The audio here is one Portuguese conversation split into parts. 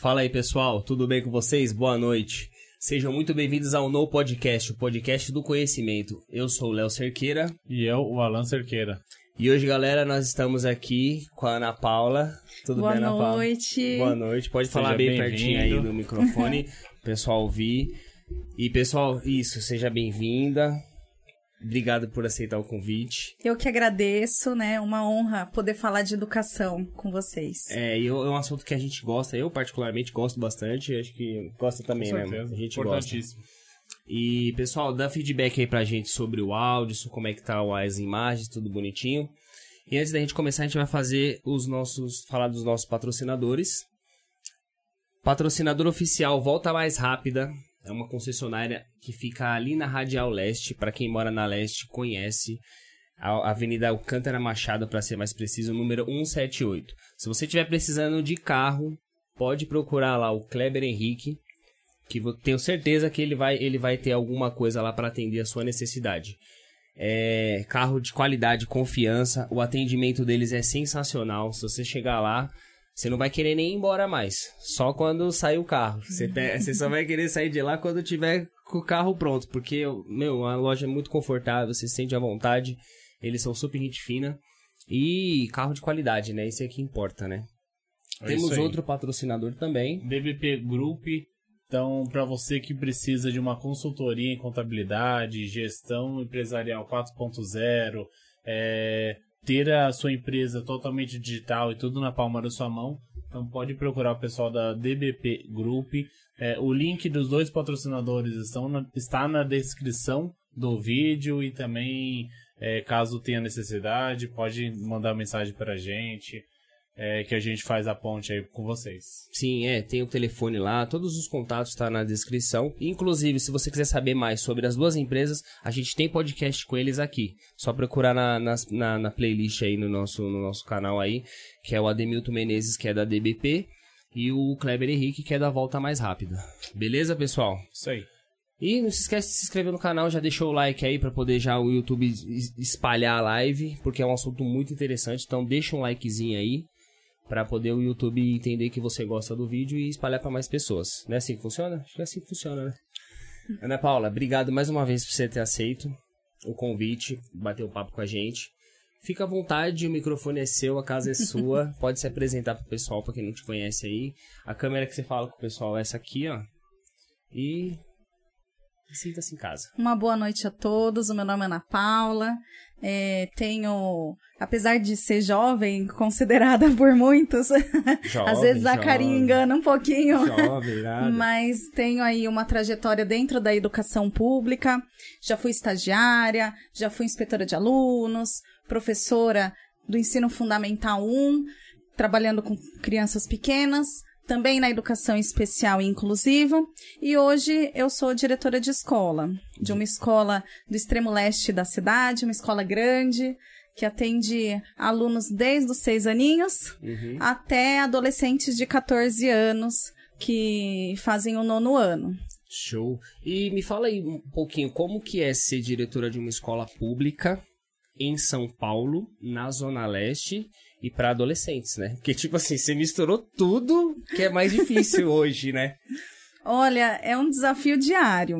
Fala aí, pessoal, tudo bem com vocês? Boa noite. Sejam muito bem-vindos ao No Podcast, o podcast do conhecimento. Eu sou o Léo Cerqueira. E eu, o Alan Cerqueira. E hoje, galera, nós estamos aqui com a Ana Paula. Tudo Boa bem, Ana Paula? noite. Boa noite. Pode Seja falar bem bem-vindo. pertinho aí no microfone, o pessoal ouvir. E, pessoal, isso, seja bem-vinda. Obrigado por aceitar o convite. Eu que agradeço, né? Uma honra poder falar de educação com vocês. É, e eu- é um assunto que a gente gosta, eu particularmente gosto bastante, acho que gosta também, Com né? A gente gosta. Importantíssimo. E, pessoal, dá feedback aí pra gente sobre o áudio, sobre como é que tá as imagens, tudo bonitinho. E antes da gente começar, a gente vai fazer os nossos. falar dos nossos patrocinadores. Patrocinador oficial Volta Mais Rápida. É uma concessionária que fica ali na Radial Leste. Pra quem mora na Leste, conhece. A Avenida Alcântara Machado, para ser mais preciso, número 178. Se você estiver precisando de carro, pode procurar lá o Kleber Henrique que tenho certeza que ele vai, ele vai ter alguma coisa lá para atender a sua necessidade. É, carro de qualidade, confiança, o atendimento deles é sensacional. Se você chegar lá, você não vai querer nem ir embora mais. Só quando sair o carro. Você, você só vai querer sair de lá quando tiver com o carro pronto. Porque, meu, a loja é muito confortável, você se sente à vontade. Eles são super gente fina. E carro de qualidade, né? Isso é que importa, né? É Temos outro patrocinador também. DBP Group. Então, para você que precisa de uma consultoria em contabilidade, gestão empresarial 4.0, é, ter a sua empresa totalmente digital e tudo na palma da sua mão, então pode procurar o pessoal da DBP Group. É, o link dos dois patrocinadores estão na- está na descrição do vídeo e também, é, caso tenha necessidade, pode mandar mensagem para a gente, é, que a gente faz a ponte aí com vocês. Sim, é, tem o telefone lá, todos os contatos estão na descrição. Inclusive, se você quiser saber mais sobre as duas empresas, a gente tem podcast com eles aqui. Só procurar na, nas- na, na playlist aí no nosso, no nosso canal aí, que é o Ademilton Menezes, que é da DBP, e o Kleber Henrique, que é da Volta Mais Rápida. Beleza, pessoal? Isso aí. E não se esquece de se inscrever no canal, já deixou o like aí pra poder já o YouTube es- espalhar a live, porque é um assunto muito interessante, então deixa um likezinho aí pra poder o YouTube entender que você gosta do vídeo e espalhar pra mais pessoas. Não é assim que funciona? Acho que é assim que funciona, né? Ana Paula, obrigado mais uma vez por você ter aceito o convite, bater um papo com a gente. Fica à vontade, o microfone é seu, a casa é sua. Pode se apresentar pro pessoal, pra quem não te conhece aí. A câmera que você fala com o pessoal é essa aqui, ó. E sinta-se em casa. Uma boa noite a todos. O meu nome é Ana Paula. É, tenho, apesar de ser jovem, considerada por muitos, Jovem, às vezes a jovem. carinha engana um pouquinho. Jovem. Mas tenho aí uma trajetória dentro da educação pública. Já fui estagiária, já fui inspetora de alunos, professora do ensino fundamental 1, trabalhando com crianças pequenas, também na educação especial e inclusiva. E hoje eu sou diretora de escola, de uma escola do extremo leste da cidade, uma escola grande, que atende alunos desde os seis aninhos Uhum. até adolescentes de 14 anos que fazem o nono ano. Show. E me fala aí um pouquinho, como que é ser diretora de uma escola pública em São Paulo, na Zona Leste, e para adolescentes, né? Porque, tipo assim, você misturou tudo que é mais difícil hoje, né? Olha, é um desafio diário.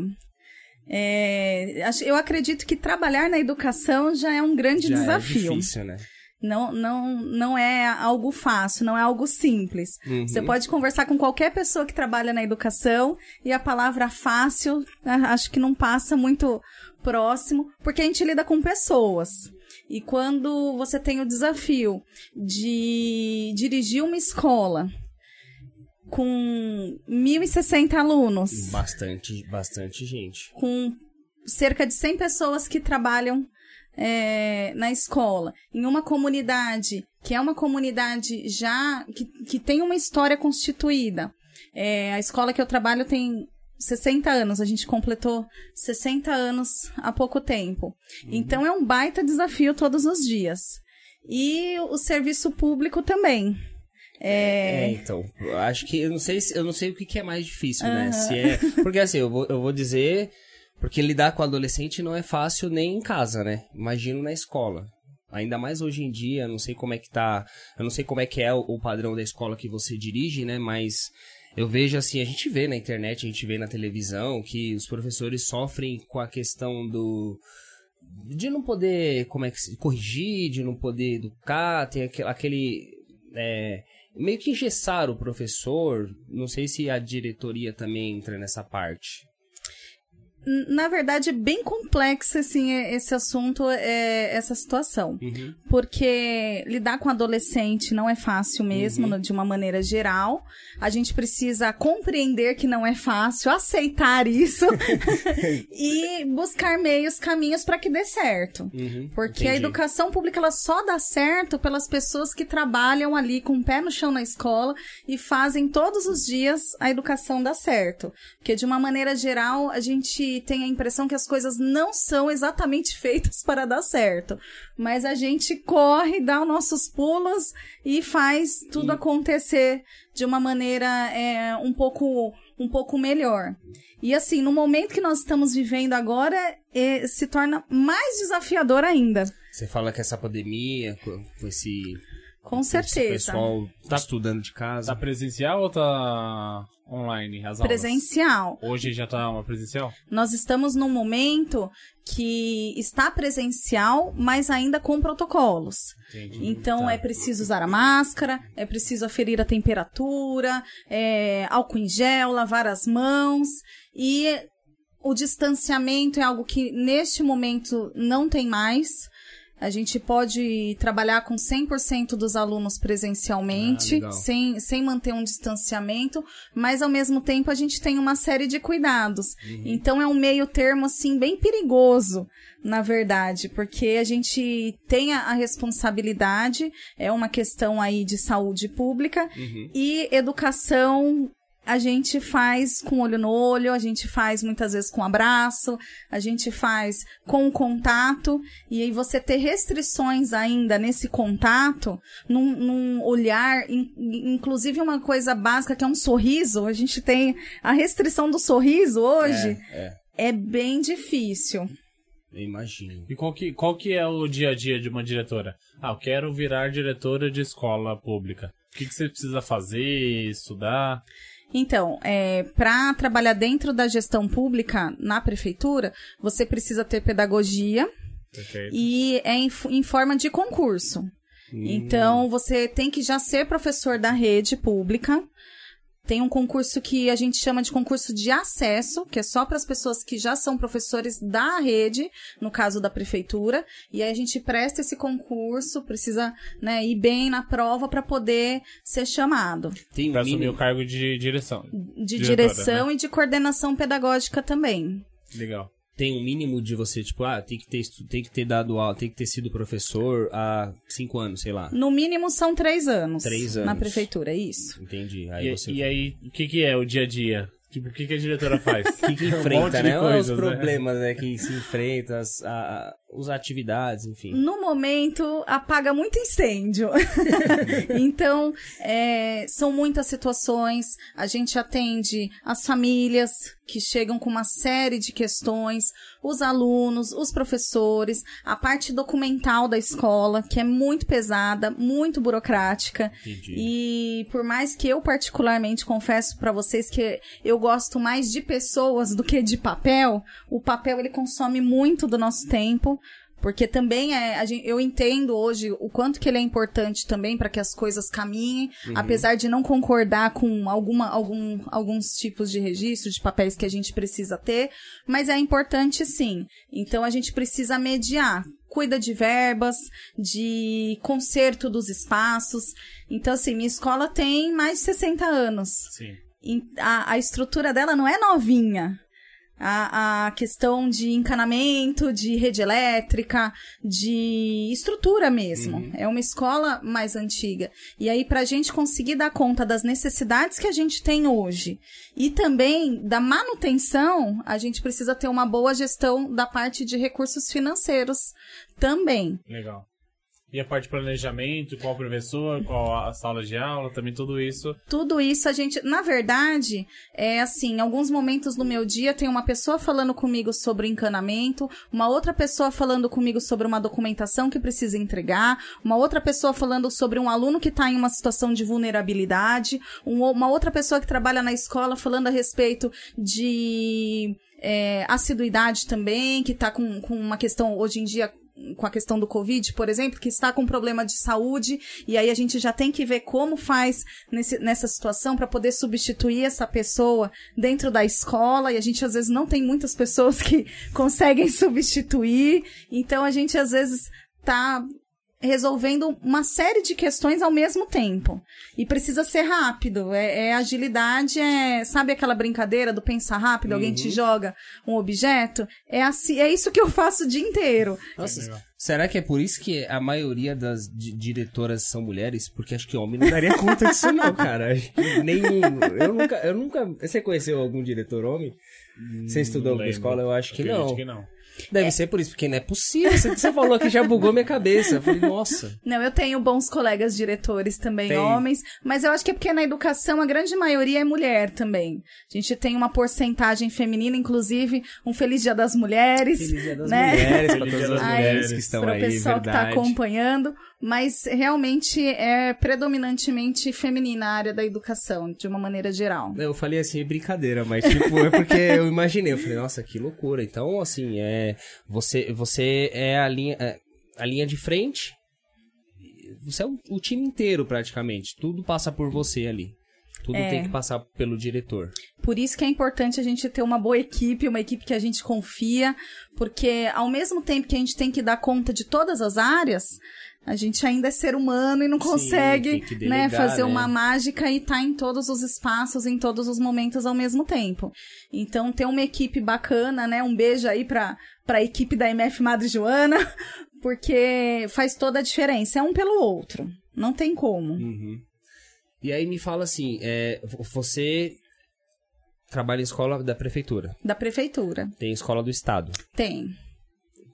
É, eu acredito que trabalhar na educação já é um grande Já desafio. É difícil, né? não, não, não é algo fácil, não é algo simples. Uhum. Você pode conversar com qualquer pessoa que trabalha na educação e a palavra fácil a- acho que não passa muito próximo, porque a gente lida com pessoas. E quando você tem o desafio de dirigir uma escola com 1.060 alunos, Bastante, bastante gente. com cerca de 100 pessoas que trabalham é, na escola, em uma comunidade que é uma comunidade já que, que tem uma história constituída. É, a escola que eu trabalho tem 60 anos, a gente completou 60 anos há pouco tempo. Então é um baita desafio todos os dias. E o serviço público também. É, É, então, eu acho que eu não sei se eu não sei o que, que é mais difícil, né? Se é, porque assim, eu vou, eu vou dizer, porque lidar com adolescente não é fácil nem em casa, né? Imagino na escola. Ainda mais hoje em dia, não sei como é que tá, eu não sei como é que é o, o padrão da escola que você dirige, né? Mas Eu vejo assim, a gente vê na internet, a gente vê na televisão que os professores sofrem com a questão do de não poder, como é que se corrigir, de não poder educar, tem aquele, aquele é, meio que engessar o professor. Não sei se a diretoria também entra nessa parte. Na verdade, é bem complexo assim, esse assunto, é, essa situação. Uhum. Porque lidar com adolescente não é fácil mesmo, Uhum. de uma maneira geral. A gente precisa compreender que não é fácil, aceitar isso e buscar meios, caminhos para que dê certo. Uhum, Porque a entendi. educação pública ela só dá certo pelas pessoas que trabalham ali com o pé no chão na escola e fazem todos os dias a educação dar certo. Porque de uma maneira geral, a gente tem a impressão que as coisas não são exatamente feitas para dar certo. Mas a gente corre, dá os nossos pulos e faz tudo E- acontecer de uma maneira é, um pouco um pouco melhor. E assim, no momento que nós estamos vivendo agora, eh, se torna mais desafiador ainda. Você fala que essa pandemia, com esse, Com certeza. pessoal Tá- estudando de Tá casa. presencial ou tá online as aulas? Presencial. Hoje já tá uma presencial? Nós estamos num momento que está presencial, mas ainda com protocolos. Entendi. Então Tá. é preciso usar a máscara, é preciso aferir a temperatura, é, álcool em gel, lavar as mãos e o distanciamento é algo que neste momento não tem mais. A gente pode trabalhar com 100% dos alunos Ah, presencialmente, legal. sem, sem manter um distanciamento, mas ao mesmo tempo a gente tem uma série de cuidados. Uhum. Então é um meio termo, assim, bem perigoso, na verdade, porque a gente tem a, a responsabilidade, é uma questão aí de saúde pública, Uhum. e educação a gente faz com olho no olho, a gente faz muitas vezes com abraço, a gente faz com o contato, e aí você ter restrições ainda nesse contato, num, num olhar, in- inclusive uma coisa básica que é um sorriso, a gente tem a restrição do sorriso hoje, É, é, é bem difícil. eu imagino. E qual que, qual que é o dia a dia de uma diretora? Ah, eu quero virar diretora de escola pública. O que, que você precisa fazer, estudar? Então, é, para trabalhar dentro da gestão pública na prefeitura, você precisa ter pedagogia Perfeito. e é em, em forma de concurso. Então, você tem que já ser professor da rede pública. Tem um concurso que a gente chama de concurso de acesso, que é só para as pessoas que já são professores da rede, no caso da prefeitura. E aí a gente presta esse concurso, precisa né, ir bem na prova para poder ser chamado. Tem Pra assumir o cargo de direção. De direção e de coordenação pedagógica também. Legal. Tem um mínimo de você, tipo, ah, tem que ter, tem que ter dado aula, tem que ter sido professor há cinco anos, sei lá. No mínimo são três anos. Três Na anos. prefeitura, isso. Entendi. Aí E, você e aí, o que, que é o dia a dia? Tipo, o que, que a diretora faz? O que, que Um monte enfrenta, de né? Os coisas, né? problemas né? que se enfrenta, as, a, as atividades, enfim. No momento, apaga muito incêndio. então, é, são muitas situações. A gente atende as famílias que chegam com uma série de questões, os alunos, os professores, a parte documental da escola, que é muito pesada, muito burocrática. Entendi. E por mais que eu particularmente confesso pra vocês que eu gosto mais de pessoas do que de papel, o papel ele consome muito do nosso tempo. Porque também é, gente, eu entendo hoje o quanto que ele é importante também para que as coisas caminhem, apesar de não concordar com alguma, algum, alguns tipos de registro de papéis que a gente precisa ter, mas é importante sim. Então a gente precisa mediar. Cuida de verbas, de conserto dos espaços. Então, assim, minha escola tem mais de 60 anos. Sim. A, a estrutura dela não é novinha. A, a questão de encanamento, de rede elétrica, de estrutura mesmo. É uma escola mais antiga. E aí, para a gente conseguir dar conta das necessidades que a gente tem hoje e também da manutenção, a gente precisa ter uma boa gestão da parte de recursos financeiros também. Legal. E a parte de planejamento, qual professor, qual a sala de aula, também tudo isso. Tudo isso a gente, na verdade, é assim, em alguns momentos do meu dia tem uma pessoa falando comigo sobre encanamento, uma outra pessoa falando comigo sobre uma documentação que precisa entregar, uma outra pessoa falando sobre um aluno que está em uma situação de vulnerabilidade, um, uma outra pessoa que trabalha na escola falando a respeito de é, assiduidade também, que está com, com uma questão hoje em dia com a questão do Covid, por exemplo, que está com problema de saúde, e aí a gente já tem que ver como faz nesse, nessa situação para poder substituir essa pessoa dentro da escola, e a gente às vezes não tem muitas pessoas que conseguem substituir, então a gente às vezes tá resolvendo uma série de questões ao mesmo tempo. E precisa ser rápido. É, é agilidade, é. Sabe aquela brincadeira do pensar rápido? Uhum. Alguém te uhum. joga um objeto? É assim, é isso que eu faço o dia inteiro. Nossa, será que é por isso que a maioria das diretoras são mulheres? Porque acho que homem não daria conta disso, não, cara. Nenhum. Eu nunca, eu nunca. Você conheceu algum diretor homem? Você estudou na escola? Eu acho que não. que não. Deve é. ser por isso, porque não é possível. Você, você falou que já bugou minha cabeça. Eu falei, nossa. Não, eu tenho bons colegas diretores também, tem. homens, mas eu acho que é porque na educação a grande maioria é mulher também. A gente tem uma porcentagem feminina, inclusive, um Feliz Dia das Mulheres. Feliz Dia das né? Mulheres, para todas as mulheres que estão aí. Para o pessoal que está acompanhando mas realmente é predominantemente feminina a área da educação, de uma maneira geral. Eu falei assim, brincadeira, mas tipo, é porque eu imaginei, eu falei, nossa, que loucura. Então, assim, é você você é a linha é, a linha de frente. Você é o, o time inteiro praticamente, tudo passa por você ali. Tudo é. tem que passar pelo diretor. Por isso que é importante a gente ter uma boa equipe, uma equipe que a gente confia, porque ao mesmo tempo que a gente tem que dar conta de todas as áreas, a gente ainda é ser humano e não consegue Sim, né, delegar, né, fazer né? uma mágica e estar tá em todos os espaços, em todos os momentos ao mesmo tempo. Então, ter uma equipe bacana, né? Um beijo aí para a equipe da MF Madre Joana, porque faz toda a diferença. É um pelo outro. Não tem como. Uhum. E aí me fala assim, é, você trabalha em escola da prefeitura? Da prefeitura. Tem escola do estado? Tem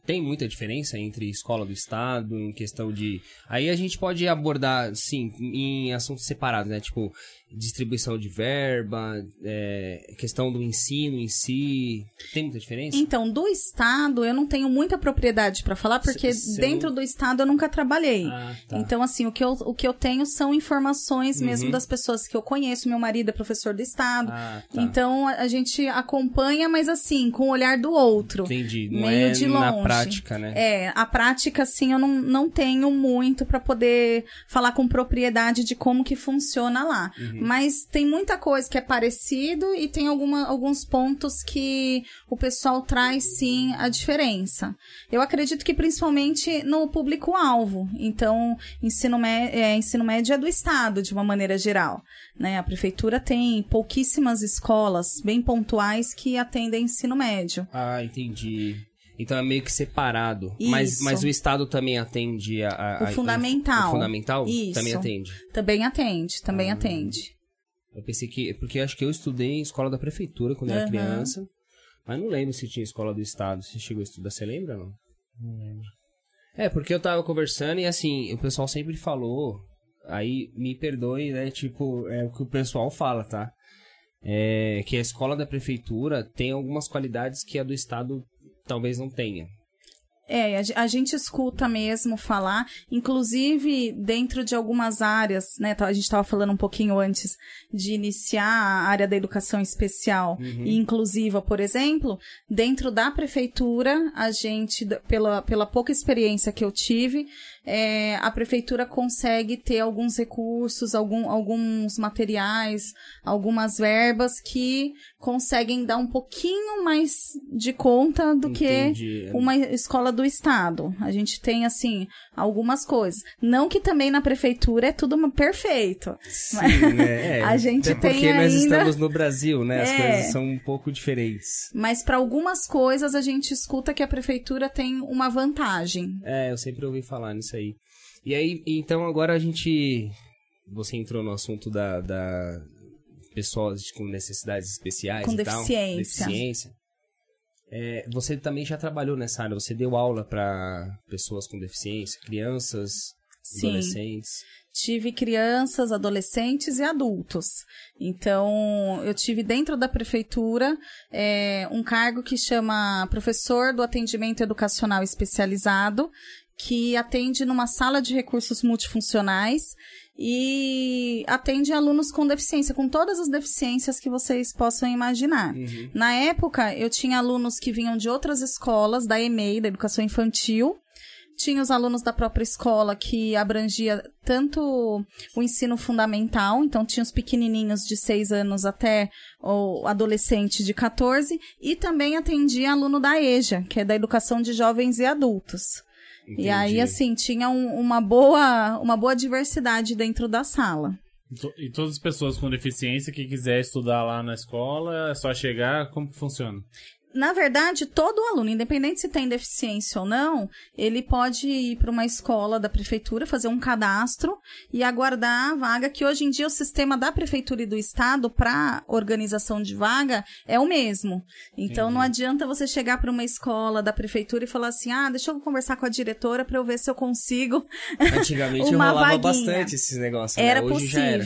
tem muita diferença entre escola do estado em questão de aí a gente pode abordar sim em assuntos separados né? Tipo distribuição de verba, é, questão do ensino em si, tem muita diferença? Então, do Estado, eu não tenho muita propriedade para falar, porque dentro não... do Estado eu nunca trabalhei. Ah, tá. Então, assim, o que, eu, o que eu tenho são informações uhum. mesmo das pessoas que eu conheço. Meu marido é professor do Estado. Ah, tá. Então, a, a, gente acompanha, mas assim, com o olhar do outro. Entendi. Não meio é de longe. na prática, né? É, a prática, assim, eu não, não tenho muito para poder falar com propriedade de como que funciona lá. Uhum. Uhum. Mas tem muita coisa que é parecido e tem alguma, alguns pontos que o pessoal traz sim a diferença. Eu acredito que principalmente no público-alvo. Então, ensino, é, ensino médio é do Estado, de uma maneira geral. Né? A prefeitura tem pouquíssimas escolas bem pontuais que atendem ensino médio. Ah, entendi. Então é meio que separado. Mas, mas o Estado também atende a. a o fundamental. A, o fundamental Isso. também atende. Também atende, também ah, atende. Eu pensei que. Porque acho que eu estudei em escola da prefeitura quando uhum. era criança. Mas não lembro se tinha escola do Estado. Você chegou a estudar, você lembra não? Não lembro. É, porque eu tava conversando e assim, o pessoal sempre falou. Aí me perdoe, né? Tipo, é o que o pessoal fala, tá? É, que a escola da prefeitura tem algumas qualidades que a do Estado talvez não tenha. É, a gente escuta mesmo falar, inclusive dentro de algumas áreas, né? A gente estava falando um pouquinho antes de iniciar a área da educação especial uhum. e inclusiva, por exemplo, dentro da prefeitura, a gente, pela, pela pouca experiência que eu tive, é, a prefeitura consegue ter alguns recursos, algum, alguns materiais, algumas verbas que conseguem dar um pouquinho mais de conta do Entendi. que uma escola do estado. A gente tem assim algumas coisas. Não que também na prefeitura é tudo perfeito. Sim, mas né? é, a gente tem porque ainda... nós estamos no Brasil, né? As é, coisas são um pouco diferentes. Mas para algumas coisas a gente escuta que a prefeitura tem uma vantagem. É, eu sempre ouvi falar nisso aí. E aí, então agora a gente. Você entrou no assunto da, da pessoas com necessidades especiais com e deficiência. tal. Deficiência. É, você também já trabalhou nessa área, você deu aula para pessoas com deficiência, crianças, Sim. adolescentes. tive crianças, adolescentes e adultos. Então, eu tive dentro da prefeitura é, um cargo que chama professor do atendimento educacional especializado, que atende numa sala de recursos multifuncionais e atende alunos com deficiência, com todas as deficiências que vocês possam imaginar. Uhum. Na época, eu tinha alunos que vinham de outras escolas, da EMEI, da Educação Infantil. Tinha os alunos da própria escola que abrangia tanto o ensino fundamental, então tinha os pequenininhos de 6 anos até o adolescente de 14, e também atendia aluno da EJA, que é da Educação de Jovens e Adultos. E aí, Entendi. assim, tinha um- uma, boa, uma boa diversidade dentro da sala. E E todas as pessoas com deficiência que quiser estudar lá na escola, é só chegar, como que funciona? Na verdade, todo aluno, independente se tem deficiência ou não, ele pode ir para uma escola da prefeitura, fazer um cadastro e aguardar a vaga, que hoje em dia o sistema da prefeitura e do estado para organização de vaga é o mesmo. Então não adianta você chegar para uma escola da prefeitura e falar assim: "Ah, deixa eu conversar com a diretora para eu ver se eu consigo Antigamente Uma rolava vaguinha. bastante esses negócios. Era né? Hoje já era.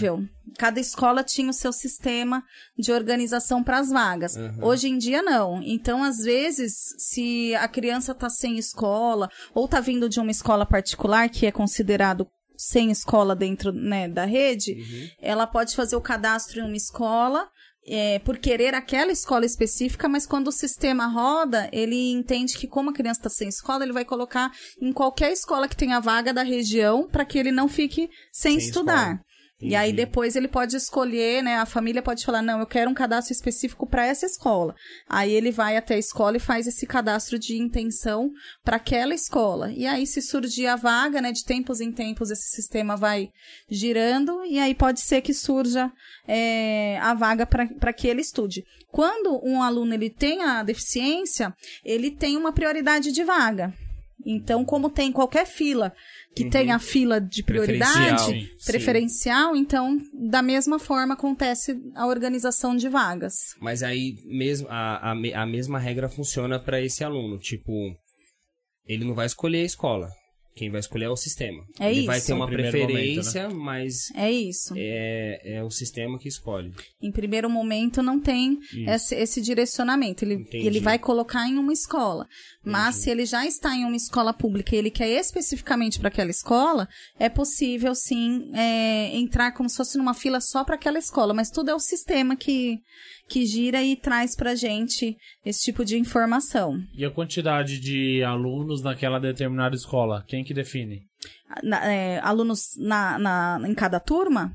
Cada escola tinha o seu sistema de organização para as vagas. Uhum. Hoje em dia, não. Então, às vezes, se a criança está sem escola ou está vindo de uma escola particular, que é considerado sem escola dentro né, da rede, Uhum. ela pode fazer o cadastro em uma escola. é, por querer aquela escola específica, mas quando o sistema roda, ele entende que como a criança está sem escola, ele vai colocar em qualquer escola que tenha vaga da região para que ele não fique sem, Sem estudar. escola. E aí Entendi. depois ele pode escolher, né? A família pode falar, não, eu quero um cadastro específico para essa escola. Aí ele vai até a escola e faz esse cadastro de intenção para aquela escola. E aí se surgir a vaga, né? De tempos em tempos esse sistema vai girando e aí pode ser que surja é, a vaga para que ele estude. Quando um aluno ele tem a deficiência, ele tem uma prioridade de vaga. Então, como tem qualquer fila que Uhum. tem a fila de Preferencial, prioridade, sim. preferencial, então, da mesma forma acontece a organização de vagas. Mas aí mesmo a, a, a mesma regra funciona para esse aluno. Tipo, ele não vai escolher a escola. Quem vai escolher é o sistema. É ele vai isso. ter uma primeiro preferência, mas É isso. é, é o sistema que escolhe. Em primeiro momento não tem esse, esse direcionamento. Ele, Entendi. ele vai colocar em uma escola. Mas Entendi. se ele já está em uma escola pública e ele quer especificamente para aquela escola, é possível sim é, entrar como se fosse numa fila só para aquela escola. Mas tudo é o sistema que, que gira e traz para gente esse tipo de informação. E a quantidade de alunos naquela determinada escola? Quem que define? Na- é, alunos na, na, em cada turma?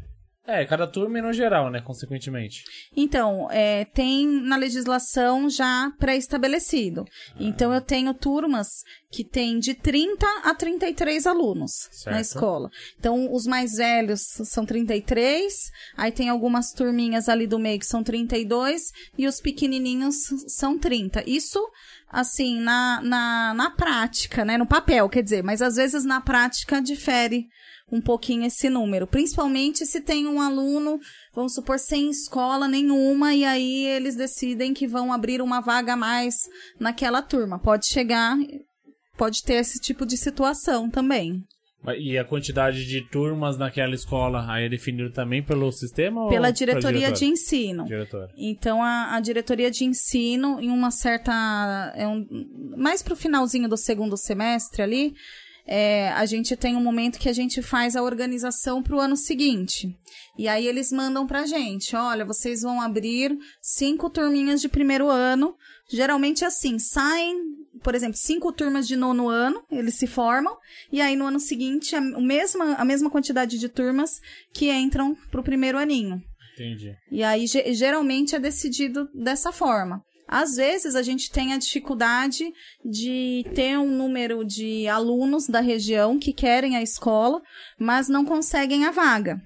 É, cada turma e no geral, né? Consequentemente. Então, é, tem na legislação já pré-estabelecido. Então, eu tenho turmas que tem de 30 a 33 alunos Certo. na escola. Então, os mais velhos são 33, aí tem algumas turminhas ali do meio que são 32, e os pequenininhos são 30. Isso, assim, na, na, na prática, né? No papel, quer dizer, mas às vezes na prática difere um pouquinho esse número. Principalmente se tem um aluno, vamos supor, sem escola nenhuma, e aí eles decidem que vão abrir uma vaga a mais naquela turma. Pode chegar, pode ter esse tipo de situação também. E a quantidade de turmas naquela escola aí é definido também pelo sistema ou Pela diretoria de ensino. Diretora. Então, a, a diretoria de ensino, em uma certa. É um, mais pro finalzinho do segundo semestre ali, é, a gente tem um momento que a gente faz a organização pro ano seguinte. E aí eles mandam pra gente: olha, vocês vão abrir cinco turminhas de primeiro ano. Geralmente é assim, saem, por exemplo, cinco turmas de nono ano, eles se formam, e aí no ano seguinte a, o mesma, a mesma quantidade de turmas que entram pro primeiro aninho. Entendi. E aí, ge- geralmente, é decidido dessa forma. Às vezes, a gente tem a dificuldade de ter um número de alunos da região que querem a escola, mas não conseguem a vaga.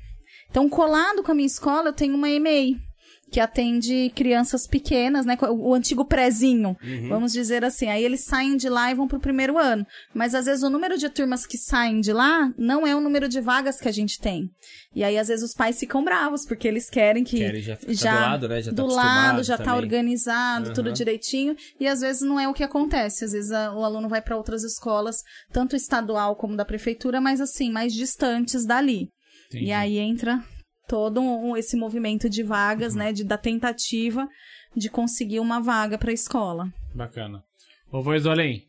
Então, colado com a minha escola, eu tenho uma EMEI. Que atende crianças pequenas, né? O antigo prézinho, vamos dizer assim. Aí eles saem de lá e vão pro primeiro ano. Mas às vezes o número de turmas que saem de lá não é o número de vagas que a gente tem. E aí às vezes os pais ficam bravos, porque eles querem que Querem já ficar do lado, né? Já tá do lado, já tá também. organizado, tudo Aham. direitinho. E às vezes não é o que acontece. Às vezes a- o aluno vai para outras escolas, tanto estadual como da prefeitura, mas assim, mais distantes dali. Entendi. E aí entra todo um- esse movimento de vagas, Uhum. né, de, da tentativa de conseguir uma vaga para a escola. Bacana. Ô, Voz do Além,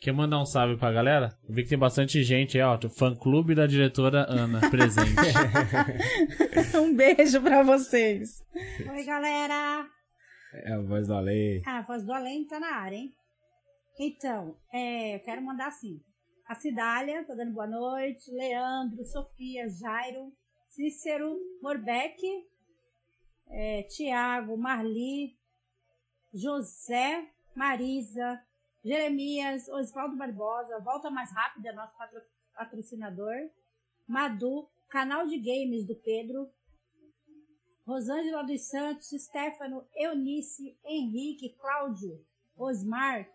quer mandar um salve pra galera? Eu vi que tem bastante gente aí, ó. O fã-clube da diretora Ana presente. um beijo para vocês. Oi, galera! É a voz da lei. Ah, a voz do além tá na área, hein? Então, é, eu quero mandar assim. A Cidália, tá dando boa noite. Leandro, Sofia, Jairo, Cícero, Morbeck, é, Tiago, Marli, José, Marisa, Jeremias, Oswaldo Barbosa, Volta Mais Rápida, nosso patro- patrocinador, Madu, canal de games do Pedro, Rosângela dos Santos, Stefano, Eunice, Henrique, Cláudio, Osmar,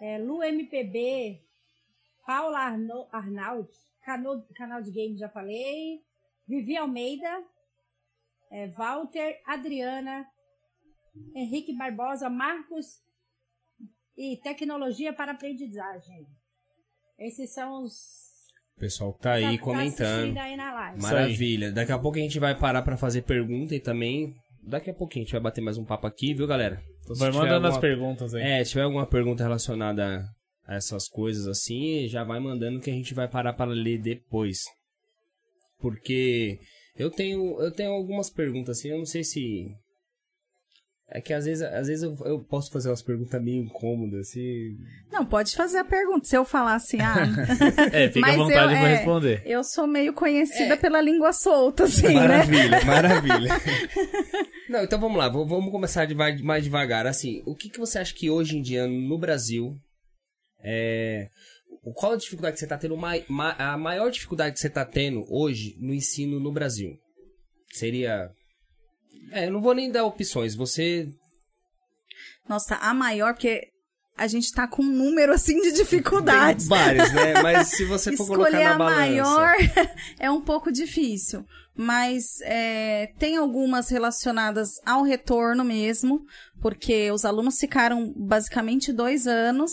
é, Lu MPB, Paula Arno, Arnaud, cano, canal de games já falei, Vivi Almeida, é, Walter, Adriana, Henrique Barbosa, Marcos e Tecnologia para Aprendizagem. Esses são os O pessoal que tá aí tá comentando. assistindo aí. Maravilha. Daqui a pouco a gente vai parar pra fazer pergunta e também. Daqui a pouquinho a gente vai bater mais um papo aqui, viu, galera? Então, Vai mandando as alguma- perguntas aí. É, se tiver alguma pergunta relacionada a essas coisas assim, já vai mandando que a gente vai parar para ler depois. Porque eu tenho, eu tenho algumas perguntas assim, eu não sei se. É que às vezes, às vezes eu, eu posso fazer umas perguntas meio incômodas, assim. Não, pode fazer a pergunta. Se eu falar assim, ah, É, fica à Mas vontade eu- pra é, responder. eu sou meio conhecida pela língua solta, assim, né? Maravilha, maravilha. Não, então vamos lá, vamos começar mais devagar. Assim, o que, que você acha que hoje em dia no Brasil é. O- Qual a dificuldade que você está tendo, a maior dificuldade que você está tendo hoje no ensino no Brasil? Seria. É, eu não vou nem dar opções, você. Nossa, a maior, porque a gente tá com um número, assim, de dificuldades. Tem vários, né? Mas se você for colocar Escolher na a balança. maior é um pouco difícil. Mas é, tem algumas relacionadas ao retorno mesmo, porque os alunos ficaram basicamente dois anos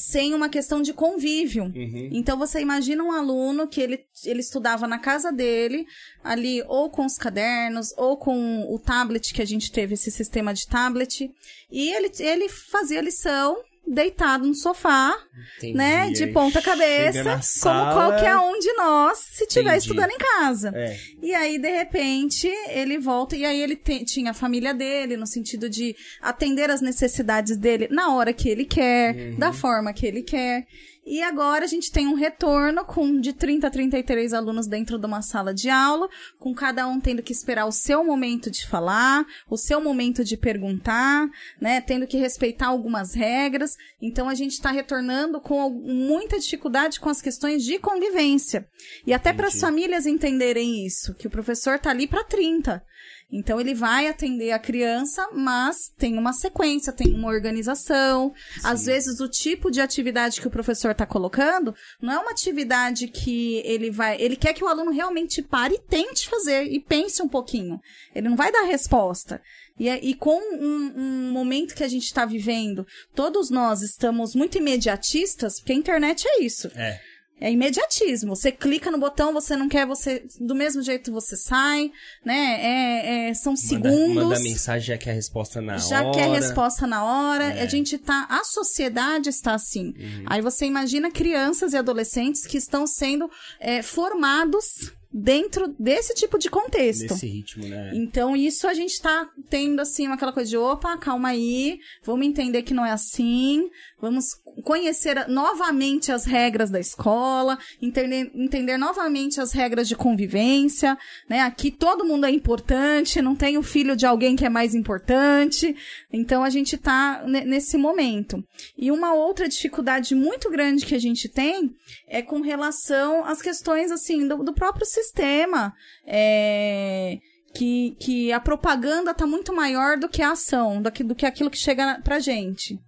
sem uma questão de convívio. Uhum. Então você imagina um aluno que ele, ele estudava na casa dele, ali ou com os cadernos, ou com o tablet, que a gente teve esse sistema de tablet, e ele, ele fazia lição deitado no sofá, Entendi. né, de ponta cabeça, como qualquer um de nós, se estiver estudando em casa. É. E aí, de repente, ele volta, e aí ele te- tinha a família dele, no sentido de atender as necessidades dele na hora que ele quer, Uhum. da forma que ele quer. E agora a gente tem um retorno com de 30 a 33 alunos dentro de uma sala de aula, com cada um tendo que esperar o seu momento de falar, o seu momento de perguntar, né? Tendo que respeitar algumas regras. Então a gente está retornando com muita dificuldade com as questões de convivência. E até para as famílias entenderem isso, que o professor tá ali para 30. Então ele vai atender a criança, mas tem uma sequência, tem uma organização. Às vezes o tipo de atividade que o professor está colocando não é uma atividade que ele vai, ele quer que o aluno realmente pare e tente fazer e pense um pouquinho. Ele não vai dar resposta. E, é- e com um, um momento que a gente está vivendo, todos nós estamos muito imediatistas, porque a internet é isso. É. É imediatismo. Você clica no botão, você não quer, você do mesmo jeito você sai, né? É, é- são Manda, segundos. manda mensagem, já quer a resposta na já hora. quer resposta na hora. É. A gente tá, a sociedade está assim. Uhum. Aí você imagina crianças e adolescentes que estão sendo é, formados dentro desse tipo de contexto. Nesse ritmo, né? Então, isso a gente tá tendo, assim, aquela coisa de, opa, calma aí, vamos entender que não é assim, vamos conhecer novamente as regras da escola, entender, entender novamente as regras de convivência, né? Aqui todo mundo é importante, não tem o filho de alguém que é mais importante, então a gente tá ne- nesse momento. E uma outra dificuldade muito grande que a gente tem é com relação às questões, assim, do, do próprio sistema, é, que, que a propaganda tá muito maior do que a ação, do que, do que aquilo que chega pra gente.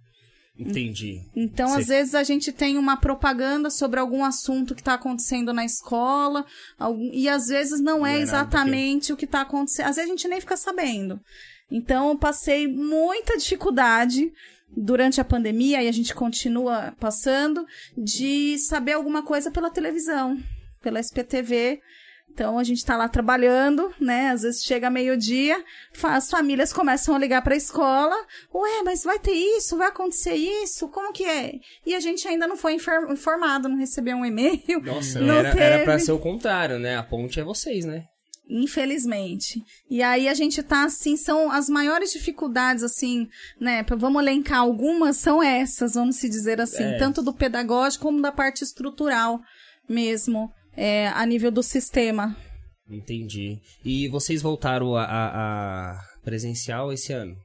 Entendi. Então, Sei. às vezes, a gente tem uma propaganda sobre algum assunto que está acontecendo na escola, algum- e às vezes não, Não é é exatamente o que está acontecendo. Às vezes a gente nem fica sabendo. Então, eu passei muita dificuldade durante a pandemia, e a gente continua passando, de saber alguma coisa pela televisão, pela SPTV. Então a gente está lá trabalhando, né? Às vezes chega meio-dia, as famílias começam a ligar para a escola. Ué, mas vai ter isso? Vai acontecer isso? Como que é? E a gente ainda não foi infor- informado, não recebeu um e-mail. Nossa, Não era, era teve. pra ser o contrário, né? A ponte é vocês, né? Infelizmente. E aí a gente tá assim, são as maiores dificuldades, assim, né? Vamos elencar algumas, são essas, vamos se dizer assim, É. tanto do pedagógico como da parte estrutural mesmo, é, a nível do sistema. Entendi. E vocês voltaram a, a- a presencial esse ano?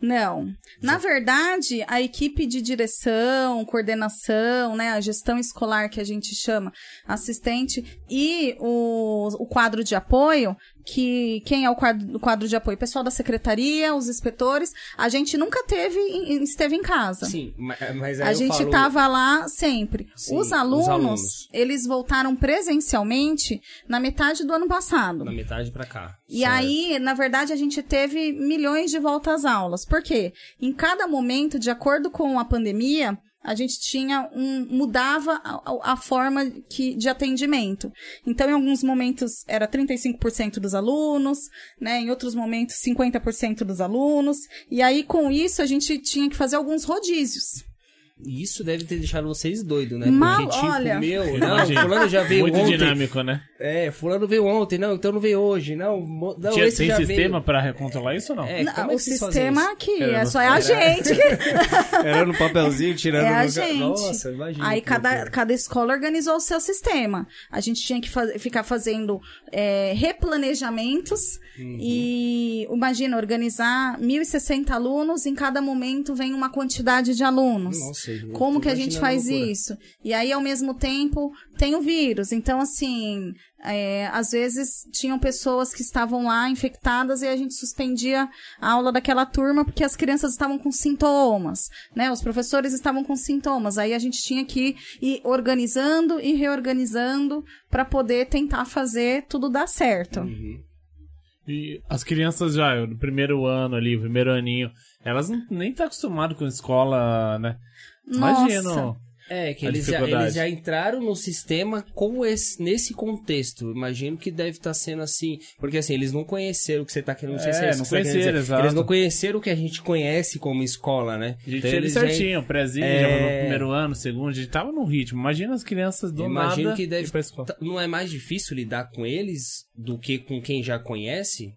Não. Na verdade, a equipe de direção, coordenação, né, a gestão escolar que a gente chama, assistente, e o, o quadro de apoio, que quem é o quadro, o quadro de apoio? O pessoal da secretaria, os inspetores, a gente nunca teve, esteve em casa. Sim, ma- mas aí A gente falo... tava lá sempre. Sim, os, os alunos, alunos. eles voltaram presencialmente na metade do ano passado. Na metade pra cá. E Certo. aí, na verdade, a gente teve milhões de voltas às aulas. Por quê? Em cada momento, de acordo com a pandemia, a gente tinha um. mudava a, a- forma que, de atendimento. Então, em alguns momentos era 35% dos alunos, né? Em outros momentos, 50% dos alunos. E aí, com isso, a gente tinha que fazer alguns rodízios. E Isso deve ter deixado vocês doidos, né? Mal- Porque, tipo, olha. meu, não, Imagina. fulano já veio Muito ontem. dinâmico, né? É, fulano veio ontem, não, então não veio hoje. Não, não Tinha, esse tem já sistema veio. pra recontrolar isso ou não? É, Não, como é o fazem sistema aqui, é só é a gente. Era no papelzinho, tirando É a no- gente. Nossa, imagina. Aí cada, cada escola organizou o seu sistema. A gente tinha que faz- ficar fazendo é, replanejamentos Uhum. e, imagina, organizar 1.060 alunos, em cada momento vem uma quantidade de alunos. Nossa, Como que a gente faz loucura. isso? E aí, ao mesmo tempo, tem o vírus. Então, assim, é, às vezes tinham pessoas que estavam lá infectadas e a gente suspendia a aula daquela turma porque as crianças estavam com sintomas, né? Os professores estavam com sintomas. Aí a gente tinha que ir organizando e reorganizando para poder tentar fazer tudo dar certo. Uhum. E as crianças já, no primeiro ano ali, o primeiro aninho, elas não, nem tá acostumado com escola, né? Nossa. Imagino. É, que eles já, eles já entraram no sistema com esse, nesse contexto. Imagino que deve estar sendo assim. Porque assim, eles não conheceram o que você está querendo. Não sei É, se é isso não tá conheceram. Eles não conheceram o que a gente conhece como escola, né? A gente Então, tinha ele eles já- certinho, prézinho, É. já no primeiro ano, segundo, a gente tava no ritmo. Imagina as crianças do Imagino nada que deve. ir pra escola. tá- Não é mais difícil lidar com eles do que com quem já conhece?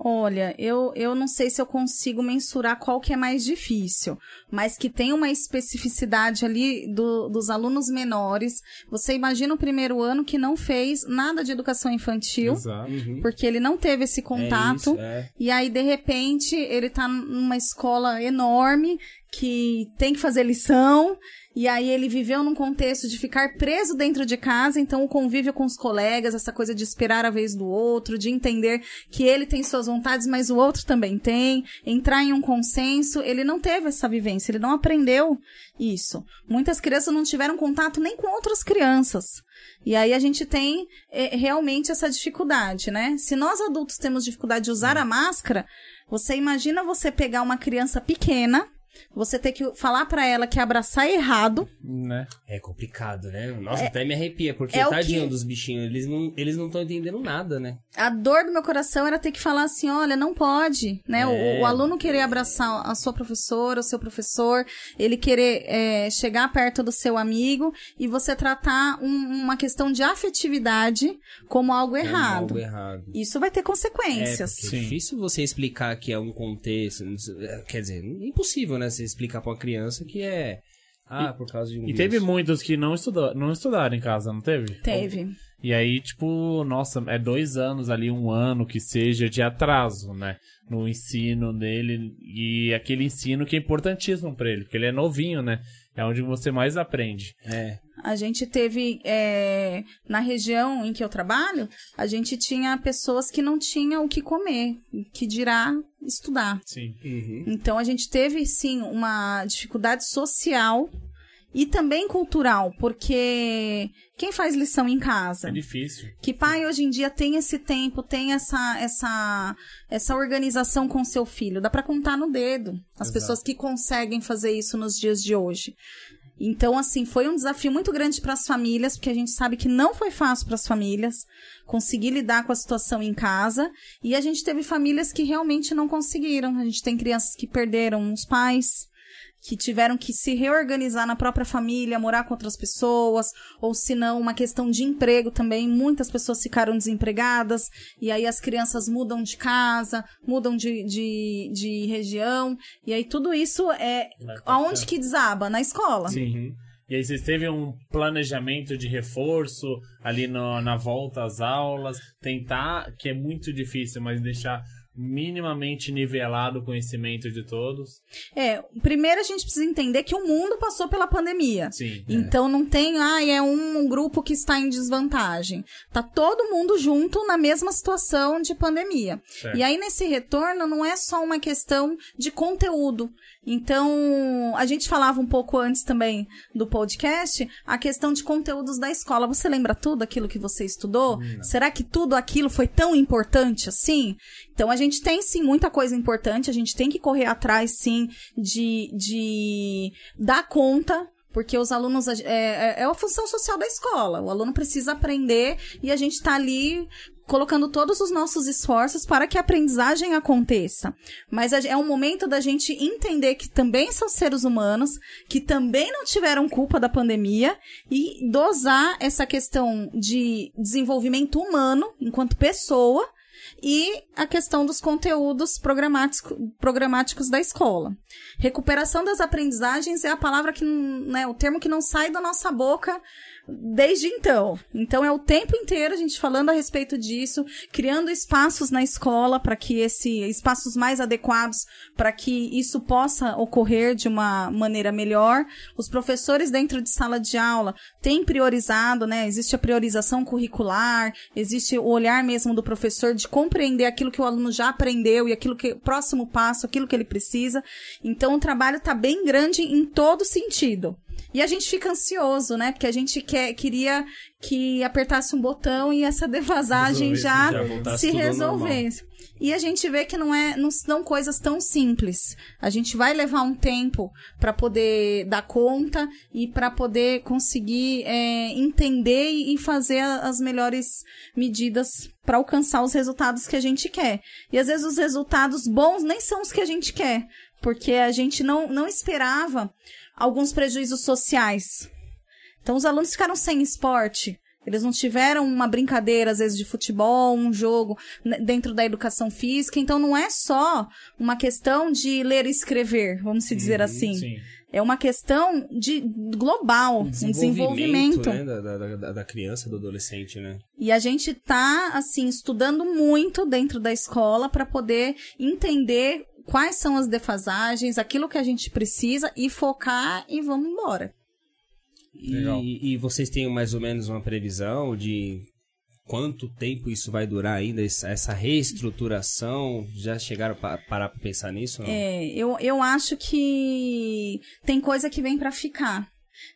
Olha, eu, eu não sei se eu consigo mensurar qual que é mais difícil, mas que tem uma especificidade ali do- dos alunos menores. Você imagina o primeiro ano que não fez nada de educação infantil, Exato. porque ele não teve esse É contato. isso, é. E aí, de repente, ele tá numa escola enorme que tem que fazer lição. E aí ele viveu num contexto de ficar preso dentro de casa, então o convívio com os colegas, essa coisa de esperar a vez do outro, de entender que ele tem suas vontades, mas o outro também tem, entrar em um consenso, ele não teve essa vivência, ele não aprendeu isso. Muitas crianças não tiveram contato nem com outras crianças. E aí a gente tem eh, realmente essa dificuldade, né? Se nós adultos temos dificuldade de usar a máscara, você imagina você pegar uma criança pequena, você ter que falar pra ela que abraçar é errado, Né? É complicado, né? Nossa, até me arrepia, porque é o tadinho que- dos bichinhos, eles não eles não estão entendendo nada, né? a dor do meu coração era ter que falar assim, olha, não pode, né? O- É. O, aluno querer abraçar a sua professora, o seu professor, ele querer é, chegar perto do seu amigo e você tratar um- uma questão de afetividade como algo Como errado. algo errado. Isso vai ter É, consequências. é Sim. difícil você explicar que é um contexto. é, Quer dizer, é impossível, né? Você explicar pra uma criança que é. Ah, por causa de um E vírus. teve muitos que não, estudou, não estudaram em casa, não teve? Teve. E aí, tipo, nossa, é dois anos ali, um ano que seja de atraso, né? No ensino dele. E aquele ensino que é importantíssimo pra ele, porque ele é novinho, né? É onde você mais aprende. É. A gente teve, é, na região em que eu trabalho, a gente tinha pessoas que não tinham o que comer, que dirá estudar. Sim. Uhum. Então a gente teve sim uma dificuldade social e também cultural, porque quem faz lição em casa? É difícil. Que pai hoje em dia tem esse tempo, tem essa essa essa organização com seu filho? Dá pra contar no dedo as Exato. pessoas que conseguem fazer isso nos dias de hoje. Então, assim, foi um desafio muito grande para as famílias, porque a gente sabe que não foi fácil para as famílias conseguir lidar com a situação em casa. E a gente teve famílias que realmente não conseguiram. A gente tem crianças que perderam os pais, que tiveram que se reorganizar na própria família, morar com outras pessoas, ou se não, uma questão de emprego também. Muitas pessoas ficaram desempregadas, e aí as crianças mudam de casa, mudam de, de, de região, e aí tudo isso é. Aonde que desaba? Na escola. Sim. E aí vocês teve um planejamento de reforço ali no- na volta às aulas, tentar, que é muito difícil, mas deixar minimamente nivelado o conhecimento de todos. É, primeiro a gente precisa entender que o mundo passou pela pandemia. Sim. Então não tem, ah, é um grupo que está em desvantagem. Tá todo mundo junto na mesma situação de pandemia. Certo. E aí nesse retorno não é só uma questão de conteúdo. Então, a gente falava um pouco antes também do podcast, a questão de conteúdos da escola. Você lembra tudo aquilo que você estudou? Será que tudo aquilo foi tão importante assim? Então, a gente tem sim muita coisa importante, a gente tem que correr atrás sim de, de dar conta porque os alunos é, é, é a função social da escola. O aluno precisa aprender e a gente está ali colocando todos os nossos esforços para que a aprendizagem aconteça. Mas é um momento da gente entender que também são seres humanos, que também não tiveram culpa da pandemia e dosar essa questão de desenvolvimento humano enquanto pessoa e a questão dos conteúdos programático, programáticos da escola. Recuperação das aprendizagens é a palavra que, né, o termo que não sai da nossa boca desde então. Então é o tempo inteiro a gente falando a respeito disso, criando espaços na escola para que esse espaços mais adequados para que isso possa ocorrer de uma maneira melhor. Os professores dentro de sala de aula têm priorizado, né? Existe a priorização curricular, existe o olhar mesmo do professor de compreender aquilo que o aluno já aprendeu e aquilo que próximo passo, aquilo que ele precisa. Então o trabalho está bem grande em todo sentido. E a gente fica ansioso, né? Porque a gente quer, queria que apertasse um botão e essa Resolvesse, já, já se resolvesse. E a gente vê que não é, não são coisas tão simples. A gente vai levar um tempo para poder dar conta e para poder conseguir é, entender e fazer as melhores medidas para alcançar os resultados que a gente quer. E às vezes os resultados bons nem são os que a gente quer, porque a gente não, não esperava alguns prejuízos sociais. Então os alunos ficaram sem esporte. Eles não tiveram uma brincadeira, às vezes, de futebol, um jogo né, dentro da educação física. Então não é só uma questão de ler e escrever, vamos se dizer assim. Sim. É uma questão de global, um desenvolvimento. né, da, da, da- da criança, do adolescente, né? E a gente tá, assim, estudando muito dentro da escola para poder entender quais são as defasagens, aquilo que a gente precisa e focar e vamos embora. Legal. E, e vocês têm mais ou menos uma previsão de quanto tempo isso vai durar ainda, essa essa reestruturação? Já chegaram a parar para pensar nisso? não? É, eu, eu acho que tem coisa que vem para ficar.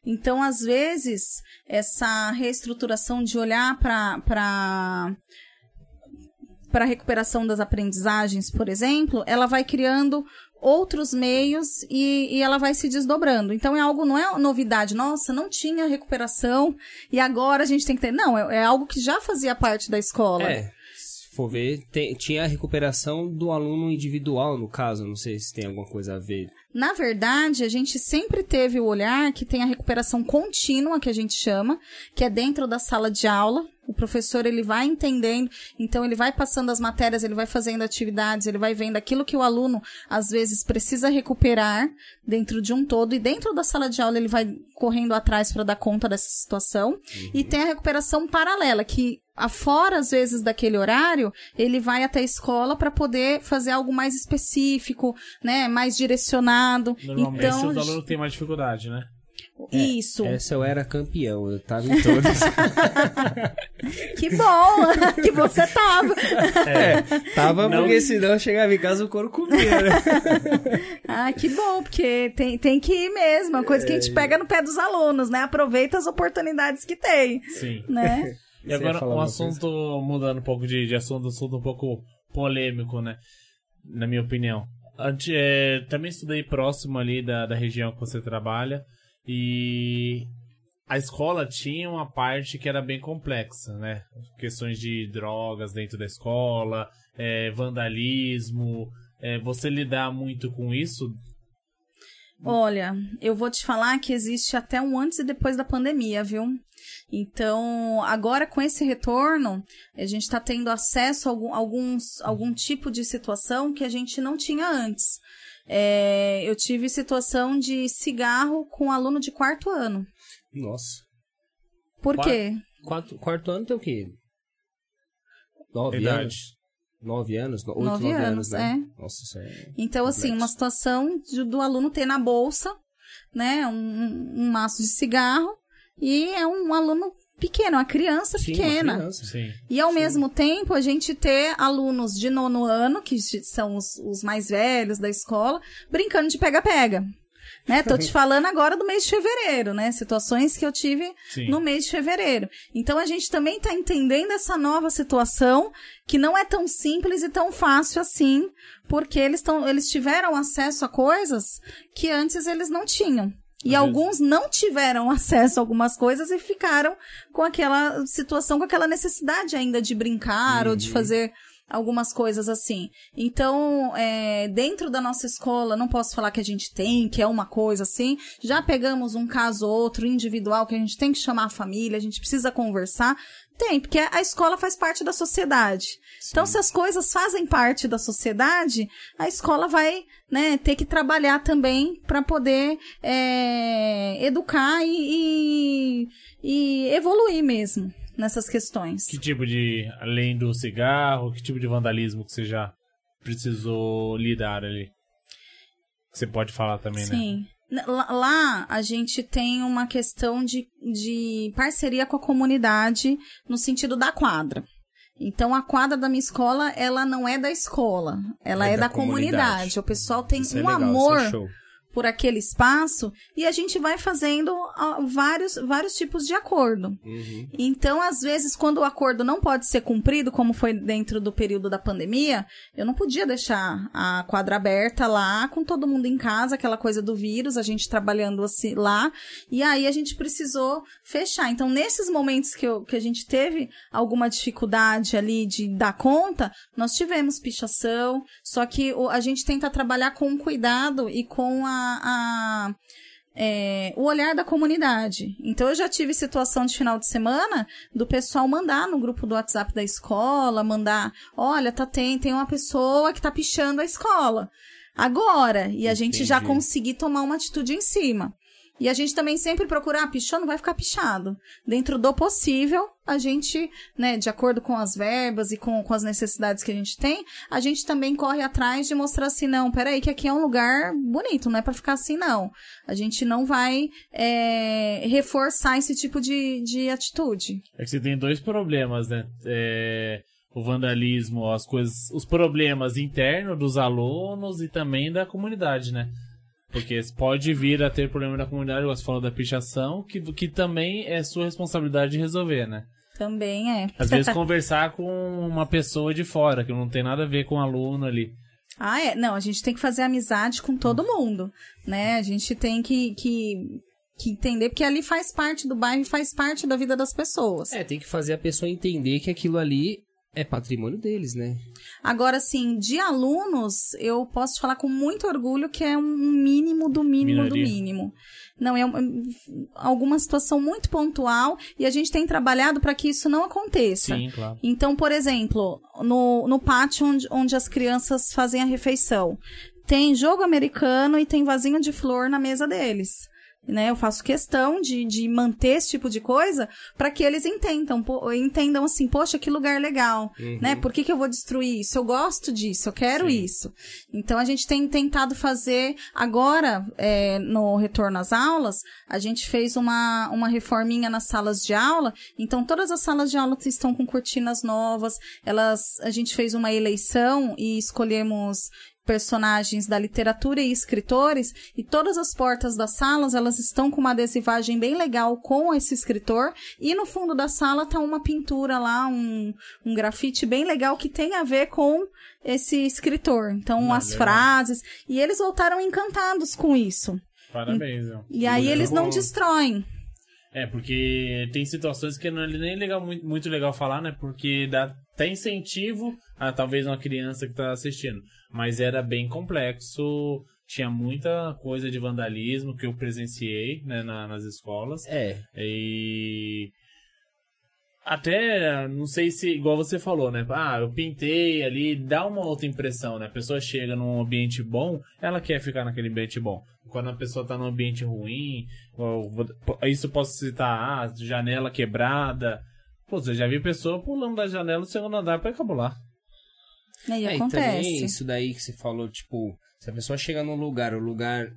Então, às vezes, essa reestruturação de olhar para para a recuperação das aprendizagens, por exemplo, ela vai criando outros meios e, e ela vai se desdobrando. Então é algo, não é novidade, nossa, não tinha recuperação e agora a gente tem que ter. Não, é, é algo que já fazia parte da escola. É, se for ver, tem- tinha a recuperação do aluno individual, no caso, não sei se tem alguma coisa a ver. Na verdade, a gente sempre teve o olhar que tem a recuperação contínua, que a gente chama, que é dentro da sala de aula. O professor ele vai entendendo, então ele vai passando as matérias, ele vai fazendo atividades, ele vai vendo aquilo que o aluno às vezes precisa recuperar dentro de um todo e dentro da sala de aula ele vai correndo atrás para dar conta dessa situação. E tem a recuperação paralela que afora às vezes daquele horário, ele vai até a escola para poder fazer algo mais específico, né, mais direcionado. Normalmente então, os alunos têm mais dificuldade, né? Isso. Essa eu era campeão, eu tava em todas. Que bom que você tava. é, tava Não- porque senão eu chegava em casa o couro comia, né? Ah, que bom, porque tem, tem que ir mesmo. É uma coisa que a gente pega no pé dos alunos, né? Aproveita as oportunidades que tem, Sim. né? E agora, um assunto, mudando um pouco de, de assunto, um assunto um pouco polêmico, né? Na minha opinião. Ante, é, também estudei próximo ali da, da região que você trabalha e a escola tinha uma parte que era bem complexa, né? Questões de drogas dentro da escola, é, vandalismo. É, você lidar muito com isso? Olha, eu vou te falar que existe até um antes e depois da pandemia, viu? Então, agora com esse retorno, a gente está tendo acesso a algum, alguns, algum tipo de situação que a gente não tinha antes. É, eu tive situação de cigarro com um aluno de quarto ano. Nossa. Por quê? Quarto, quarto ano tem o quê? Nove Idade. anos? Nove anos? No- Oito, Nove nove, anos, anos, né? Nossa, isso é... Então, assim, Complexo. uma situação de- do aluno ter na bolsa, né, um, um maço de cigarro, e é um aluno pequeno, uma criança Sim, uma pequena. criança. Sim. E ao mesmo tempo, a gente ter alunos de nono ano, que são os, os mais velhos da escola, brincando de pega-pega. Né? Tô te falando agora do mês de fevereiro, né? Situações que eu tive Sim. no mês de fevereiro. Então a gente também está entendendo essa nova situação que não é tão simples e tão fácil assim, porque eles, tão, eles tiveram acesso a coisas que antes eles não tinham. E alguns não tiveram acesso a algumas coisas e ficaram com aquela situação, com aquela necessidade ainda de brincar ou de fazer algumas coisas assim. Então, é, dentro da nossa escola, não posso falar que a gente tem, que é uma coisa assim. Já pegamos um caso ou outro individual que a gente tem que chamar a família, a gente precisa conversar. Tem, porque a escola faz parte da sociedade. Então, se as coisas fazem parte da sociedade, a escola vai né, ter que trabalhar também para poder é, educar e, e, e evoluir mesmo nessas questões. Que tipo de. Além do cigarro, que tipo de vandalismo que você já precisou lidar ali? Você pode falar também, né? Sim. Lá, a gente tem uma questão de, de parceria com a comunidade no sentido da quadra. Então a quadra da minha escola, ela não é da escola, ela é, É da, da comunidade. comunidade. O pessoal tem Isso é um legal, amor isso é show. Por aquele espaço e a gente vai fazendo vários, vários tipos de acordo. Uhum. Então, às vezes, quando o acordo não pode ser cumprido, como foi dentro do período da pandemia, eu não podia deixar a quadra aberta lá, com todo mundo em casa, aquela coisa do vírus, a gente trabalhando assim lá, e aí a gente precisou fechar. Então, nesses momentos que, eu- que a gente teve alguma dificuldade ali de dar conta, nós tivemos pichação, só que a gente tenta trabalhar com cuidado e com a- a é, o olhar da comunidade. Então eu já tive situação de final de semana do pessoal mandar no grupo do WhatsApp da escola, mandar, olha, tá tem, tem uma pessoa que tá pichando a escola. Agora, e a gente já Entendi. conseguir tomar uma atitude em cima. E a gente também sempre procura, ah, pichou, não vai ficar pichado. Dentro do possível, a gente, né, de acordo com as verbas e com, com as necessidades que a gente tem, a gente também corre atrás de mostrar assim, não, peraí, que aqui é um lugar bonito, não é pra ficar assim, não. A gente não vai é, reforçar esse tipo de, de atitude. É que você tem dois problemas, né? É, o vandalismo, as coisas, os problemas internos dos alunos e também da comunidade, né? Porque pode vir a ter problema da comunidade, você falou da pichação, que, que também é sua responsabilidade de resolver, né? Também é. Às vezes conversar com uma pessoa de fora, que não tem nada a ver com o aluno ali. Ah, é. Não, a gente tem que fazer amizade com todo mundo, né? A gente tem que, que, que entender, porque ali faz parte do bairro e faz parte da vida das pessoas. É, tem que fazer a pessoa entender que aquilo ali é patrimônio deles, né? Agora, assim, de alunos, eu posso te falar com muito orgulho que é um mínimo do mínimo do mínimo. Não, é um- alguma situação muito pontual e a gente tem trabalhado para que isso não aconteça. Sim, claro. Então, por exemplo, no, no pátio onde, onde as crianças fazem a refeição, tem jogo americano e tem vasinho de flor na mesa deles. Né, eu faço questão de, de manter esse tipo de coisa para que eles entendam, po- entendam assim, poxa, que lugar legal, né? Por que, que eu vou destruir isso? Eu gosto disso, eu quero Sim. isso. Então a gente tem tentado fazer agora é, no retorno às aulas, a gente fez uma, uma reforminha nas salas de aula. Então todas as salas de aula estão com cortinas novas. Elas, a gente fez uma eleição e escolhemos personagens da literatura e escritores e todas as portas das salas elas estão com uma adesivagem bem legal com esse escritor e no fundo da sala tá uma pintura lá um, um grafite bem legal que tem a ver com esse escritor então Ah, as frases e eles voltaram encantados com isso Parabéns, Léo. e aí eles não destroem É, porque tem situações que não é nem legal, muito, muito legal falar, né? Porque dá até incentivo a talvez uma criança que tá assistindo. Mas era bem complexo, tinha muita coisa de vandalismo que eu presenciei né, na- nas escolas. É. E até, não sei se, igual você falou, né? Ah, eu pintei ali, dá uma outra impressão, né? A pessoa chega num ambiente bom, ela quer ficar naquele ambiente bom. Quando a pessoa tá num ambiente ruim, isso posso citar, ah, janela quebrada. Pô, você já viu pessoa pulando da janela do segundo andar pra cabular. E aí É, e acontece também isso daí que você falou, tipo, se a pessoa chega num lugar, o lugar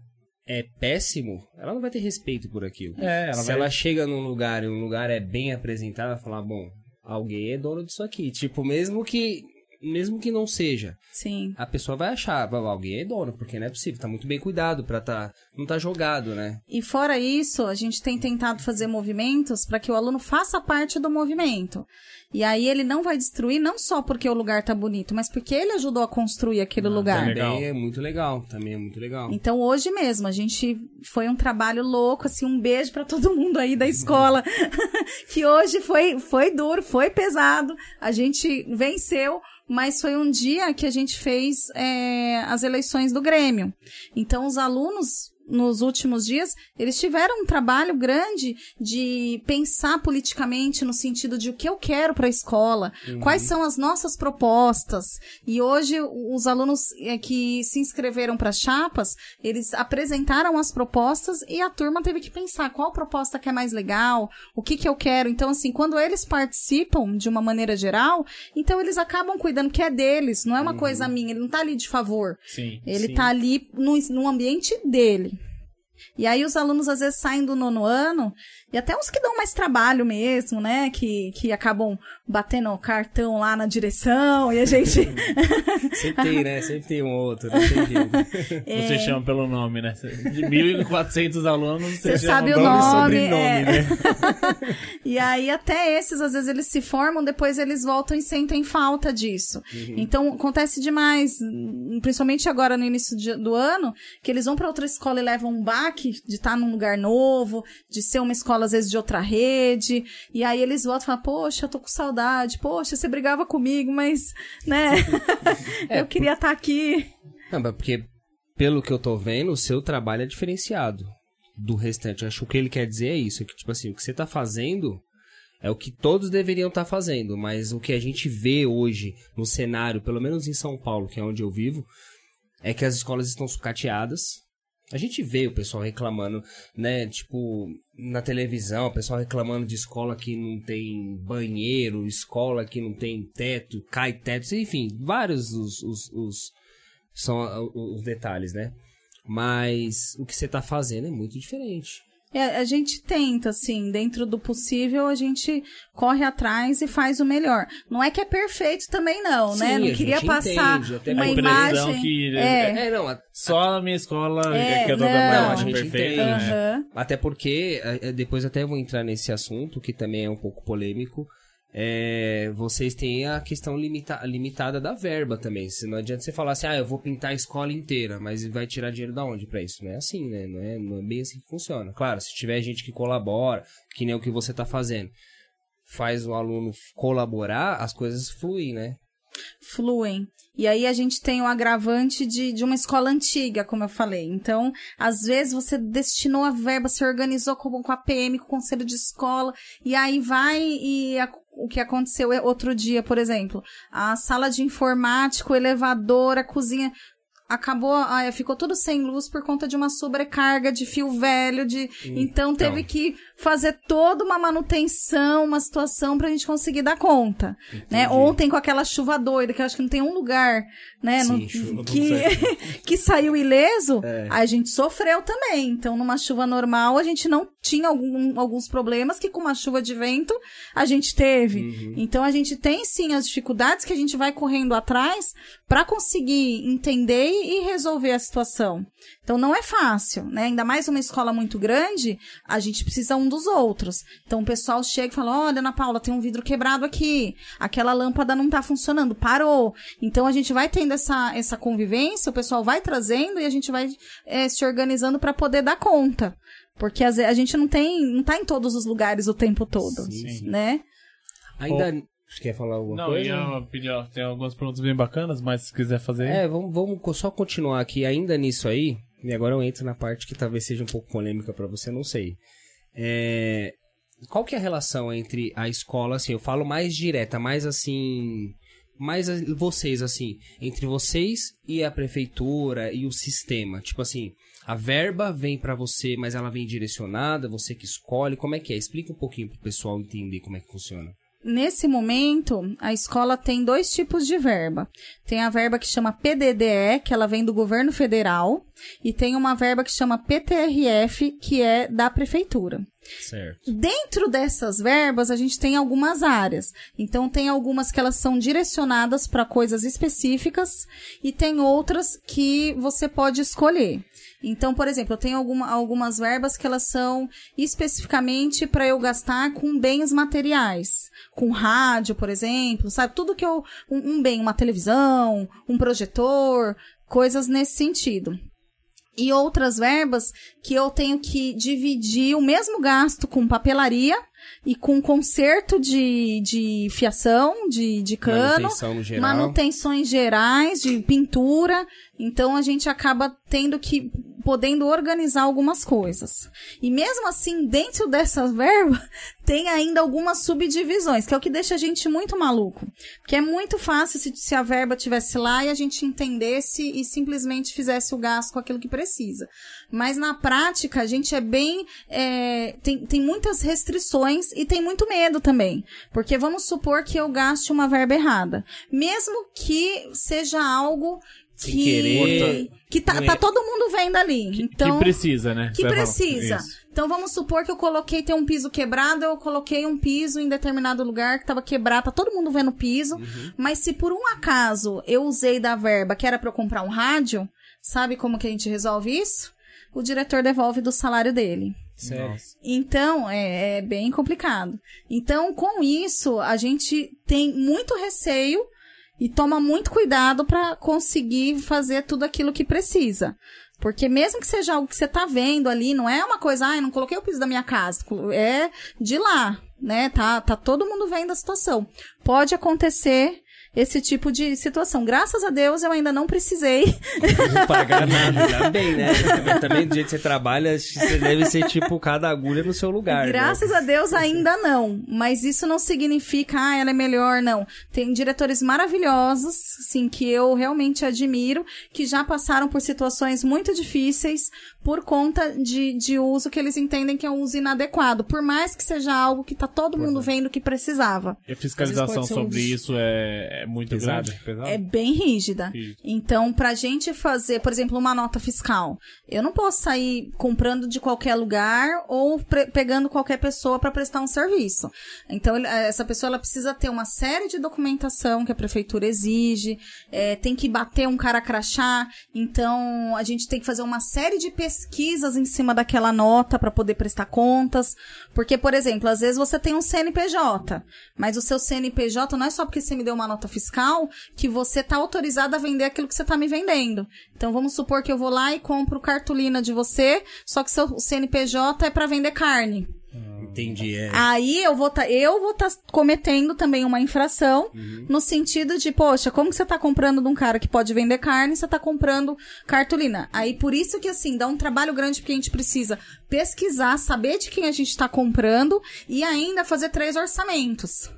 é péssimo, ela não vai ter respeito por aquilo. É, ela se vai... ela chega num lugar e um lugar é bem apresentado, ela fala, bom, alguém é dono disso aqui. Tipo, mesmo que mesmo que não seja, sim a pessoa vai achar, "Bom, alguém é dono, porque não é possível, tá muito bem cuidado pra tá, não tá jogado, né? E fora isso, a gente tem tentado fazer movimentos para que o aluno faça parte do movimento. E aí ele não vai destruir não só porque o lugar tá bonito, mas porque ele ajudou a construir aquele lugar. legal. Também é muito legal, também é muito legal. Então hoje mesmo a gente foi um trabalho louco, assim, um beijo para todo mundo aí da escola, que hoje foi foi duro, foi pesado, a gente venceu, mas foi um dia que a gente fez é, as eleições do Grêmio. Então os alunos nos últimos dias, eles tiveram um trabalho grande de pensar politicamente no sentido de o que eu quero para a escola, quais são as nossas propostas. E hoje os alunos eh, que se inscreveram para chapas, eles apresentaram as propostas e a turma teve que pensar qual proposta que é mais legal, o que que eu quero. Então assim, quando eles participam de uma maneira geral, então eles acabam cuidando que é deles, não é uma coisa minha, ele não tá ali de favor. Sim. Ele Sim. tá ali no, no ambiente dele. E aí os alunos às vezes saem do nono ano, e até uns que dão mais trabalho mesmo, né? Que, que acabam batendo o cartão lá na direção, e a gente. Sempre tem, né? Sempre tem um outro. É. Você chama pelo nome, né? De 1.400 alunos, você, Você chama sabe o nome e nome, sobrenome, é. né? e aí até esses, às vezes, eles se formam, depois eles voltam e sentem falta disso. Então acontece demais, principalmente agora no início de- do ano, que eles vão para outra escola e levam um baque de estar num lugar novo, de ser uma escola às vezes de outra rede, e aí eles voltam e falam, poxa, eu tô com saudade, poxa, você brigava comigo, mas, né, eu queria estar aqui. Não, mas porque, pelo que eu tô vendo, o seu trabalho é diferenciado do restante. Eu acho que o que ele quer dizer é isso, é que, tipo assim, o que você tá fazendo é o que todos deveriam estar fazendo, mas o que a gente vê hoje no cenário, pelo menos em São Paulo, que é onde eu vivo, é que as escolas estão sucateadas. A gente vê o pessoal reclamando, né, tipo, na televisão, o pessoal reclamando de escola que não tem banheiro, escola que não tem teto, cai teto, enfim, vários os, os, os- são ah, os detalhes, né? Mas o que você tá fazendo é muito diferente. É, a gente tenta, assim, dentro do possível, a gente corre atrás e faz o melhor. Não é que é perfeito também, não, né? Sim, Não a queria gente passar entende, uma imagem. que- É, É, não, a- Só a minha escola É, que é toda não. mais Não, a gente perfeita, né? aham. Até porque, depois até vou entrar nesse assunto, que também é um pouco polêmico, é, vocês têm a questão limita- limitada da verba também. Se não adianta você falar assim, ah, eu vou pintar a escola inteira, mas vai tirar dinheiro da onde pra isso? Não é assim, né? Não é, não é bem assim que funciona. Claro, se tiver gente que colabora, que nem o que você tá fazendo, faz o aluno colaborar, as coisas fluem, né? fluem. E aí a gente tem o agravante de, de uma escola antiga, como eu falei. Então, às vezes você destinou a verba, se organizou com, com a PM, com o conselho de escola, e aí vai e a, o que aconteceu outro dia, por exemplo, a sala de informática, o elevador, a cozinha, acabou, ah, ficou tudo sem luz por conta de uma sobrecarga de fio velho, de então, então teve que fazer toda uma manutenção, uma situação pra gente conseguir dar conta, né? Ontem com aquela chuva doida, que eu acho que não tem um lugar, né, Sim, no, chuva que que saiu ileso, é. a gente sofreu também. Então, numa chuva normal, a gente não tinha algum, alguns problemas que com uma chuva de vento a gente teve. Uhum. Então, a gente tem sim as dificuldades que a gente vai correndo atrás para conseguir entender e resolver a situação. Então não é fácil, né? Ainda mais uma escola muito grande, a gente precisa um dos outros. Então o pessoal chega e fala: olha, Ana Paula, tem um vidro quebrado aqui, aquela lâmpada não tá funcionando, parou. Então a gente vai tendo essa, essa convivência, o pessoal vai trazendo e a gente vai é, se organizando para poder dar conta. Porque a gente não tem, não tá em todos os lugares o tempo todo, sim, né? Ainda, você quer falar alguma não, coisa? Não, ia pedir, tem algumas perguntas bem bacanas, mas se quiser fazer. É, vamos, vamos só continuar aqui ainda nisso aí. E agora eu entro na parte que talvez seja um pouco polêmica para você, não sei. É, qual que é a relação entre a escola, assim, eu falo mais direta, mais assim, mais vocês, assim, entre vocês e a prefeitura e o sistema? Tipo assim, a verba vem para você, mas ela vem direcionada, você que escolhe, como é que é? Explica um pouquinho pro pessoal entender como é que funciona. Nesse momento, a escola tem dois tipos de verba. Tem a verba que chama PDDE, que ela vem do governo federal, e tem uma verba que chama PTRF, que é da prefeitura. Certo. Dentro dessas verbas, a gente tem algumas áreas. Então, tem algumas que elas são direcionadas para coisas específicas e tem outras que você pode escolher. Então, por exemplo, eu tenho alguma, algumas verbas que elas são especificamente para eu gastar com bens materiais, com rádio, por exemplo, sabe? Tudo que eu um, um bem, uma televisão, um projetor, coisas nesse sentido e outras verbas que eu tenho que dividir o mesmo gasto com papelaria e com conserto de, de fiação, de, de cano, Manutenção geral. manutenções gerais, de pintura. Então a gente acaba tendo que podendo organizar algumas coisas. E mesmo assim, dentro dessa verba, tem ainda algumas subdivisões, que é o que deixa a gente muito maluco. Porque é muito fácil se, se a verba tivesse lá e a gente entendesse e simplesmente fizesse o gasto com aquilo que precisa. Mas na prática, a gente é bem. É, tem, tem muitas restrições e tem muito medo também. Porque vamos supor que eu gaste uma verba errada. Mesmo que seja algo sem que, querer. Que tá, tá todo mundo vendo ali. Que, então, que precisa, né? Que precisa. Então vamos supor que eu coloquei tem um piso quebrado, eu coloquei um piso em determinado lugar que tava quebrado, tá todo mundo vendo o piso. Uhum. Mas se por um acaso eu usei da verba que era para eu comprar um rádio, sabe como que a gente resolve isso? O diretor devolve do salário dele. Sério? Então, é, é bem complicado. Então, com isso, a gente tem muito receio e toma muito cuidado para conseguir fazer tudo aquilo que precisa. Porque mesmo que seja algo que você tá vendo ali, não é uma coisa, ah, eu não coloquei o piso da minha casa, é de lá, né? Tá, tá todo mundo vendo a situação. Pode acontecer esse tipo de situação. Graças a Deus eu ainda não precisei. Não pagar nada, ainda bem, né? Também do jeito que você trabalha, você deve ser tipo cada agulha no seu lugar. Né? Graças né? a Deus ainda não. Mas isso não significa, ah, ela é melhor, não. Tem diretores maravilhosos, sim, que eu realmente admiro, que já passaram por situações muito difíceis por conta de, de uso que eles entendem que é um uso inadequado. Por mais que seja algo que tá todo mundo vendo que precisava. E a fiscalização sobre um... isso é é muito grande? Pesado? É bem rígida. Rígido. Então, pra gente fazer, por exemplo, uma nota fiscal, eu não posso sair comprando de qualquer lugar ou pegando qualquer pessoa para prestar um serviço. Então, essa pessoa ela precisa ter uma série de documentação que a prefeitura exige, é, tem que bater um cara crachá, então a gente tem que fazer uma série de pesquisas em cima daquela nota para poder prestar contas. Porque, por exemplo, às vezes você tem um CNPJ, mas o seu CNPJ não é só porque você me deu uma nota fiscal que você está autorizado a vender aquilo que você está me vendendo. Então vamos supor que eu vou lá e compro cartolina de você, só que seu CNPJ é para vender carne. Entendi, é. Aí eu vou tá, eu vou estar cometendo também uma infração Uhum. no sentido de, poxa, como que você tá comprando de um cara que pode vender carne você tá comprando cartolina? Aí por isso que assim, dá um trabalho grande porque a gente precisa pesquisar, saber de quem a gente tá comprando e ainda fazer três orçamentos.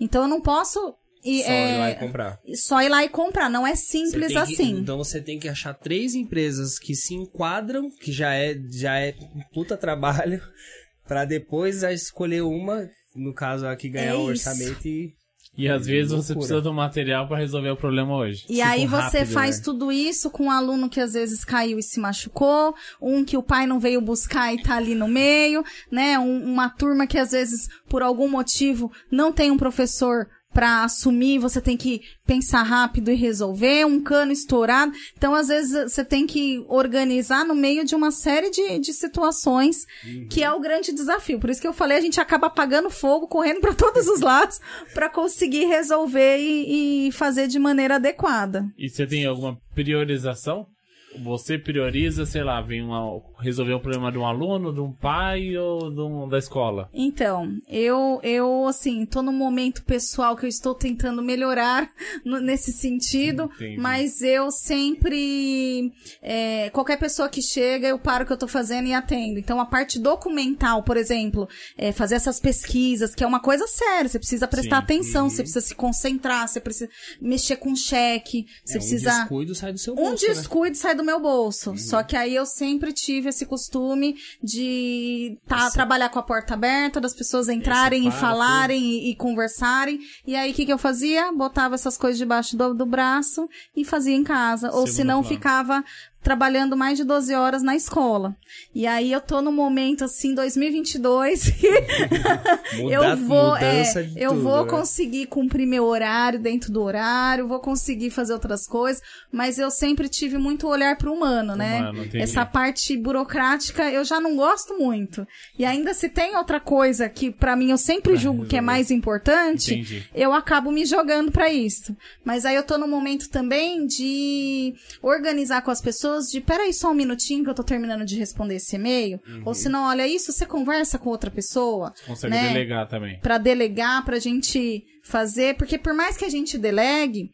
Então eu não posso e, Só ir lá é, e comprar. só ir lá e comprar, não é simples que- assim. então você tem que achar três empresas que se enquadram, que já é, já é um puta trabalho, pra depois escolher uma, no caso aqui ganhar É o orçamento e. E às vezes você Loucura. precisa do material pra resolver o problema hoje. E Tipo, aí você rápido, faz né? tudo isso com um aluno que às vezes caiu e se machucou, um que o pai não veio buscar e tá ali no meio, né? Um- uma turma que às vezes, por algum motivo, não tem um professor pra assumir, você tem que pensar rápido e resolver, um cano estourado. Então, às vezes, você tem que organizar no meio de uma série de, de situações que é o grande desafio. Por isso que eu falei, a gente acaba apagando fogo, correndo para todos os lados, para conseguir resolver e, e fazer de maneira adequada. E você tem alguma priorização? Você prioriza, sei lá, vem uma, resolver um problema de um aluno, de um pai ou de um- da escola? Então, eu, eu, assim, tô num momento pessoal que eu estou tentando melhorar no- nesse sentido, Entendi. mas eu sempre, é, qualquer pessoa que chega, eu paro o que eu tô fazendo e atendo. Então, a parte documental, por exemplo, é, fazer essas pesquisas, que é uma coisa séria, você precisa prestar Sim. atenção, você precisa se concentrar, você precisa mexer com cheque, você é, precisa... Um descuido sai do seu Um bolso. né? descuido sai do meu bolso. Uhum. Só que aí eu sempre tive esse costume de tá, trabalhar com a porta aberta, das pessoas entrarem e falarem e, e conversarem. E aí o que, que eu fazia? Botava essas coisas debaixo do, do braço e fazia em casa. Ou se não, ficava trabalhando mais de 12 horas na escola. E aí eu tô no momento assim, 2022, que Muda- eu vou, é, eu tudo, vou né? conseguir cumprir meu horário dentro do horário, vou conseguir fazer outras coisas, mas eu sempre tive muito olhar para o humano, né? Humano. Essa parte burocrática eu já não gosto muito. E ainda se tem outra coisa que para mim eu sempre julgo que é mais importante, Entendi. eu acabo me jogando para isso. Mas aí eu tô no momento também de organizar com as pessoas de, peraí só um minutinho que eu tô terminando de responder esse e-mail, Uhum. ou se não, olha isso, você conversa com outra pessoa, Consegue né? delegar também. Pra delegar, pra gente fazer, porque por mais que a gente delegue,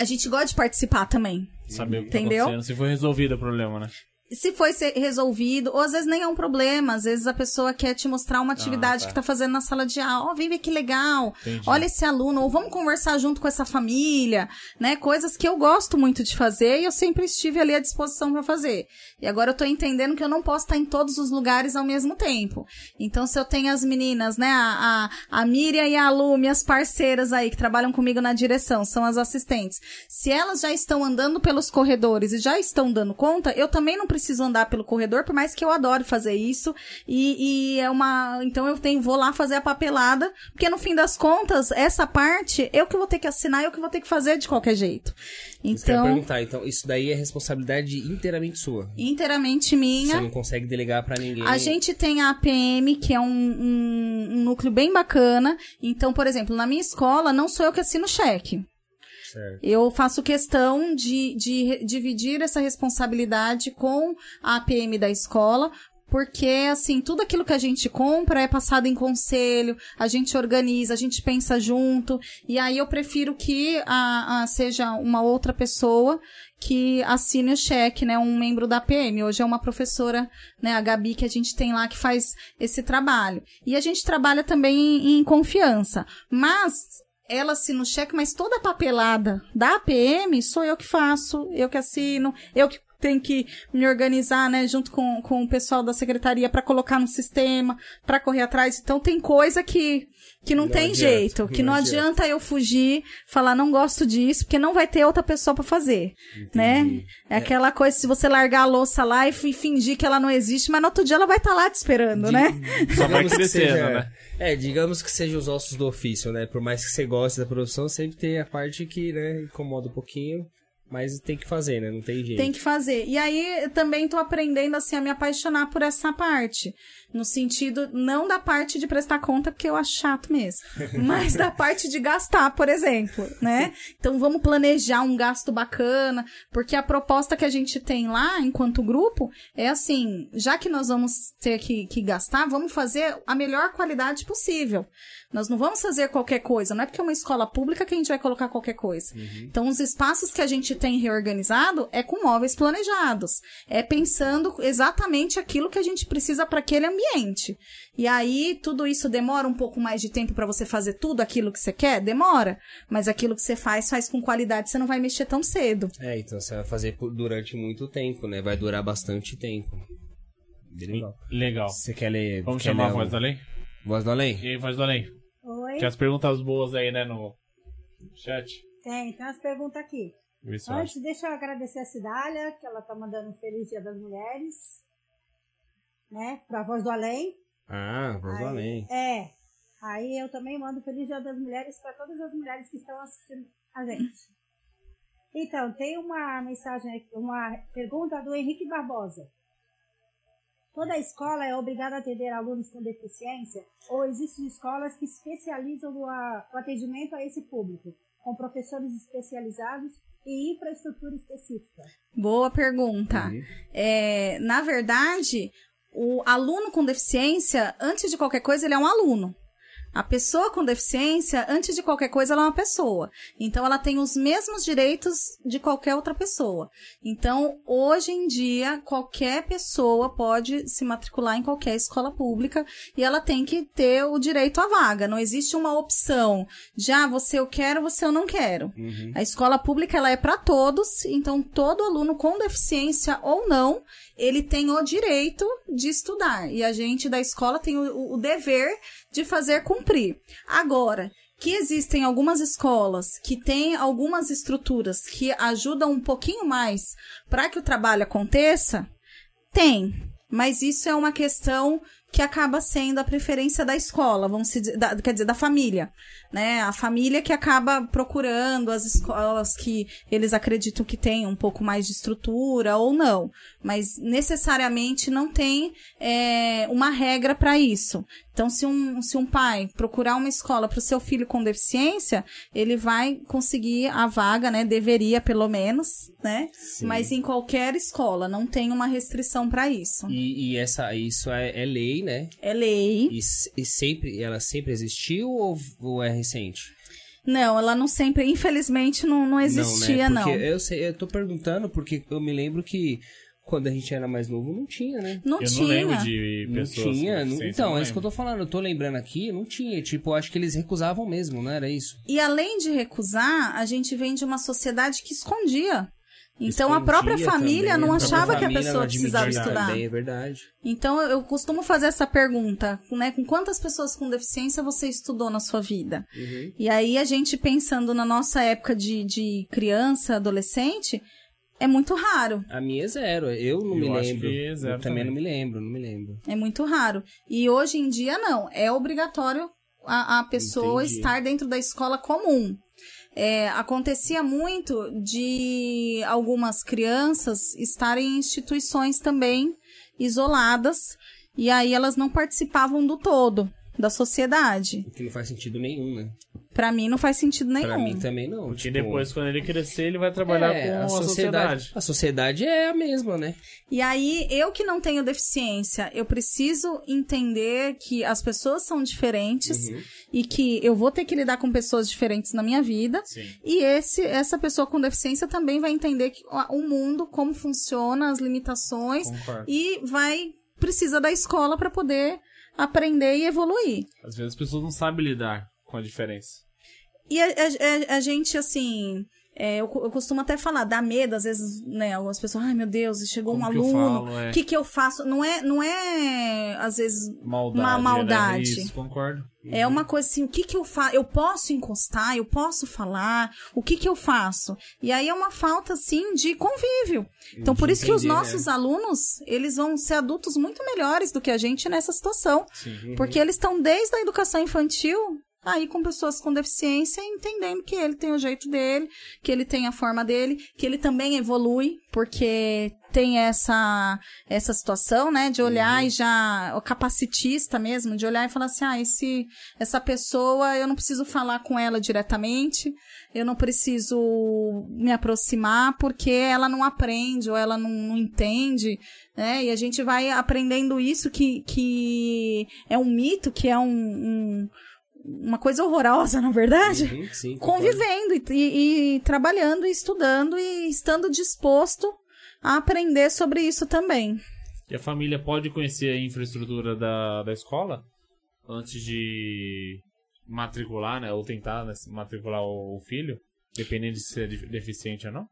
a gente gosta de participar também. Saber o que Entendeu? tá. Se foi resolvido o problema, né? Se foi resolvido, ou às vezes nem é um problema, às vezes a pessoa quer te mostrar uma atividade tá. que tá fazendo na sala de aula. Ó, vem ver que legal. Entendi. Olha esse aluno, ou vamos conversar junto com essa família, né? Coisas que eu gosto muito de fazer e eu sempre estive ali à disposição para fazer. E agora eu tô entendendo que eu não posso estar em todos os lugares ao mesmo tempo. Então, se eu tenho as meninas, né, a, a, a Miriam e a Lu, minhas parceiras aí que trabalham comigo na direção, são as assistentes. Se elas já estão andando pelos corredores e já estão dando conta, eu também não preciso andar pelo corredor, por mais que eu adore fazer isso. E, e é uma. Então eu tenho, vou lá fazer a papelada, porque no fim das contas, essa parte, eu que vou ter que assinar, eu que vou ter que fazer de qualquer jeito. Então, perguntar, então, isso daí é responsabilidade inteiramente sua. inteiramente Você minha. não consegue delegar pra ninguém. A gente tem a APM, que é um, um- um núcleo bem bacana. Então, por exemplo, na minha escola, não sou eu que assino cheque. Eu faço questão de, de dividir essa responsabilidade com a APM da escola, porque, assim, tudo aquilo que a gente compra é passado em conselho, a gente organiza, a gente pensa junto, e aí eu prefiro que a, a- seja uma outra pessoa que assine o cheque, né, um membro da APM. Hoje é uma professora, né, a Gabi, que a gente tem lá que faz esse trabalho. E a gente trabalha também em, em confiança. Mas ela assina o cheque, mas toda a papelada da APM sou eu que faço, eu que assino, eu que tenho que me organizar, né, junto com, com o pessoal da secretaria para colocar no sistema, para correr atrás. Então tem coisa que que não, Não tem adianta, jeito, que não não adianta. adianta eu fugir, falar não gosto disso, porque não vai ter outra pessoa para fazer, né? É aquela coisa se você largar a louça lá e fi- fingir que ela não existe, mas no outro dia ela vai estar lá te esperando, né? Só vai Digamos que crescendo, seja- né? É, digamos que seja os ossos do ofício, né? Por mais que você goste da produção, sempre tem a parte que, né, incomoda um pouquinho. Mas tem que fazer, né? Não tem jeito. Tem que fazer. E aí eu também tô aprendendo assim a me apaixonar por essa parte. No sentido, não da parte de prestar conta, porque eu acho chato mesmo. mas da parte de gastar, por exemplo, né? Então vamos planejar um gasto bacana, porque a proposta que a gente tem lá, enquanto grupo, é assim, já que nós vamos ter que, que gastar, vamos fazer a melhor qualidade possível. Nós não vamos fazer qualquer coisa, não é porque é uma escola pública que a gente vai colocar qualquer coisa. Então, os espaços que a gente tem reorganizado é com móveis planejados. É pensando exatamente aquilo que a gente precisa para aquele ambiente. E aí, tudo isso demora um pouco mais de tempo para você fazer tudo aquilo que você quer? Demora. Mas aquilo que você faz, faz com qualidade, você não vai mexer tão cedo. É, então você vai fazer por- durante muito tempo, né? Vai durar bastante tempo. Legal. Legal. Você quer ler? Vamos quer chamar a ler voz o- do além? Voz do além? E aí, voz do além? Oi? Tinha as perguntas boas aí, né, no chat. Tem, tem umas perguntas aqui. Acho. Antes, deixa eu agradecer a Cidália, que ela tá mandando um Feliz Dia das Mulheres. Né? Pra Voz do Além. Ah, voz do além. É. Aí eu também mando Feliz Dia das Mulheres para todas as mulheres que estão assistindo a gente. Então, tem uma mensagem aqui, uma pergunta do Henrique Barbosa. Toda escola é obrigada a atender alunos com deficiência ou existem escolas que especializam no a- o atendimento a esse público, com professores especializados e infraestrutura específica? Boa pergunta. É, na verdade, o aluno com deficiência, antes de qualquer coisa, ele é um aluno. A pessoa com deficiência, antes de qualquer coisa, ela é uma pessoa. Então, ela tem os mesmos direitos de qualquer outra pessoa. Então, hoje em dia, qualquer pessoa pode se matricular em qualquer escola pública e ela tem que ter o direito à vaga. Não existe uma opção de, ah, você eu quero, você eu não quero. Uhum. A escola pública ela é para todos, então todo aluno com deficiência ou não, ele tem o direito de estudar. E a gente da escola tem o, o dever de fazer cumprir. Agora, que existem algumas escolas que têm algumas estruturas que ajudam um pouquinho mais para que o trabalho aconteça, tem. Mas isso é uma questão que acaba sendo a preferência da escola, vamos dizer, da- quer dizer, da família, né? A família que acaba procurando as escolas que eles acreditam que tem um pouco mais de estrutura ou não, mas necessariamente não tem é, uma regra para isso. Então, se um, se um pai procurar uma escola para o seu filho com deficiência, ele vai conseguir a vaga, né? Deveria, pelo menos, né? Sim. Mas em qualquer escola, não tem uma restrição para isso. E, e essa, isso é, é lei, né? É lei. E, e sempre, ela sempre existiu ou, ou é recente? Não, ela não sempre, infelizmente, não, não existia, não. não. Né? Porque eu, sei, eu tô perguntando porque eu me lembro que quando a gente era mais novo não tinha, né? Não eu tinha. não lembro de Não pessoas tinha. com não- deficiência, então, não é isso que eu tô falando. Eu tô lembrando aqui, não tinha. Tipo, acho que eles recusavam mesmo, não era isso? E além de recusar, a gente vem de uma sociedade que escondia. Então a própria família também, não achava que a família pessoa precisava estudar. Também, é verdade. Então eu costumo fazer essa pergunta, né? Com quantas pessoas com deficiência você estudou na sua vida? Uhum. E aí a gente pensando na nossa época de, de criança, adolescente, é muito raro. A minha é zero. Eu não Eu me acho lembro. que é zero eu também, também. não me lembro, não me lembro. É muito raro. E hoje em dia, não. É obrigatório a, a pessoa Entendi. estar dentro da escola comum. É, acontecia muito de algumas crianças estarem em instituições também isoladas e aí elas não participavam do todo da sociedade. O que não faz sentido nenhum, né? Pra mim não faz sentido nenhum. Pra mim também não. Porque tipo, depois, quando ele crescer, ele vai trabalhar é, com a sociedade. A sociedade é a mesma, né? E aí, eu que não tenho deficiência, eu preciso entender que as pessoas são diferentes Uhum. e que eu vou ter que lidar com pessoas diferentes na minha vida. Sim. E esse, essa pessoa com deficiência também vai entender que o o mundo, como funciona, as limitações, Concordo. e vai precisa da escola para poder aprender e evoluir. Às vezes as pessoas não sabem lidar com a diferença. E a, a- a- gente, assim, é, eu, eu costumo até falar, dá medo, às vezes, né, algumas pessoas, ai meu Deus, chegou Como um aluno, falo, é. o que que eu faço? Não é, não é, às vezes, Maldade. uma né? maldade. Isso, concordo. É uma coisa assim, o que que eu faço? Eu posso encostar, eu posso falar, o que que eu faço? E aí é uma falta, assim, de convívio. Então, por isso que os nossos né? alunos, eles vão ser adultos muito melhores do que a gente nessa situação. Sim. Porque eles estão desde a educação infantil aí com pessoas com deficiência, entendendo que ele tem o jeito dele, que ele tem a forma dele, que ele também evolui, porque tem essa essa situação, né, de olhar Uhum. e já o capacitista mesmo, de olhar e falar assim: "Ah, esse essa pessoa, eu não preciso falar com ela diretamente, eu não preciso me aproximar porque ela não aprende ou ela não, não entende, né? E a gente vai aprendendo isso que, que é um mito, que é um, um- uma coisa horrorosa, na verdade. Uhum, sim. Convivendo e, e- e trabalhando e estudando e estando disposto a aprender sobre isso também. E a família pode conhecer a infraestrutura da, da escola antes de matricular, né? Ou tentar né, matricular o, o filho, dependendo de ser def- deficiente ou não?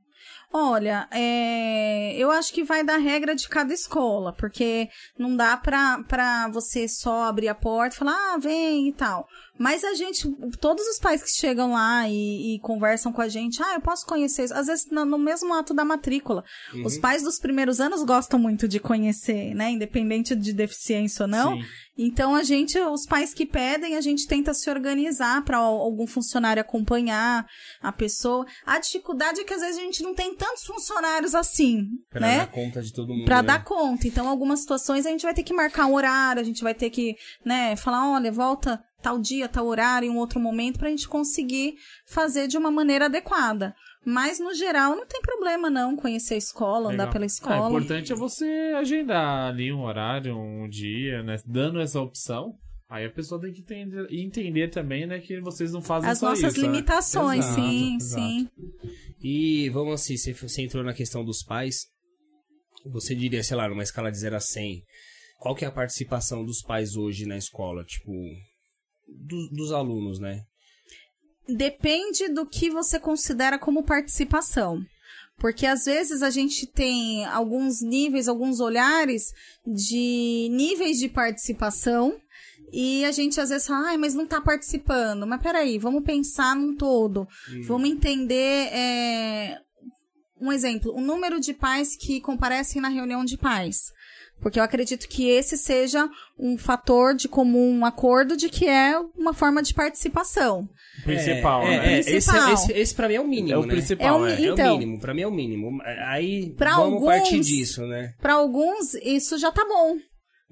Olha, é, eu acho que vai da regra de cada escola, porque não dá pra, pra você só abrir a porta e falar, ah, vem e tal. Mas a gente, todos os pais que chegam lá e, e conversam com a gente, ah, eu posso conhecer. Às vezes no, no mesmo ato da matrícula. Uhum. Os pais dos primeiros anos gostam muito de conhecer, né? Independente de deficiência ou não. Sim. Então a gente, os pais que pedem, a gente tenta se organizar para algum funcionário acompanhar a pessoa. A dificuldade é que às vezes a gente não tem tantos funcionários assim, Pra né? dar conta de todo mundo. Pra né? dar conta. Então, algumas situações a gente vai ter que marcar um horário, a gente vai ter que, né, falar, olha, volta tal dia, tal horário, em um outro momento, pra gente conseguir fazer de uma maneira adequada. Mas, no geral, não tem problema, não, conhecer a escola, andar Legal. pela Ah, escola. o importante é você agendar ali um horário, um dia, né? Dando essa opção. Aí a pessoa tem que entender, entender também, né, que vocês não fazem As só nossas isso, né? limitações, Exato, sim, exato. sim. E vamos assim, você, você entrou na questão dos pais. Você diria, sei lá, numa escala de 0 a 100, qual que é a participação dos pais hoje na escola? Tipo, do- dos alunos, né? Depende do que você considera como participação. Porque às vezes a gente tem alguns níveis, alguns olhares de níveis de participação e a gente às vezes fala, ai, mas não tá participando. Mas peraí, vamos pensar num todo. Vamos entender. é, Um exemplo, o número de pais que comparecem na reunião de pais. Porque eu acredito que esse seja um fator de comum acordo de que é uma forma de participação. Principal, é, né? é, esse, Principal. esse, esse pra mim é o mínimo, É o né? principal, É o é. mi- É Então. o mínimo, pra mim é o mínimo. Aí Pra vamos alguns- partir disso, né? Para alguns, isso já tá bom.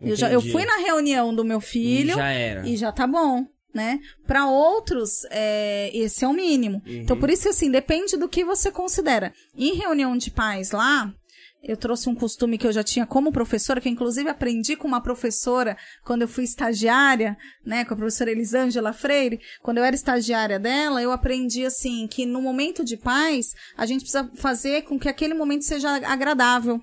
Eu, já, eu Entendi. fui na reunião do meu filho E já era. e já tá bom, né? Para outros, é, esse é o mínimo. Uhum. Então, por isso, assim, depende do que você considera. Em reunião de pais lá, eu trouxe um costume que eu já tinha como professora, que eu, inclusive aprendi com uma professora quando eu fui estagiária, né, com a professora Elisângela Freire. Quando eu era estagiária dela, eu aprendi, assim, que no momento de paz, a gente precisa fazer com que aquele momento seja agradável.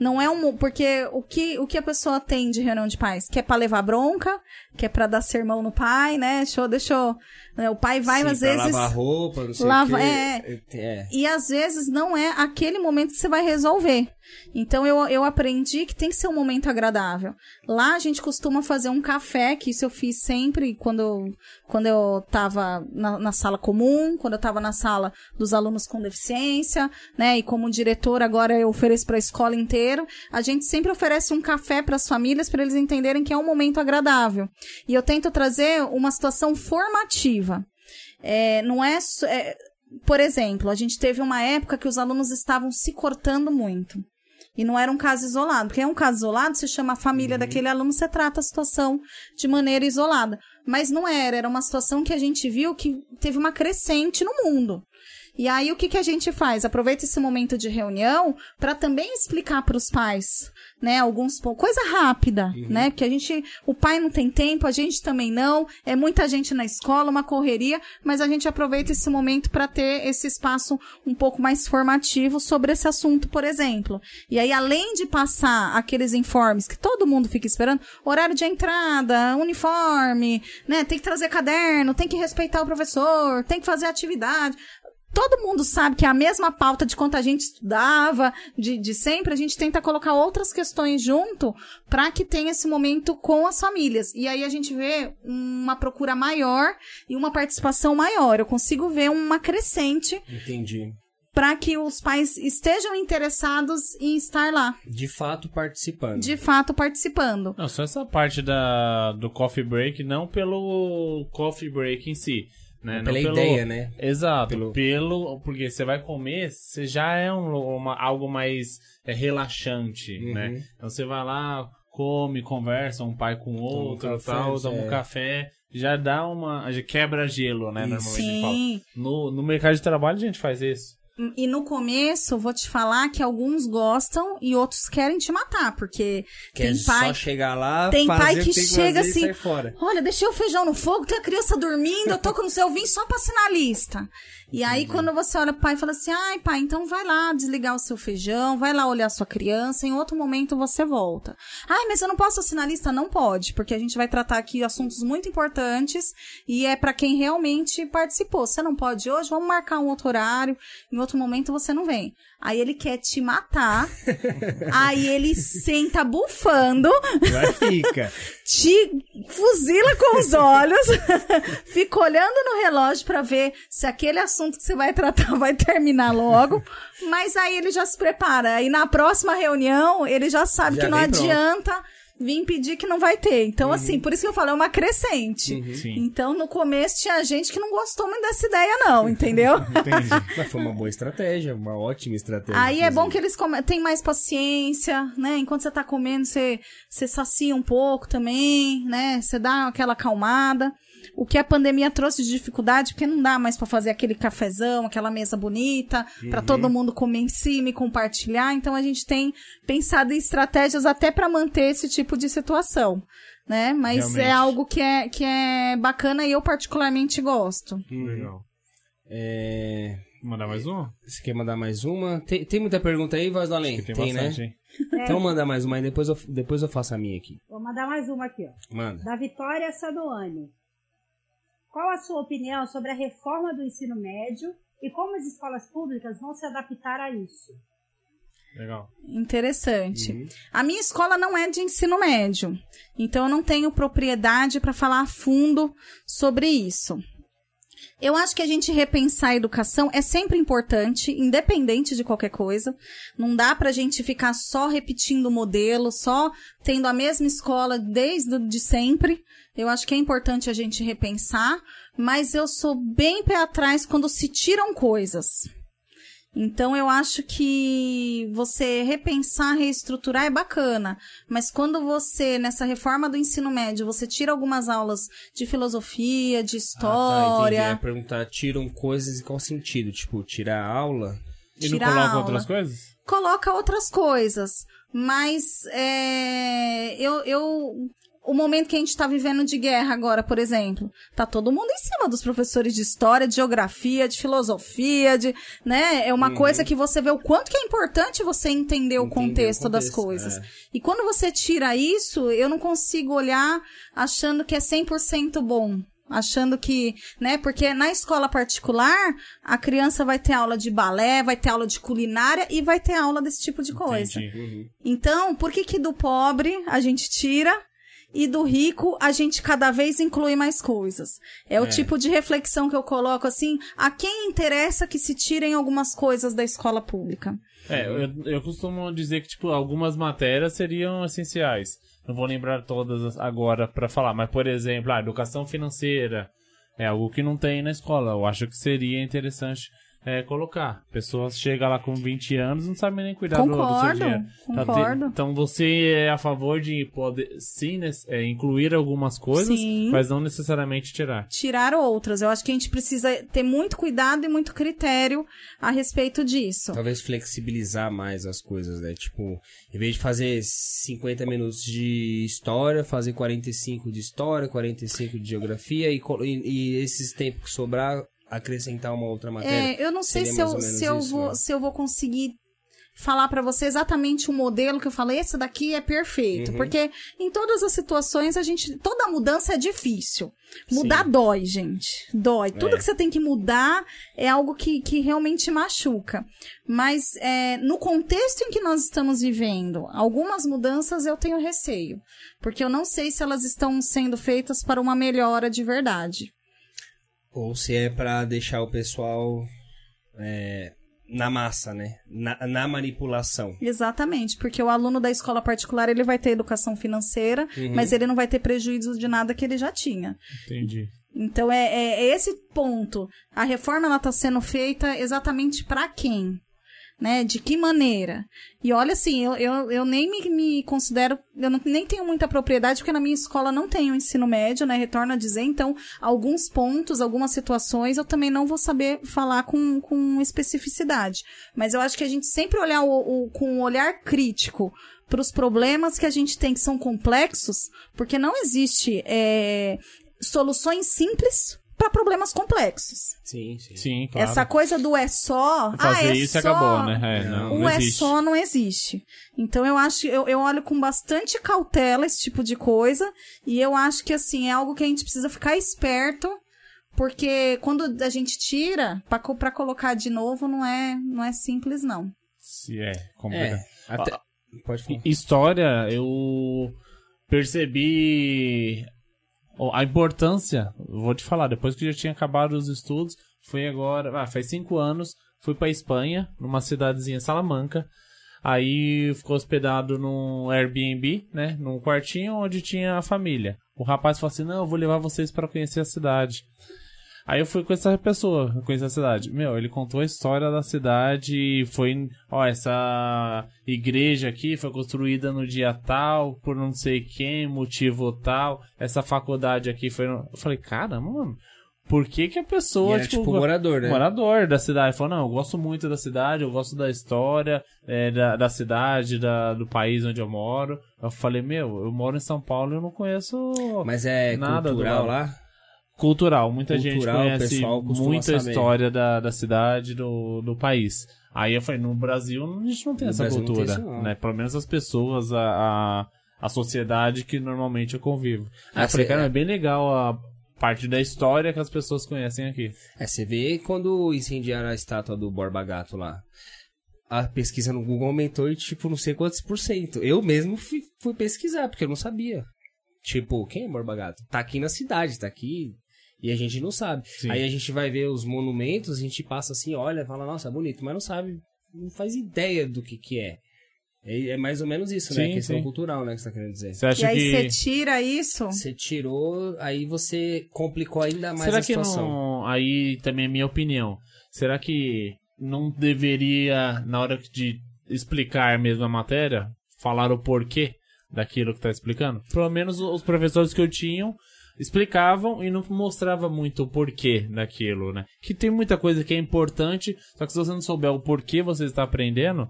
Não é um. Porque o que, o que a pessoa tem de reunião de pais? Que é pra levar bronca, que é pra dar sermão no pai, né? Deixou, deixou. né, O pai vai, Sim, às vezes. lavar roupa, não sei lava- o quê. é. é. E às vezes não é aquele momento que você vai resolver. Então eu, eu aprendi que tem que ser um momento agradável. Lá a gente costuma fazer um café, que isso eu fiz sempre quando quando eu tava na, na sala comum, quando eu tava na sala dos alunos com deficiência, né? E como diretor agora eu ofereço para a escola inteira. A gente sempre oferece um café para as famílias para eles entenderem que é um momento agradável. E eu tento trazer uma situação formativa. É, não é, é, por exemplo, a gente teve uma época que os alunos estavam se cortando muito. E não era um caso isolado. Porque é um caso isolado, você chama a família daquele aluno, você trata a situação de maneira isolada. Mas não era, era uma situação que a gente viu que teve uma crescente no mundo. E aí o que, que a gente faz? Aproveita esse momento de reunião para também explicar para os pais, né, alguns coisa rápida, né? Porque a gente, o pai não tem tempo, a gente também não, é muita gente na escola, uma correria, mas a gente aproveita esse momento para ter esse espaço um pouco mais formativo sobre esse assunto, por exemplo. E aí além de passar aqueles informes que todo mundo fica esperando, horário de entrada, uniforme, né, tem que trazer caderno, tem que respeitar o professor, tem que fazer atividade todo mundo sabe que é a mesma pauta de quanto a gente estudava, de, de sempre, a gente tenta colocar outras questões junto para que tenha esse momento com as famílias. E aí a gente vê uma procura maior e uma participação maior. Eu consigo ver uma crescente Entendi. para que os pais estejam interessados em estar lá, De fato participando. de fato participando. Não, só essa parte da, do coffee break, não pelo coffee break em si. Né? Pela não pelo- ideia, né? Exato, Pelo- pelo... Porque você vai comer, você já é um, uma- algo mais é, relaxante, Uhum. né? Então você vai lá, come, conversa um pai com o outro, café, tal, toma é. um café, já dá uma... já quebra gelo, né? Isso. Normalmente a gente fala. Sim. No, no mercado de trabalho a gente faz isso. E no começo, vou te falar que alguns gostam e outros querem te matar, porque Que é tem pai só chegar lá, tem pai que tem chega assim. Olha, deixei o feijão no fogo, tem a criança dormindo, eu tô com o seu vinho só pra assinar a lista. E aí, quando você olha pro pai e fala assim, ai, pai, então vai lá desligar o seu feijão, vai lá olhar a sua criança, em outro momento você volta. Ai, mas eu não posso assinar lista? Não pode, porque a gente vai tratar aqui assuntos muito importantes e é pra quem realmente participou. Você não pode hoje, vamos marcar um outro horário, em outro momento você não vem. Aí ele quer te matar, aí ele senta bufando, Vai fica. te fuzila com os olhos, fica olhando no relógio pra ver se aquele assunto que você vai tratar vai terminar logo, mas aí ele já se prepara. Aí na próxima reunião, ele já sabe Já que não pronto. adianta vir pedir que não vai ter. Então, assim, por isso que eu falo, é uma crescente. Sim. Então, no começo tinha gente que não gostou muito dessa ideia, não, entendeu? Entendi. Mas foi uma boa estratégia, uma ótima estratégia. Aí é bom que eles come... têm mais paciência, né? Enquanto você tá comendo, você, você sacia um pouco também, né? Você dá aquela acalmada. O que a pandemia trouxe de dificuldade, porque não dá mais pra fazer aquele cafezão, aquela mesa bonita, pra todo mundo comer em cima e compartilhar. Então a gente tem pensado em estratégias até pra manter esse tipo de situação, né? Mas Realmente. é algo que é, que é bacana e eu particularmente gosto. Legal. É... Mandar mais um? Você quer mandar mais uma? Tem, tem muita pergunta aí, Voz do Além? Tem, Tem, bastante, né? hein? Então manda mais uma aí, depois eu, depois eu faço a minha aqui. Vou mandar mais uma aqui, ó. Manda. Da Vitória Sadoani. Qual a sua opinião sobre a reforma do ensino médio e como as escolas públicas vão se adaptar a isso? Legal. Interessante. Uhum. A minha escola não é de ensino médio, então eu não tenho propriedade para falar a fundo sobre isso. Eu acho que a gente repensar a educação é sempre importante, independente de qualquer coisa. Não dá pra gente ficar só repetindo o modelo, só tendo a mesma escola desde de sempre. Eu acho que é importante a gente repensar, mas eu sou bem pé atrás quando se tiram coisas. Então eu acho que você repensar, reestruturar é bacana, mas quando você nessa reforma do ensino médio, você tira algumas aulas de filosofia, de Ah, tá, história, entendi. Eu ia perguntar, tiram coisas em qual sentido? Tipo, tirar a aula? E não coloca outras coisas? coloca outras coisas. Mas é, eu, eu. O momento que a gente está vivendo de guerra agora, por exemplo, tá todo mundo em cima dos professores de história, de geografia, de filosofia, de, né? É uma Uhum. coisa que você vê o quanto que é importante você entender o Entender o contexto, das contexto, coisas. é. E quando você tira isso, eu não consigo olhar achando que é 100% bom. Achando que, né? Porque na escola particular, a criança vai ter aula de balé, vai ter aula de culinária e vai ter aula desse tipo de coisa. Uhum. Então, por que que do pobre a gente tira e do rico a gente cada vez inclui mais coisas? É o É. tipo de reflexão que eu coloco assim, a quem interessa que se tirem algumas coisas da escola pública? É, eu, eu costumo dizer que, tipo, algumas matérias seriam essenciais. Não vou lembrar todas agora pra falar, mas, por exemplo, a educação financeira é algo que não tem na escola. Eu acho que seria interessante é, colocar. Pessoas chegam lá com 20 anos e não sabem nem cuidar do, do seu Concordo, dinheiro. Tá concordo. te- Então você é a favor de poder, sim, né, é, incluir algumas coisas, Sim. mas não necessariamente tirar. Tirar outras. Eu acho que a gente precisa ter muito cuidado e muito critério a respeito disso. Talvez flexibilizar mais as coisas, né? Tipo, em vez de fazer 50 minutos de história, fazer 45 de história, 45 de geografia e, e- e esses tempos que sobrar, acrescentar uma outra matéria. É, eu não sei se eu, se, eu isso, vou, né? se eu vou conseguir falar pra você exatamente o modelo que eu falei, esse daqui é perfeito. Uhum. Porque em todas as situações, a gente. Toda mudança é difícil. Mudar dói, gente. Dói. Tudo É. que você tem que mudar é algo que, que realmente machuca. Mas é, no contexto em que nós estamos vivendo, algumas mudanças eu tenho receio. Porque eu não sei se elas estão sendo feitas para uma melhora de verdade. Ou se é pra deixar o pessoal é, na massa, né? Na, na manipulação. Exatamente, porque o aluno da escola particular ele vai ter educação financeira, Uhum. mas ele não vai ter prejuízo de nada que ele já tinha. Entendi. Então é, é- é esse ponto. A reforma ela está sendo feita exatamente para quem? Né? De que maneira? E olha assim, eu, eu, eu nem me, me considero, eu não, nem tenho muita propriedade, porque na minha escola não tem o ensino médio, né? Retorno a dizer, então, alguns pontos, algumas situações, eu também não vou saber falar com, com especificidade. Mas eu acho que a gente sempre olhar o, o- com um olhar crítico para os problemas que a gente tem que são complexos, porque não existe é, soluções simples para problemas complexos. Sim, sim. Sim, claro. Essa coisa do é só. Fazer ah, é isso só, acabou, né? É, Não. O não é só não existe. Então eu acho, eu, eu olho com bastante cautela esse tipo de coisa. E eu acho que assim, é algo que a gente precisa ficar esperto. Porque quando a gente tira, pra colocar de novo, não é, não é simples, não. Se é complicado. É, até... Pode falar. História, eu percebi a importância, vou te falar, depois que já tinha acabado os estudos, foi agora, ah, faz cinco anos, fui pra Espanha, numa cidadezinha Salamanca, aí ficou hospedado num Airbnb, né, num quartinho onde tinha a família. O rapaz falou assim, não, eu vou levar vocês pra conhecer a cidade. Aí eu fui com essa pessoa, conhecer a cidade. Meu, ele contou a história da cidade, foi, ó, essa igreja aqui foi construída no dia tal, por não sei quem, motivo tal, essa faculdade aqui foi... no- Eu falei, caramba, mano, por que que a pessoa, era, tipo, morador, né? morador da cidade. Falou, não, eu gosto muito da cidade, eu gosto da história é, da, da cidade, da, do país onde eu moro. Eu falei, meu, eu moro em São Paulo e eu não conheço Mas é Nada cultural lá? Cultural. Muita gente Cultural, o conhece muita saber. história da, da cidade, do, do país. Aí eu falei, no Brasil a gente não tem No essa Brasil não tem cultura, isso, né? Pelo menos as pessoas, a, a, a sociedade que normalmente eu convivo. Aí Ah, eu falei, cara, é bem legal a parte da história que as pessoas conhecem aqui. É, você vê quando incendiaram a estátua do Borba Gato lá. A pesquisa no Google aumentou e, tipo, não sei quantos por cento. Eu mesmo fui, fui pesquisar, porque eu não sabia. Tipo, quem é Borba Gato? Tá aqui na cidade, tá aqui. E a gente não sabe. Sim. Aí a gente vai ver os monumentos, a gente passa assim, olha, fala, nossa, bonito, mas não sabe, não faz ideia do que que é. É, é mais ou menos isso, né? Sim, A questão sim. cultural, né, que você tá querendo dizer. Você E acha aí que... você tira isso. Você tirou, aí você complicou ainda mais Será a que situação. não. Aí também é minha opinião. Será que não deveria, na hora de explicar mesmo a matéria, falar o porquê daquilo que tá explicando? Pelo menos os professores que eu tinha explicavam e não mostrava muito o porquê daquilo, né? Que tem muita coisa que é importante, só que se você não souber o porquê você está aprendendo,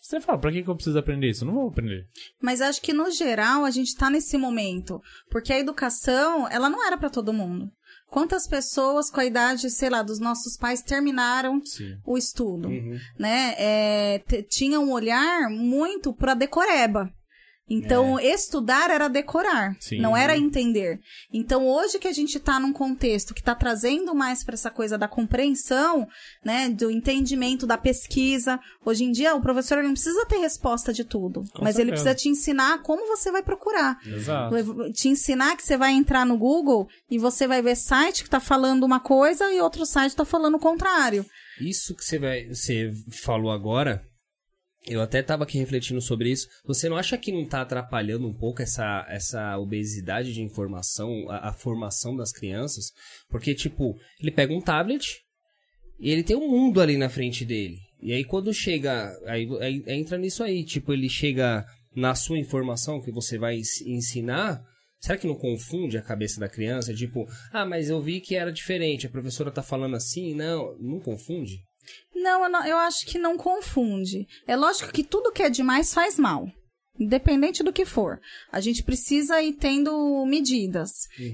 você fala, pra que, que eu preciso aprender isso? Eu não vou aprender. Mas acho que no geral a gente tá nesse momento, porque a educação, ela não era para todo mundo. Quantas pessoas com a idade, sei lá, dos nossos pais terminaram Sim. o estudo, Uhum. né? É, tinha um olhar muito para decoreba. Então, estudar era decorar, Sim. não era entender. Então, hoje que a gente está num contexto que está trazendo mais para essa coisa da compreensão, né, do entendimento da pesquisa. Hoje em dia, o professor ele não precisa ter resposta de tudo, Com mas ele certeza. precisa te ensinar como você vai procurar. Exato. Te ensinar que você vai entrar no Google e você vai ver site que está falando uma coisa e outro site está falando o contrário. Isso que você, vai, você falou agora, eu até tava aqui refletindo sobre isso. Você não acha que não tá atrapalhando um pouco essa, essa obesidade de informação, a, a formação das crianças? Porque, tipo, ele pega um tablet e ele tem um mundo ali na frente dele. E aí quando chega. Aí, aí entra nisso aí. Tipo, ele chega na sua informação que você vai ens- ensinar. Será que não confunde a cabeça da criança? Tipo, ah, mas eu vi que era diferente, a professora tá falando assim. Não, não confunde? Não, eu, não- eu acho que não confunde. É lógico que tudo que é demais faz mal. Independente do que for. A gente precisa ir tendo medidas.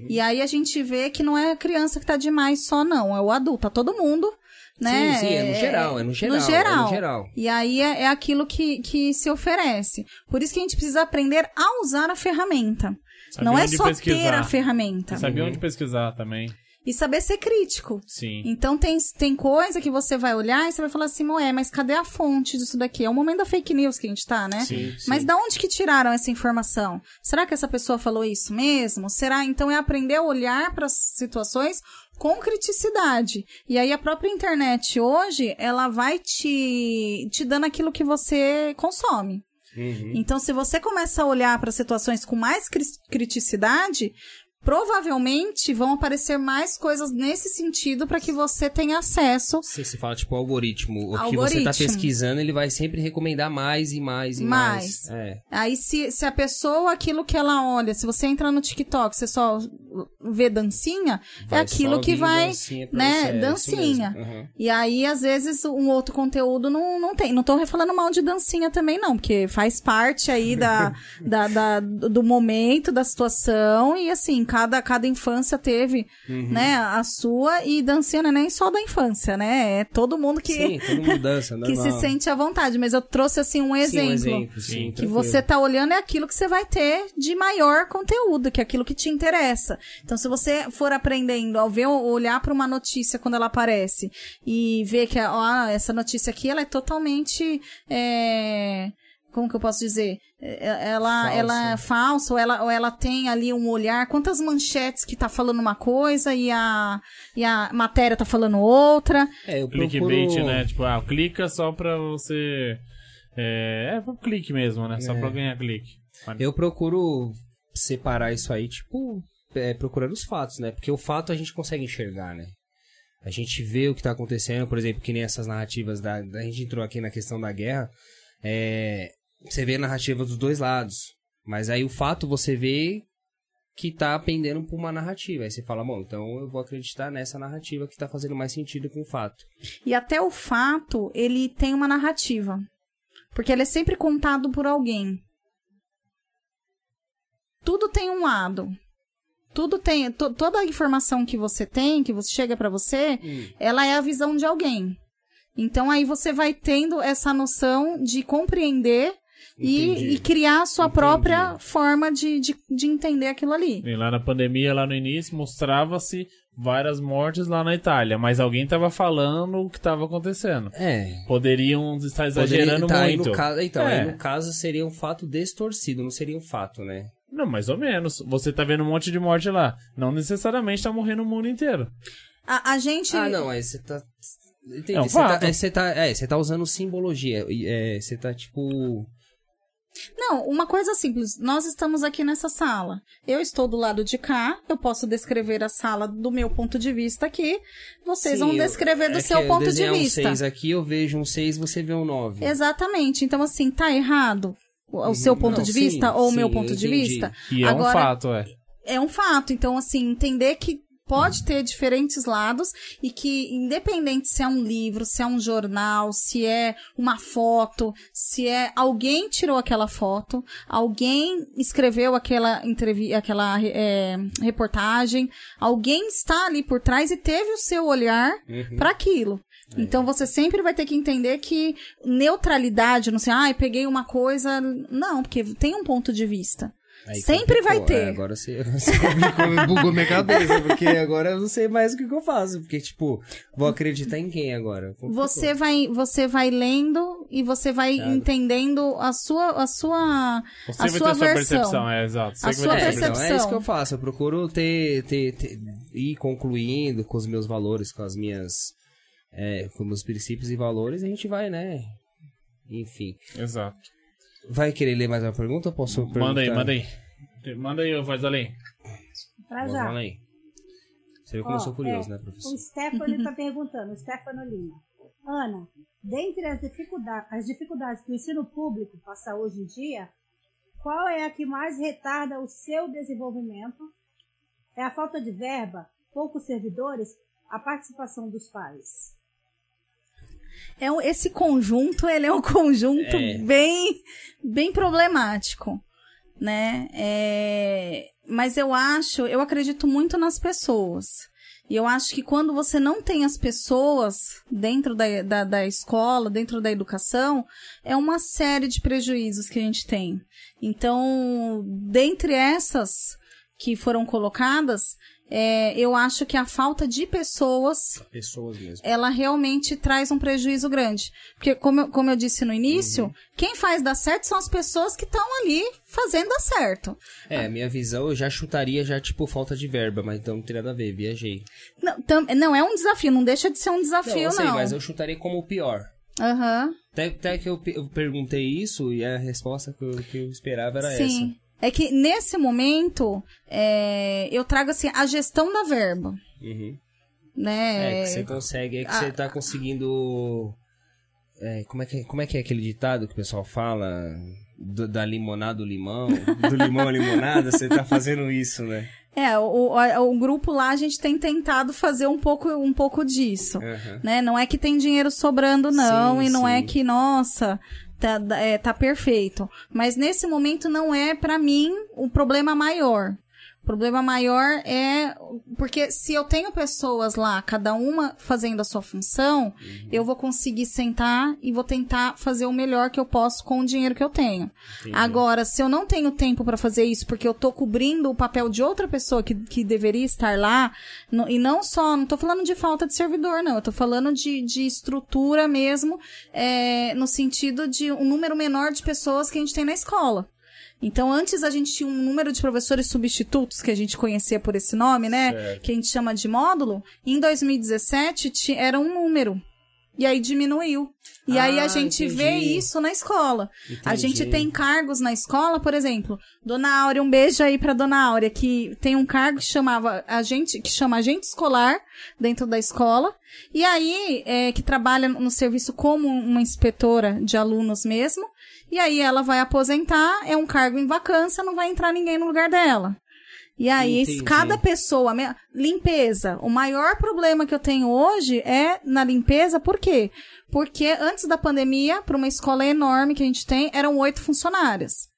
E aí a gente vê que não é a criança que tá demais só, não. É o adulto, tá todo mundo. Né? Sim, sim, é no geral, é no geral, No geral. é no geral. E aí é, é aquilo que, que se oferece. Por isso que a gente precisa aprender a usar a ferramenta. Saber não é só ter pesquisar. a ferramenta. Sabia onde pesquisar também. E saber ser crítico. Sim. Então tem, tem coisa que você vai olhar e você vai falar assim, Moé, mas cadê a fonte disso daqui? É o momento da fake news que a gente tá, né? Sim, sim. Mas da onde que tiraram essa informação? Será que essa pessoa falou isso mesmo? Será? Então é aprender a olhar para as situações com criticidade. E aí a própria internet hoje, ela vai te, te dando aquilo que você consome. Uhum. Então, se você começa a olhar para situações com mais cri- criticidade, provavelmente vão aparecer mais coisas nesse sentido para que você tenha acesso Você se fala, tipo, algoritmo. O que você tá Algoritmo. pesquisando, ele vai sempre recomendar mais e mais e mais. Mais. É. Aí, se, se a pessoa, aquilo que ela olha, se você entra no TikTok, você só vê dancinha, Vai é aquilo que vai, dancinha né, você, é dancinha. mesmo. Uhum. E aí, às vezes, um outro conteúdo não, não tem. Não tô falando mal de dancinha também, não, porque faz parte aí da, da, da- do momento, da situação, e assim, cada, cada infância teve, Uhum. né, a sua, e dancinha não é nem só da infância, né? É todo mundo que, Sim, todo mundo dança, que se sente à vontade. Mas eu trouxe, assim, um Sim, exemplo. um exemplo, sim, Que Que tranquilo. você tá olhando é aquilo que você vai ter de maior conteúdo, que é aquilo que te interessa. Então, se você for aprendendo ao ver, olhar para uma notícia quando ela aparece e ver que ó, essa notícia aqui ela é totalmente. é, Como que eu posso dizer? É, Ela, Falsa. ela é falsa, ou ela, ou ela tem ali um olhar. Quantas manchetes que tá falando uma coisa e a, e a matéria tá falando outra. É, eu Clickbait, procuro... né? Tipo, ah, clica só pra você. É, é pro clique mesmo, né? Só É. pra ganhar clique. Eu procuro separar isso aí, tipo, é, procurando os fatos, né? Porque o fato a gente consegue enxergar, né? A gente vê o que tá acontecendo, por exemplo, que nem essas narrativas da. A gente entrou aqui na questão da guerra. É, você vê a narrativa dos dois lados. Mas aí o fato você vê que tá pendendo por uma narrativa. Aí você fala, bom, então eu vou acreditar nessa narrativa que tá fazendo mais sentido com o fato. E até o fato, ele tem uma narrativa. Porque ele é sempre contado por alguém. Tudo tem um lado. Tudo tem. to- toda a informação que você tem, que você chega pra você, ela é a visão de alguém. Então aí você vai tendo essa noção de compreender. E, e criar a sua Entendi. própria forma de, de, de entender aquilo ali. E lá na pandemia, lá no início, mostrava-se várias mortes lá na Itália, mas alguém tava falando o que tava acontecendo. É. Poderiam estar exagerando Poderia- tá, aí muito. no caso, então, É. aí no caso seria um fato distorcido, não seria um fato, né? Não, mais ou menos. Você tá vendo um monte de morte lá. Não necessariamente tá morrendo o mundo inteiro. A, a gente. Ah, não, aí você tá. Entendi. É um você, tá, é, você tá. É, você tá usando simbologia. É, você tá tipo. Não, uma coisa simples. Nós estamos aqui nessa sala. Eu estou do lado de cá. Eu posso descrever a sala do meu ponto de vista aqui. Vocês Sim, vão eu- descrever do é seu que eu ponto de vista. um 6 aqui, eu vejo um 6 você vê um 9. Exatamente. Então, assim, tá errado o seu ponto Não, de sim, vista ou o meu eu ponto de entendi. vista? E é Agora, um fato, é. é um fato. Então, assim, entender que pode ter diferentes lados e que, independente se é um livro, se é um jornal, se é uma foto, se é alguém tirou aquela foto, alguém escreveu aquela entrevista, aquela é, reportagem, alguém está ali por trás e teve o seu olhar Uhum. para aquilo. Então você sempre vai ter que entender que neutralidade, não sei, ah, peguei uma coisa. Não, porque tem um ponto de vista. Aí Sempre vai ter. É, agora você, você complicou, bugou minha cabeça, porque agora eu não sei mais o que, que eu faço. Porque, tipo, vou acreditar em quem agora? Complicou. Você vai, você vai lendo e você vai Claro. entendendo a sua, a sua, Você a vai sua ter sua versão. percepção, é exato. Você A sua É, percepção. então, é isso que eu faço. Eu procuro ter, ter, ter- ir concluindo com os meus valores, com as minhas. É, com meus princípios e valores, e a gente vai, né? Enfim. Exato. Vai querer ler mais uma pergunta ou posso perguntar? Manda aí, manda aí. Manda aí, voz além. Pra Vamos já. Você viu como eu sou curioso, é, né, professor? O Stefano está perguntando, o Stefano Lima. Ana, dentre as dificuldades, as dificuldades que o ensino público passa hoje em dia, qual é a que mais retarda o seu desenvolvimento? É a falta de verba, poucos servidores, a participação dos pais? É um- esse conjunto, ele é um conjunto É. bem, bem problemático, né? É, mas eu acho, eu acredito muito nas pessoas. E eu acho que quando você não tem as pessoas dentro da, da, da escola, dentro da educação, é uma série de prejuízos que a gente tem. Então, dentre essas que foram colocadas, é, eu acho que a falta de pessoas Pessoas mesmo. ela realmente traz um prejuízo grande. Porque, como eu, como eu disse no início, Uhum. quem faz dar certo são as pessoas que estão ali fazendo dar certo. É, minha visão eu já chutaria já, tipo, falta de verba, mas então não tem nada a ver, viajei. Não, tam- não é um desafio, não deixa de ser um desafio, não, eu não. sei, mas eu chutaria como o pior. Aham, Até, até que eu, eu perguntei isso e a resposta que eu, que eu esperava era sim. É que nesse momento, é, eu trago assim, a gestão da verba. Uhum. né? É, que você consegue, é que Ah. você tá conseguindo. é, como, é que, como é que é aquele ditado que o pessoal fala? Do- da limonada ao limão? Do limão à limonada? Você tá fazendo isso, né? É, o, o, o grupo lá a gente tem tentado fazer um pouco, um pouco disso. Aham. né? Não é que tem dinheiro sobrando, não, Sim, e não sim. é que, nossa, tá, é, tá perfeito. Mas nesse momento não é, pra mim, o problema maior. O problema maior é. Porque se eu tenho pessoas lá, cada uma fazendo a sua função, Uhum. eu vou conseguir sentar e vou tentar fazer o melhor que eu posso com o dinheiro que eu tenho. Entendi. Agora, se eu não tenho tempo pra fazer isso, porque eu tô cobrindo o papel de outra pessoa que, que deveria estar lá, no- e não só, não tô falando de falta de servidor, não, eu tô falando de, de estrutura mesmo, é, no sentido de um número menor de pessoas que a gente tem na escola. Então, antes a gente tinha um número de professores substitutos, que a gente conhecia por esse nome, né? Certo. Que a gente chama de módulo. Em 2017, ti- era um número. E aí diminuiu. E aí a Ah, gente vê entendi. isso na escola. A Entendi. gente tem cargos na escola, por exemplo, Dona Áurea, um beijo aí pra Dona Áurea, que tem um cargo que chamava agente, que chama agente escolar dentro da escola. E aí, é, que trabalha no serviço como uma inspetora de alunos mesmo. E aí ela vai aposentar, é um cargo em vacância, não vai entrar ninguém no lugar dela. E aí, Entendi. cada pessoa. Limpeza. O maior problema que eu tenho hoje é na limpeza, por quê? Porque antes da pandemia, para uma escola enorme que a gente tem, eram oito funcionárias.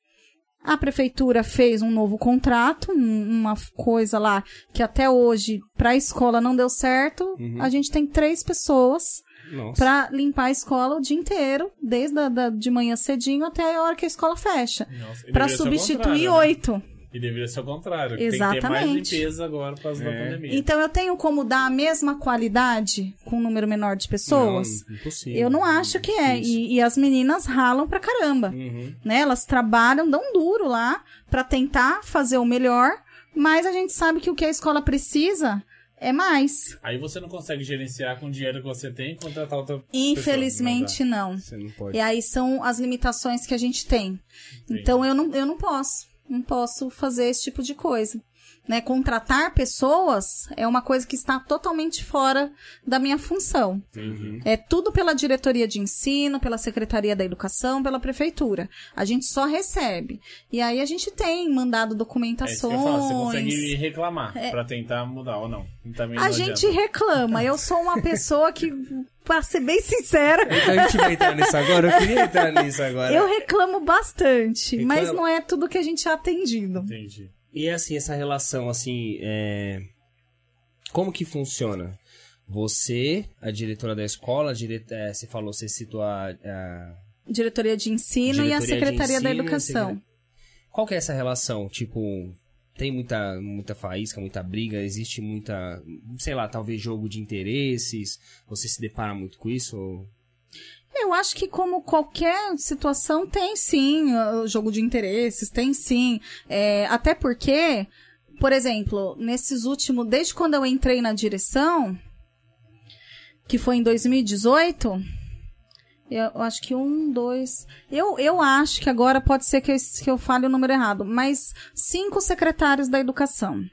A prefeitura fez um novo contrato, um- uma coisa lá que até hoje, para a escola, não deu certo. Uhum. A gente tem três pessoas. Para limpar a escola o dia inteiro, desde a, da, de manhã cedinho até a hora que a escola fecha. Nossa, Para substituir né? oito. E deveria ser o contrário. Tem que ter mais Exatamente. limpeza agora por causa da É. pandemia. Então eu tenho como dar a mesma qualidade com um número menor de pessoas? Não, impossível. eu não acho que é. E, e as meninas ralam pra caramba. Uhum. Né? Elas trabalham, dão duro lá pra tentar fazer o melhor, mas a gente sabe que o que a escola precisa é mais. Aí você não consegue gerenciar com o dinheiro que você tem e contratar outra Infelizmente não. Você não pode. E aí são as limitações que a gente tem. Então eu não, eu não posso. Não posso fazer esse tipo de coisa. Né? Contratar pessoas é uma coisa que está totalmente fora da minha função. Uhum. É tudo pela diretoria de ensino, pela secretaria da educação, pela prefeitura. A gente só recebe. E aí a gente tem mandado É isso que documentações. eu ia falar, você consegue reclamar pra tentar mudar ou não. Também É. a não gente adianta. reclama. Eu sou uma pessoa que, pra ser bem sincera, Então a gente vai entrar nisso agora? Eu queria entrar nisso agora. eu reclamo bastante. Reclama. Mas não é tudo que a gente é atendido. Entendi. E assim, essa relação, assim, é... como que funciona? Você, a diretora da escola, dire... é, você falou, você citou a... a- Diretoria de ensino e a diretoria secretaria da ensino, educação. secre- Qual que é essa relação? Tipo, tem muita, muita faísca, muita briga, existe muita, sei lá, talvez jogo de interesses? Você se depara muito com isso? ou- Eu acho que como qualquer situação tem sim o jogo de interesses, tem sim. É, até porque, por exemplo, nesses últimos, desde quando eu entrei na direção, que foi em 2018, eu acho que um, dois. Eu, eu acho que agora pode ser que eu, que eu fale o número errado, mas cinco secretários da educação.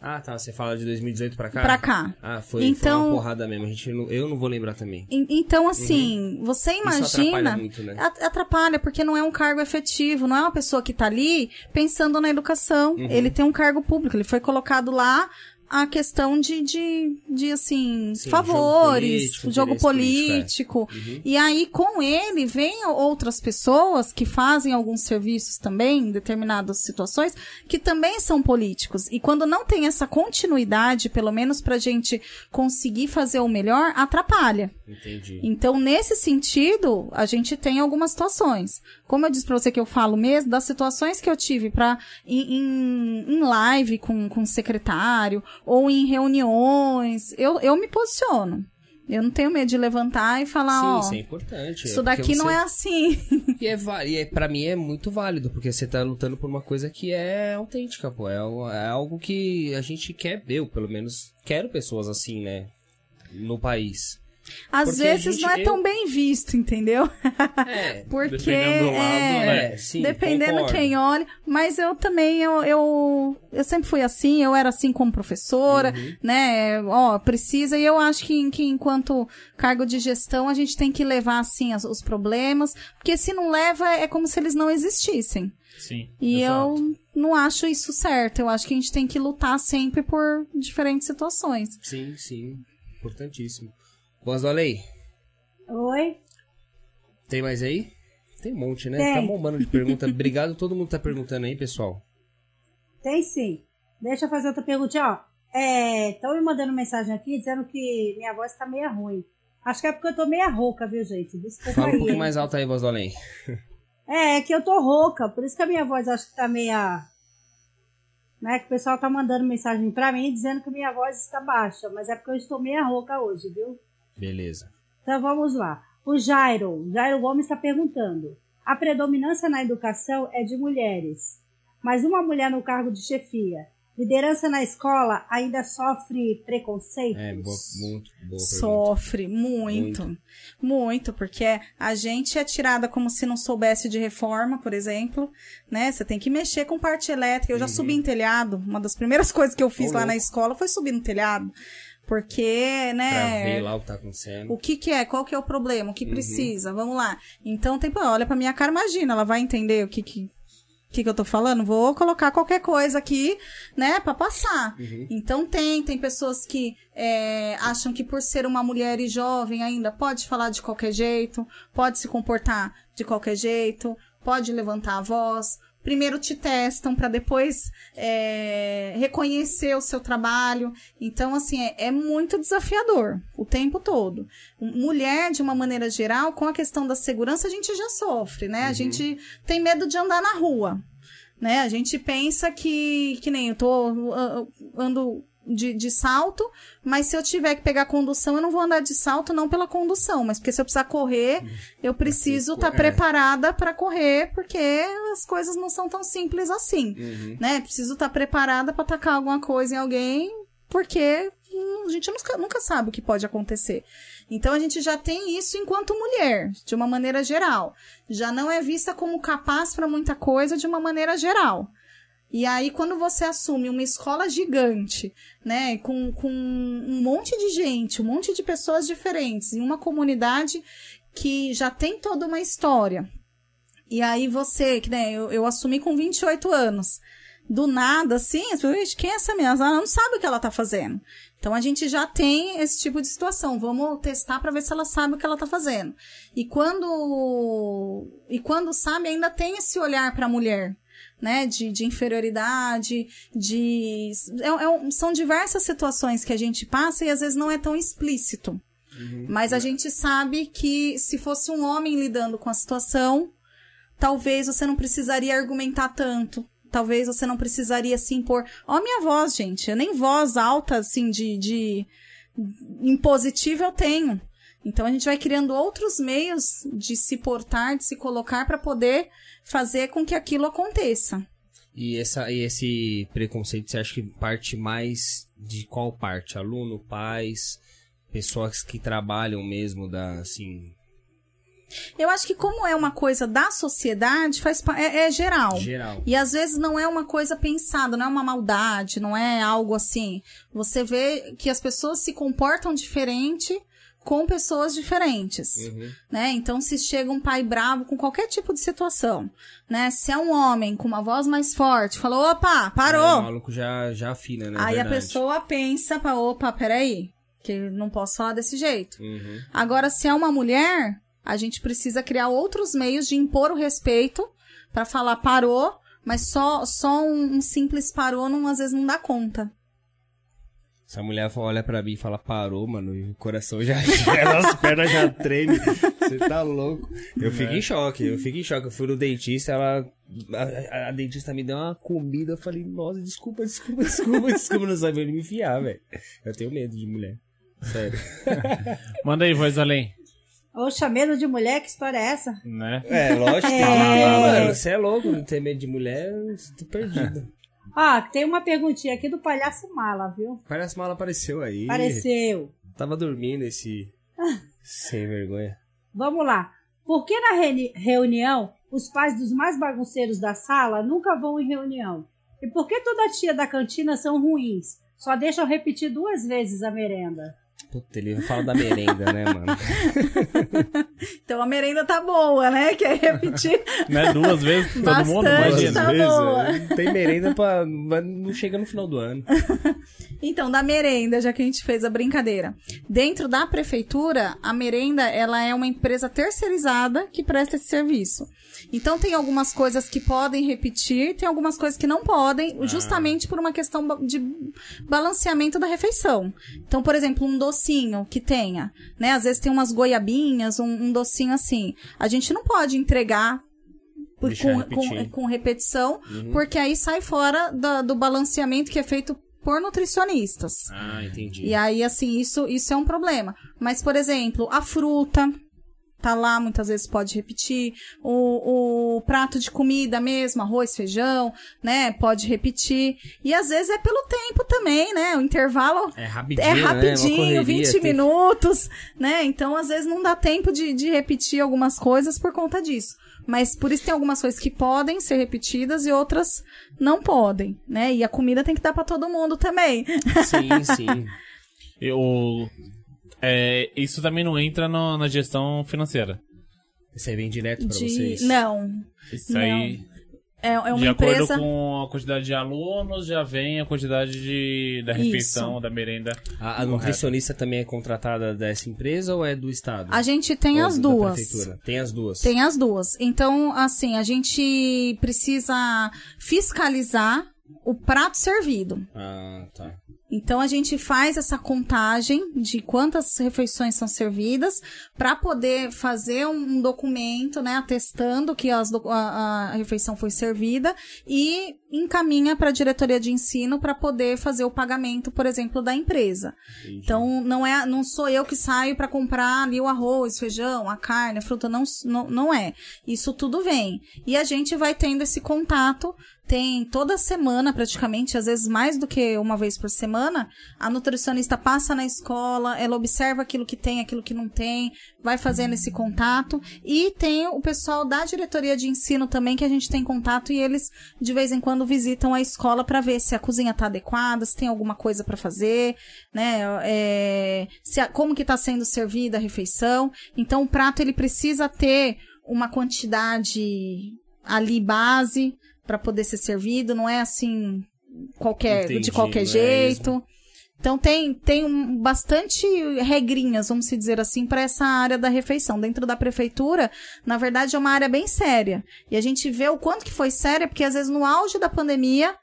Ah, tá, você fala de 2018 pra cá? Pra cá. Ah, foi, Então- foi uma porrada mesmo, a gente não- eu não vou lembrar também. En- Então, assim, você Uhum. Isso atrapalha imagina. muito, né? At- Atrapalha, porque não é um cargo efetivo, não é uma pessoa que tá ali pensando na educação. Uhum. Ele tem um cargo público, ele foi colocado lá a questão de, de, de assim, Sim, favores, jogo jogo político, político. interesse Uhum. E aí, com ele, vem outras pessoas que fazem alguns serviços também, em determinadas situações, que também são políticos. E quando não tem essa continuidade, pelo menos pra gente conseguir fazer o melhor, atrapalha. Entendi. Então, nesse sentido, a gente tem algumas situações. Como eu disse pra você que eu falo mesmo, das situações que eu tive pra, em, em, em live com, com o secretário, ou em reuniões, eu, eu me posiciono. Eu não tenho medo de levantar e falar, Sim, ó, isso é importante. isso é daqui porque não você- é assim. E, é, e é, pra mim é muito válido, porque você tá lutando por uma coisa que é autêntica, pô. É, é algo que a gente quer ver, eu pelo menos quero pessoas assim, né? No país. Às Porque vezes gente- não é eu- tão bem visto, entendeu? É, Porque Dependendo do lado, é, né? é, sim, dependendo quem olha, mas eu também eu, eu eu sempre fui assim, eu era assim como professora, Uhum. né? Ó, precisa e eu acho que, que enquanto cargo de gestão a gente tem que levar assim as- os problemas, porque se não leva é como se eles não existissem. Sim. E exato. eu não acho isso certo. Eu acho que a gente tem que lutar sempre por diferentes situações. Sim, sim. Importantíssimo. Alei, Oi? tem mais aí? Tem um monte, né? Tem. Tá bombando de pergunta. Obrigado, todo mundo tá perguntando aí, pessoal. Tem sim. Deixa eu fazer outra pergunta, ó. Estão me mandando mensagem aqui dizendo que minha voz tá meio ruim. Acho que é porque eu tô meio rouca, viu, gente? Desculpa Fala um aí, pouquinho hein? mais alto aí, Voz do Além. É, é que eu tô rouca, por isso que a minha voz acho que tá meia. Né, que o pessoal tá mandando mensagem pra mim dizendo que minha voz está baixa, mas é porque eu estou meia rouca hoje, viu? Beleza. Então vamos lá. O Jairo, Jairo Gomes está perguntando: a predominância na educação é de mulheres, mas uma mulher no cargo de chefia, liderança na escola ainda sofre preconceitos? É, boa, muito boa. Sofre muito, muito, porque a gente é tirada como se não soubesse de reforma, por exemplo, né? Você tem que mexer com parte elétrica. Eu já Uhum. subi em telhado. Uma das primeiras coisas que eu fiz lá na escola foi subir no telhado. Porque, Pra ver né? lá o que tá acontecendo. O que que é? Qual que é o problema? O que Uhum. precisa? Vamos lá. Então, tem, pô, olha pra minha cara, imagina, ela vai entender o que que, que que eu tô falando? Vou colocar qualquer coisa aqui, né, pra passar. Uhum. Então tem, tem pessoas que é, acham que por ser uma mulher e jovem ainda pode falar de qualquer jeito, pode se comportar de qualquer jeito, pode levantar a voz. Primeiro te testam para depois é, reconhecer o seu trabalho. Então, assim, é, é muito desafiador o tempo todo. Mulher, de uma maneira geral, com a questão da segurança, a gente já sofre, né? A gente tem medo de andar na rua né? A gente pensa que, que nem eu tô uh, ando de, de salto, mas se eu tiver que pegar condução, eu não vou andar de salto não pela condução, mas porque se eu precisar correr, eu preciso estar é. preparada para correr, porque as coisas não são tão simples assim, Uhum. né? Preciso estar preparada para atacar alguma coisa em alguém, porque hum, a gente nunca, nunca sabe o que pode acontecer. Então a gente já tem isso enquanto mulher, de uma maneira geral. Já não é vista como capaz para muita coisa de uma maneira geral. E aí, quando você assume uma escola gigante, né, com, com um monte de gente, um monte de pessoas diferentes, em uma comunidade que já tem toda uma história. E aí você, que né, eu, eu assumi com 28 anos. Do nada, assim, as pessoas, "Ixi, quem é essa menina? Ela não sabe o que ela tá fazendo. Então a gente já tem esse tipo de situação. Vamos testar para ver se ela sabe o que ela tá fazendo. E quando e quando sabe, ainda tem esse olhar para a mulher, né? De, de inferioridade, de é- é são diversas situações que a gente passa e às vezes não é tão explícito. Mas a gente sabe que se fosse um homem lidando com a situação, talvez você não precisaria argumentar tanto. Talvez você não precisaria se impor. Ó, minha voz, gente. Eu nem voz alta, assim, de, de impositiva eu tenho. Então a gente vai criando outros meios de se portar, de se colocar para poder fazer com que aquilo aconteça. E, essa, e esse preconceito, você acha que parte mais de qual parte? Aluno, pais, pessoas que trabalham mesmo da, assim, Eu acho que como é uma coisa da sociedade, faz é, é geral. geral? E às vezes não é uma coisa pensada, não é uma maldade, não é algo assim. Você vê que as pessoas se comportam diferente com pessoas diferentes, Uhum. né? Então, se chega um pai bravo com qualquer tipo de situação, né? Se é um homem com uma voz mais forte, falou, opa, É, o parou! maluco já, já afina, né? Aí a Verdade. pessoa pensa, pra, opa, peraí, que não posso falar desse jeito. Uhum. Agora, se é uma mulher, a gente precisa criar outros meios de impor o respeito pra falar parou, mas só, só um, um simples parou não, às vezes não dá conta. Se a mulher olha pra mim e fala, parou, mano, e o coração já, as pernas já tremem. Você tá louco. Eu fico em choque, eu fico em choque. Eu fui no dentista, ela. A, a dentista me deu uma comida, eu falei, nossa, desculpa, desculpa, desculpa, desculpa, não sabia onde me enfiar, velho. Eu tenho medo de mulher. Sério. Manda aí, voz além. Oxa, medo de mulher, que história é essa? Né? É, lógico, tem ter, mano. Você é louco, não ter medo de mulher, eu tô perdido. Ó, tem uma perguntinha aqui do palhaço mala, viu? Parece mal apareceu aí. Apareceu. Tava dormindo esse. Sem vergonha. Vamos lá. Por que na reuni- reunião os pais dos mais bagunceiros da sala nunca vão em reunião? E por que toda tia da cantina são ruins? Só deixam repetir duas vezes a merenda. Puta, ele fala da merenda, né, mano? Então a merenda tá boa, né? Quer repetir? Né? Duas vezes todo mundo, Bastante, imagina. tá boa. é. Não tem merenda pra. mas Não chega no final do ano. Então, da merenda, já que a gente fez a brincadeira. Dentro da prefeitura, a merenda, ela é uma empresa terceirizada que presta esse serviço. Então, tem algumas coisas que podem repetir, tem algumas coisas que não podem, justamente por uma questão de balanceamento da refeição. Então, por exemplo, um docinho que tenha, né? Às vezes tem umas goiabinhas, um, um docinho assim. A gente não pode entregar por- com, com, com repetição, porque aí sai fora da- do balanceamento que é feito por nutricionistas. Ah, entendi. E aí, assim, isso, isso é um problema. Mas, por exemplo, a fruta tá lá, muitas vezes pode repetir. O, o prato de comida mesmo, arroz, feijão, né? Pode repetir. E às vezes é pelo tempo também, né? O intervalo É rapidinho. é né? Rapidinho, correria, 20 tem- minutos, né? Então, às vezes, não dá tempo de, de repetir algumas coisas por conta disso. Mas por isso tem algumas coisas que podem ser repetidas e outras não podem, né? E a comida tem que dar pra todo mundo também. Sim, sim. Eu, é, isso também não entra no- na gestão financeira. Isso aí vem direto pra De... vocês. Não. Isso Não. aí, É, é uma de acordo empresa. com a quantidade de alunos, já vem a quantidade de, da Isso. refeição, da merenda. A, a nutricionista também é contratada dessa empresa ou é do Estado? A gente tem Ou as da duas. prefeitura? Tem as duas. Tem as duas. Então, assim, a gente precisa fiscalizar o prato servido. Ah, tá. Então a gente faz essa contagem de quantas refeições são servidas para poder fazer um documento, né, atestando que as a, a refeição foi servida e encaminha para a diretoria de ensino para poder fazer o pagamento, por exemplo, da empresa. Entendi. Então não é, não sou eu que saio para comprar ali o arroz, feijão, a carne, a fruta, não, não, não é. Isso tudo vem. E a gente vai tendo esse contato tem toda semana, praticamente, às vezes mais do que uma vez por semana, a nutricionista passa na escola, ela observa aquilo que tem, aquilo que não tem, vai fazendo esse contato. E tem o pessoal da diretoria de ensino também, que a gente tem contato, e eles de vez em quando visitam a escola para ver se a cozinha tá adequada, se tem alguma coisa para fazer, né? É, se a- como que tá sendo servida a refeição. Então, o prato ele precisa ter uma quantidade ali base para poder ser servido, não é assim qualquer Entendi, de qualquer é jeito. Então tem tem um, bastante regrinhas, vamos se dizer assim, para essa área da refeição. Dentro da prefeitura, na verdade é uma área bem séria. E a gente vê o quanto que foi séria, porque às vezes no auge da pandemia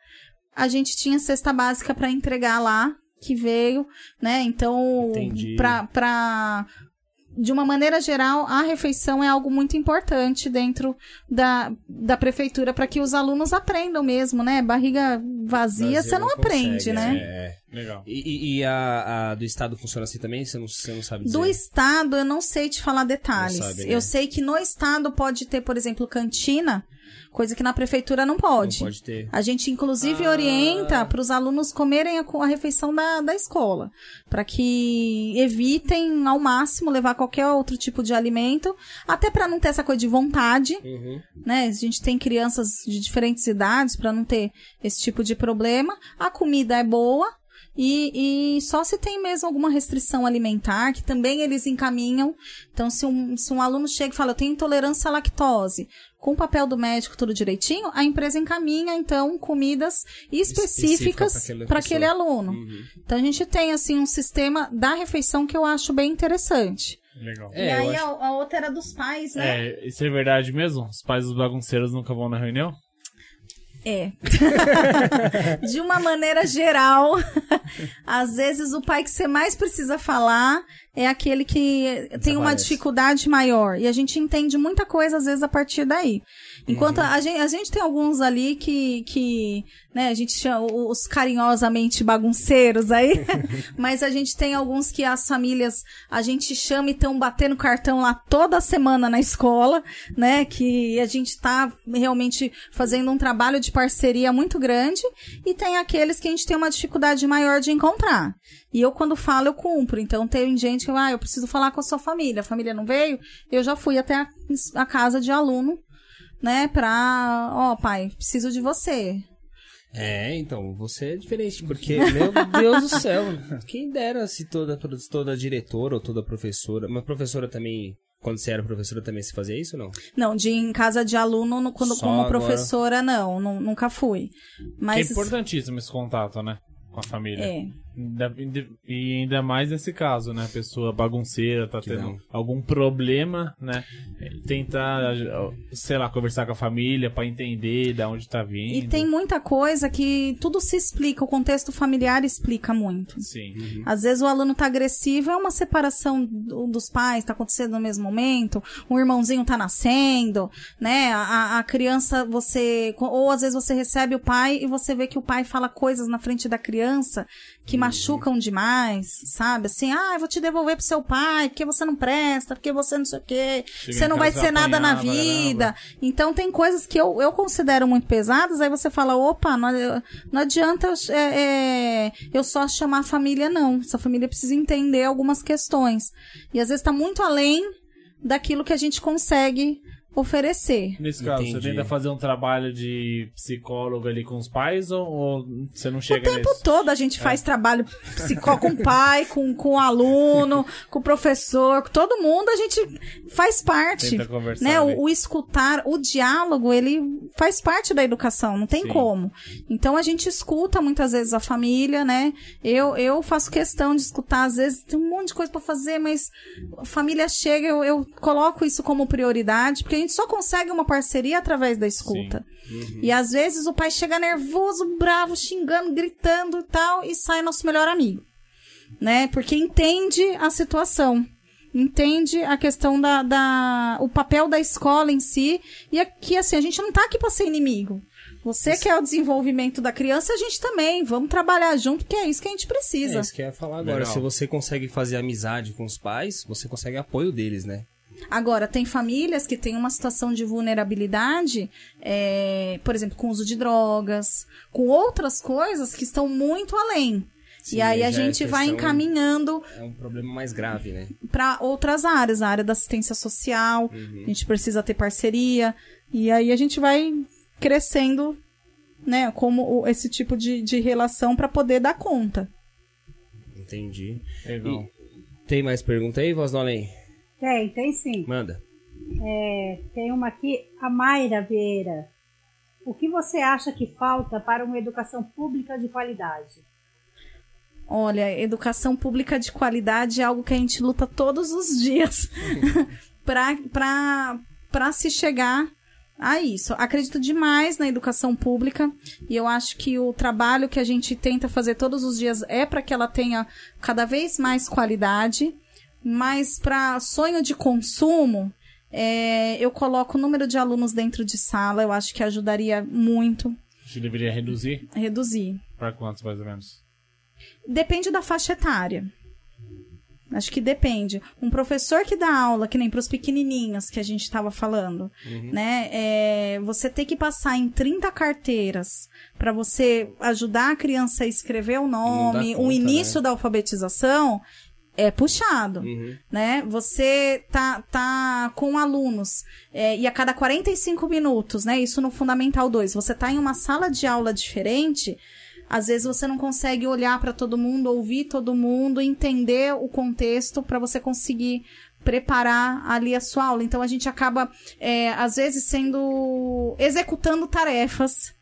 a gente tinha cesta básica para entregar lá que veio, né? Então, para de uma maneira geral, a refeição é algo muito importante dentro da, da prefeitura para que os alunos aprendam mesmo, né? Barriga vazia, você não, não aprende, consegue, né? É. Legal. E, e- a, a do Estado funciona assim também? Você não, você não sabe dizer? Do estado, eu não sei te falar detalhes. Sabe, né? Eu sei que no estado pode ter, por exemplo, cantina, coisa que na prefeitura não pode. Não pode ter. A gente, inclusive, Ah. orienta para os alunos comerem a, a refeição da, da escola, para que evitem ao máximo levar qualquer outro tipo de alimento, até para não ter essa coisa de vontade, Uhum. né? A gente tem crianças de diferentes idades para não ter esse tipo de problema. A comida é boa. E, e só se tem mesmo alguma restrição alimentar, que também eles encaminham. Então, se um, se um aluno chega e fala, eu tenho intolerância à lactose, com o papel do médico tudo direitinho, a empresa encaminha, então, comidas específicas Específica para aquele aluno. Uhum. Então, a gente tem, assim, um sistema da refeição que eu acho bem interessante. Legal. É, e aí, acho- a, a outra era dos pais, né? É, isso é verdade mesmo? Os pais dos bagunceiros nunca vão na reunião? É. de uma maneira geral, às vezes o pai que você mais precisa falar é aquele que tem uma dificuldade maior. E a gente entende muita coisa, às vezes, a partir daí. Enquanto a, gente, a gente tem alguns ali que, que né, a gente chama os carinhosamente bagunceiros aí, mas a gente tem alguns que as famílias a gente chama e estão batendo cartão lá toda semana na escola, né? Que a gente tá realmente fazendo um trabalho de parceria muito grande, e tem aqueles que a gente tem uma dificuldade maior de encontrar. E eu, quando falo, eu cumpro. Então, tem gente que, ah, eu preciso falar com a sua família. A família não veio? Eu já fui até a, a casa de aluno, né? Pra, ó, pai, preciso de você. É, então, você é diferente, porque, meu Deus do céu, quem dera se toda, toda diretora ou toda professora, uma professora também, quando você era professora também se fazia isso ou não? Não, de em casa de aluno, no- quando Só como agora. professora, não, nu- nunca fui. Mas Que é importantíssimo esse contato, né? Com a família. é. E ainda mais nesse caso, né? A pessoa bagunceira, tá Que tendo não. algum problema, né? Tentar, sei lá, conversar com a família pra entender de onde tá vindo. E tem muita coisa que tudo se explica, o contexto familiar explica muito. Sim. Às vezes o aluno tá agressivo, é uma separação do- dos pais, tá acontecendo no mesmo momento, um irmãozinho tá nascendo, né? A, a criança, você. Ou às vezes você recebe o pai e você vê que o pai fala coisas na frente da criança que machucam demais, sabe? Assim, ah, eu vou te devolver pro seu pai, porque você não presta, porque você não sei o quê, Chega você não vai ser nada na apanhar vida. Então tem coisas que eu, eu considero muito pesadas, aí você fala, opa, não, não adianta é, é, eu só chamar a família, não. Essa família precisa entender algumas questões. E às vezes tá muito além daquilo que a gente consegue oferecer. Nesse caso, Entendi. você tenta fazer um trabalho de psicólogo ali com os pais ou, ou você não chega O tempo nesse? todo a gente faz trabalho psicó com o pai, com, com o aluno, com o professor, com todo mundo, a gente faz parte. Tenta conversar né? O, o escutar, o diálogo, ele faz parte da educação, não tem Sim. como. Então a gente escuta muitas vezes a família, né? Eu, eu faço questão de escutar, às vezes tem um monte de coisa pra fazer, mas a família chega, eu, eu coloco isso como prioridade, porque a gente só consegue uma parceria através da escuta. E às vezes o pai chega nervoso, bravo, xingando, gritando e tal, e sai nosso melhor amigo. Né? Porque entende a situação. Entende a questão da, da. o papel da escola em si. E aqui, assim, a gente não tá aqui pra ser inimigo. Você quer o desenvolvimento da criança, a gente também. Vamos trabalhar junto, que é isso que a gente precisa. É isso que eu ia falar agora. Legal. Se você consegue fazer amizade com os pais, você consegue apoio deles, né? Agora, tem famílias que têm uma situação de vulnerabilidade, é, por exemplo, com uso de drogas, com outras coisas que estão muito além. Sim, e aí a é gente vai encaminhando É um problema mais grave, né? para outras áreas, a área da assistência social, Uhum. a gente precisa ter parceria, e aí a gente vai crescendo, né, como esse tipo de, de relação para poder dar conta. Entendi. Legal. Tem mais pergunta aí, Voz do Além? Tem, tem sim. Manda. É, tem uma aqui, a Mayra Vieira. O que você acha que falta para uma educação pública de qualidade? Olha, educação pública de qualidade é algo que a gente luta todos os dias para se chegar a isso. Acredito demais na educação pública e eu acho que o trabalho que a gente tenta fazer todos os dias é para que ela tenha cada vez mais qualidade, mas para sonho de consumo, é, eu coloco o número de alunos dentro de sala, eu acho que ajudaria muito A gente deveria reduzir reduzir. para quantos mais ou menos? Depende da faixa etária. Acho que depende. Um professor que dá aula, que nem para os pequenininhos que a gente estava falando, né? É, você ter que passar em 30 carteiras para você ajudar a criança a escrever o nome, conta, o início né? da alfabetização, é puxado Uhum. né? Você tá, tá com alunos é, e a cada 45 minutos, né? Isso no Fundamental 2, você tá em uma sala de aula diferente, Às vezes você não consegue olhar para todo mundo, ouvir todo mundo, entender o contexto para você conseguir preparar ali a sua aula. Então a gente acaba, é, às vezes, sendo. executando tarefas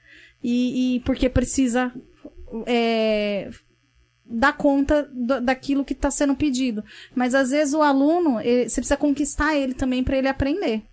e, e porque precisa é, dar conta do, daquilo que está sendo pedido. Mas às vezes o aluno, ele, você precisa conquistar ele também para ele aprender.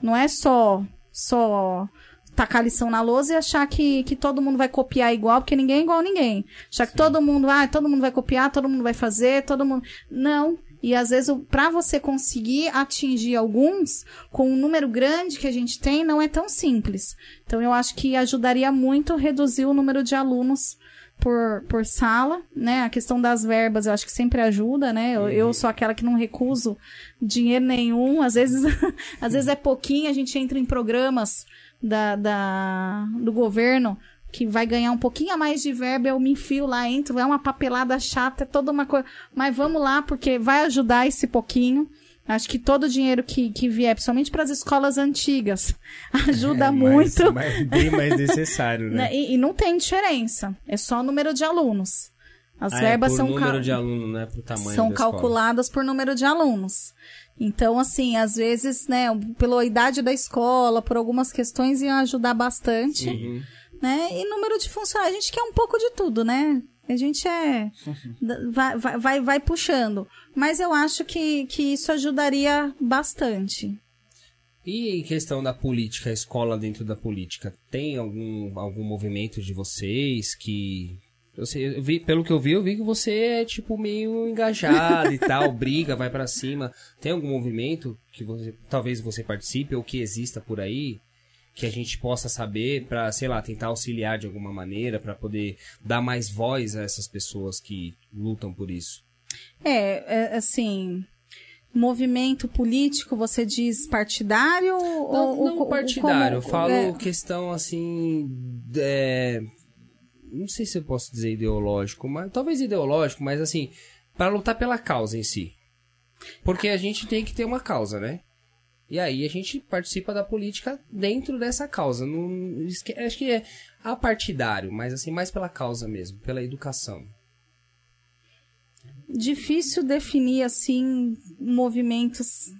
Não é só só tacar lição na lousa e achar que, que todo mundo vai copiar igual, porque ninguém é igual a ninguém. Achar que todo mundo, ah, todo mundo vai copiar, todo mundo vai fazer, todo mundo. Não. E às vezes, para você conseguir atingir alguns com um número grande que a gente tem, não é tão simples. Então, eu acho que ajudaria muito reduzir o número de alunos por, por sala, né? A questão das verbas eu acho que sempre ajuda, né? Eu, Uhum. eu sou aquela que não recuso dinheiro nenhum. Às vezes, às vezes é pouquinho, a gente entra em programas da, da, do governo que vai ganhar um pouquinho a mais de verba, eu me enfio lá, entro, é uma papelada chata, é toda uma coisa. Mas vamos lá, porque vai ajudar esse pouquinho. Acho que todo o dinheiro que, que vier, principalmente para as escolas antigas, ajuda É, muito. Mas, mas bem mais necessário, né? E, e não tem diferença. É só o número de alunos. As Ah, verbas é por são, número de aluno, né? Pro tamanho são da escola. calculadas por número de alunos. Então, assim, às vezes, né, pela idade da escola, por algumas questões, iam ajudar bastante, Uhum. né? E número de funcionários. A gente quer um pouco de tudo, né? A gente é. vai, vai, vai, vai puxando. Mas eu acho que, que isso ajudaria bastante. E em questão da política, a escola dentro da política, tem algum, algum movimento de vocês que. Eu sei, eu vi, pelo que eu vi, eu vi que você é tipo meio engajado e tal, briga, vai pra cima. Tem algum movimento que você talvez você participe ou que exista por aí que a gente possa saber pra, sei lá, tentar auxiliar de alguma maneira pra poder dar mais voz a essas pessoas que lutam por isso? É, é, assim. Movimento político, você diz partidário ou. Não, ou- não partidário, eu como- falo é, questão assim. é, não sei se eu posso dizer ideológico, mas talvez ideológico, mas assim, para lutar pela causa em si. Porque a gente tem que ter uma causa, né? E aí a gente participa da política dentro dessa causa. Não, esque- acho que é apartidário, mas assim, mais pela causa mesmo, pela educação. difícil definir assim movimentos.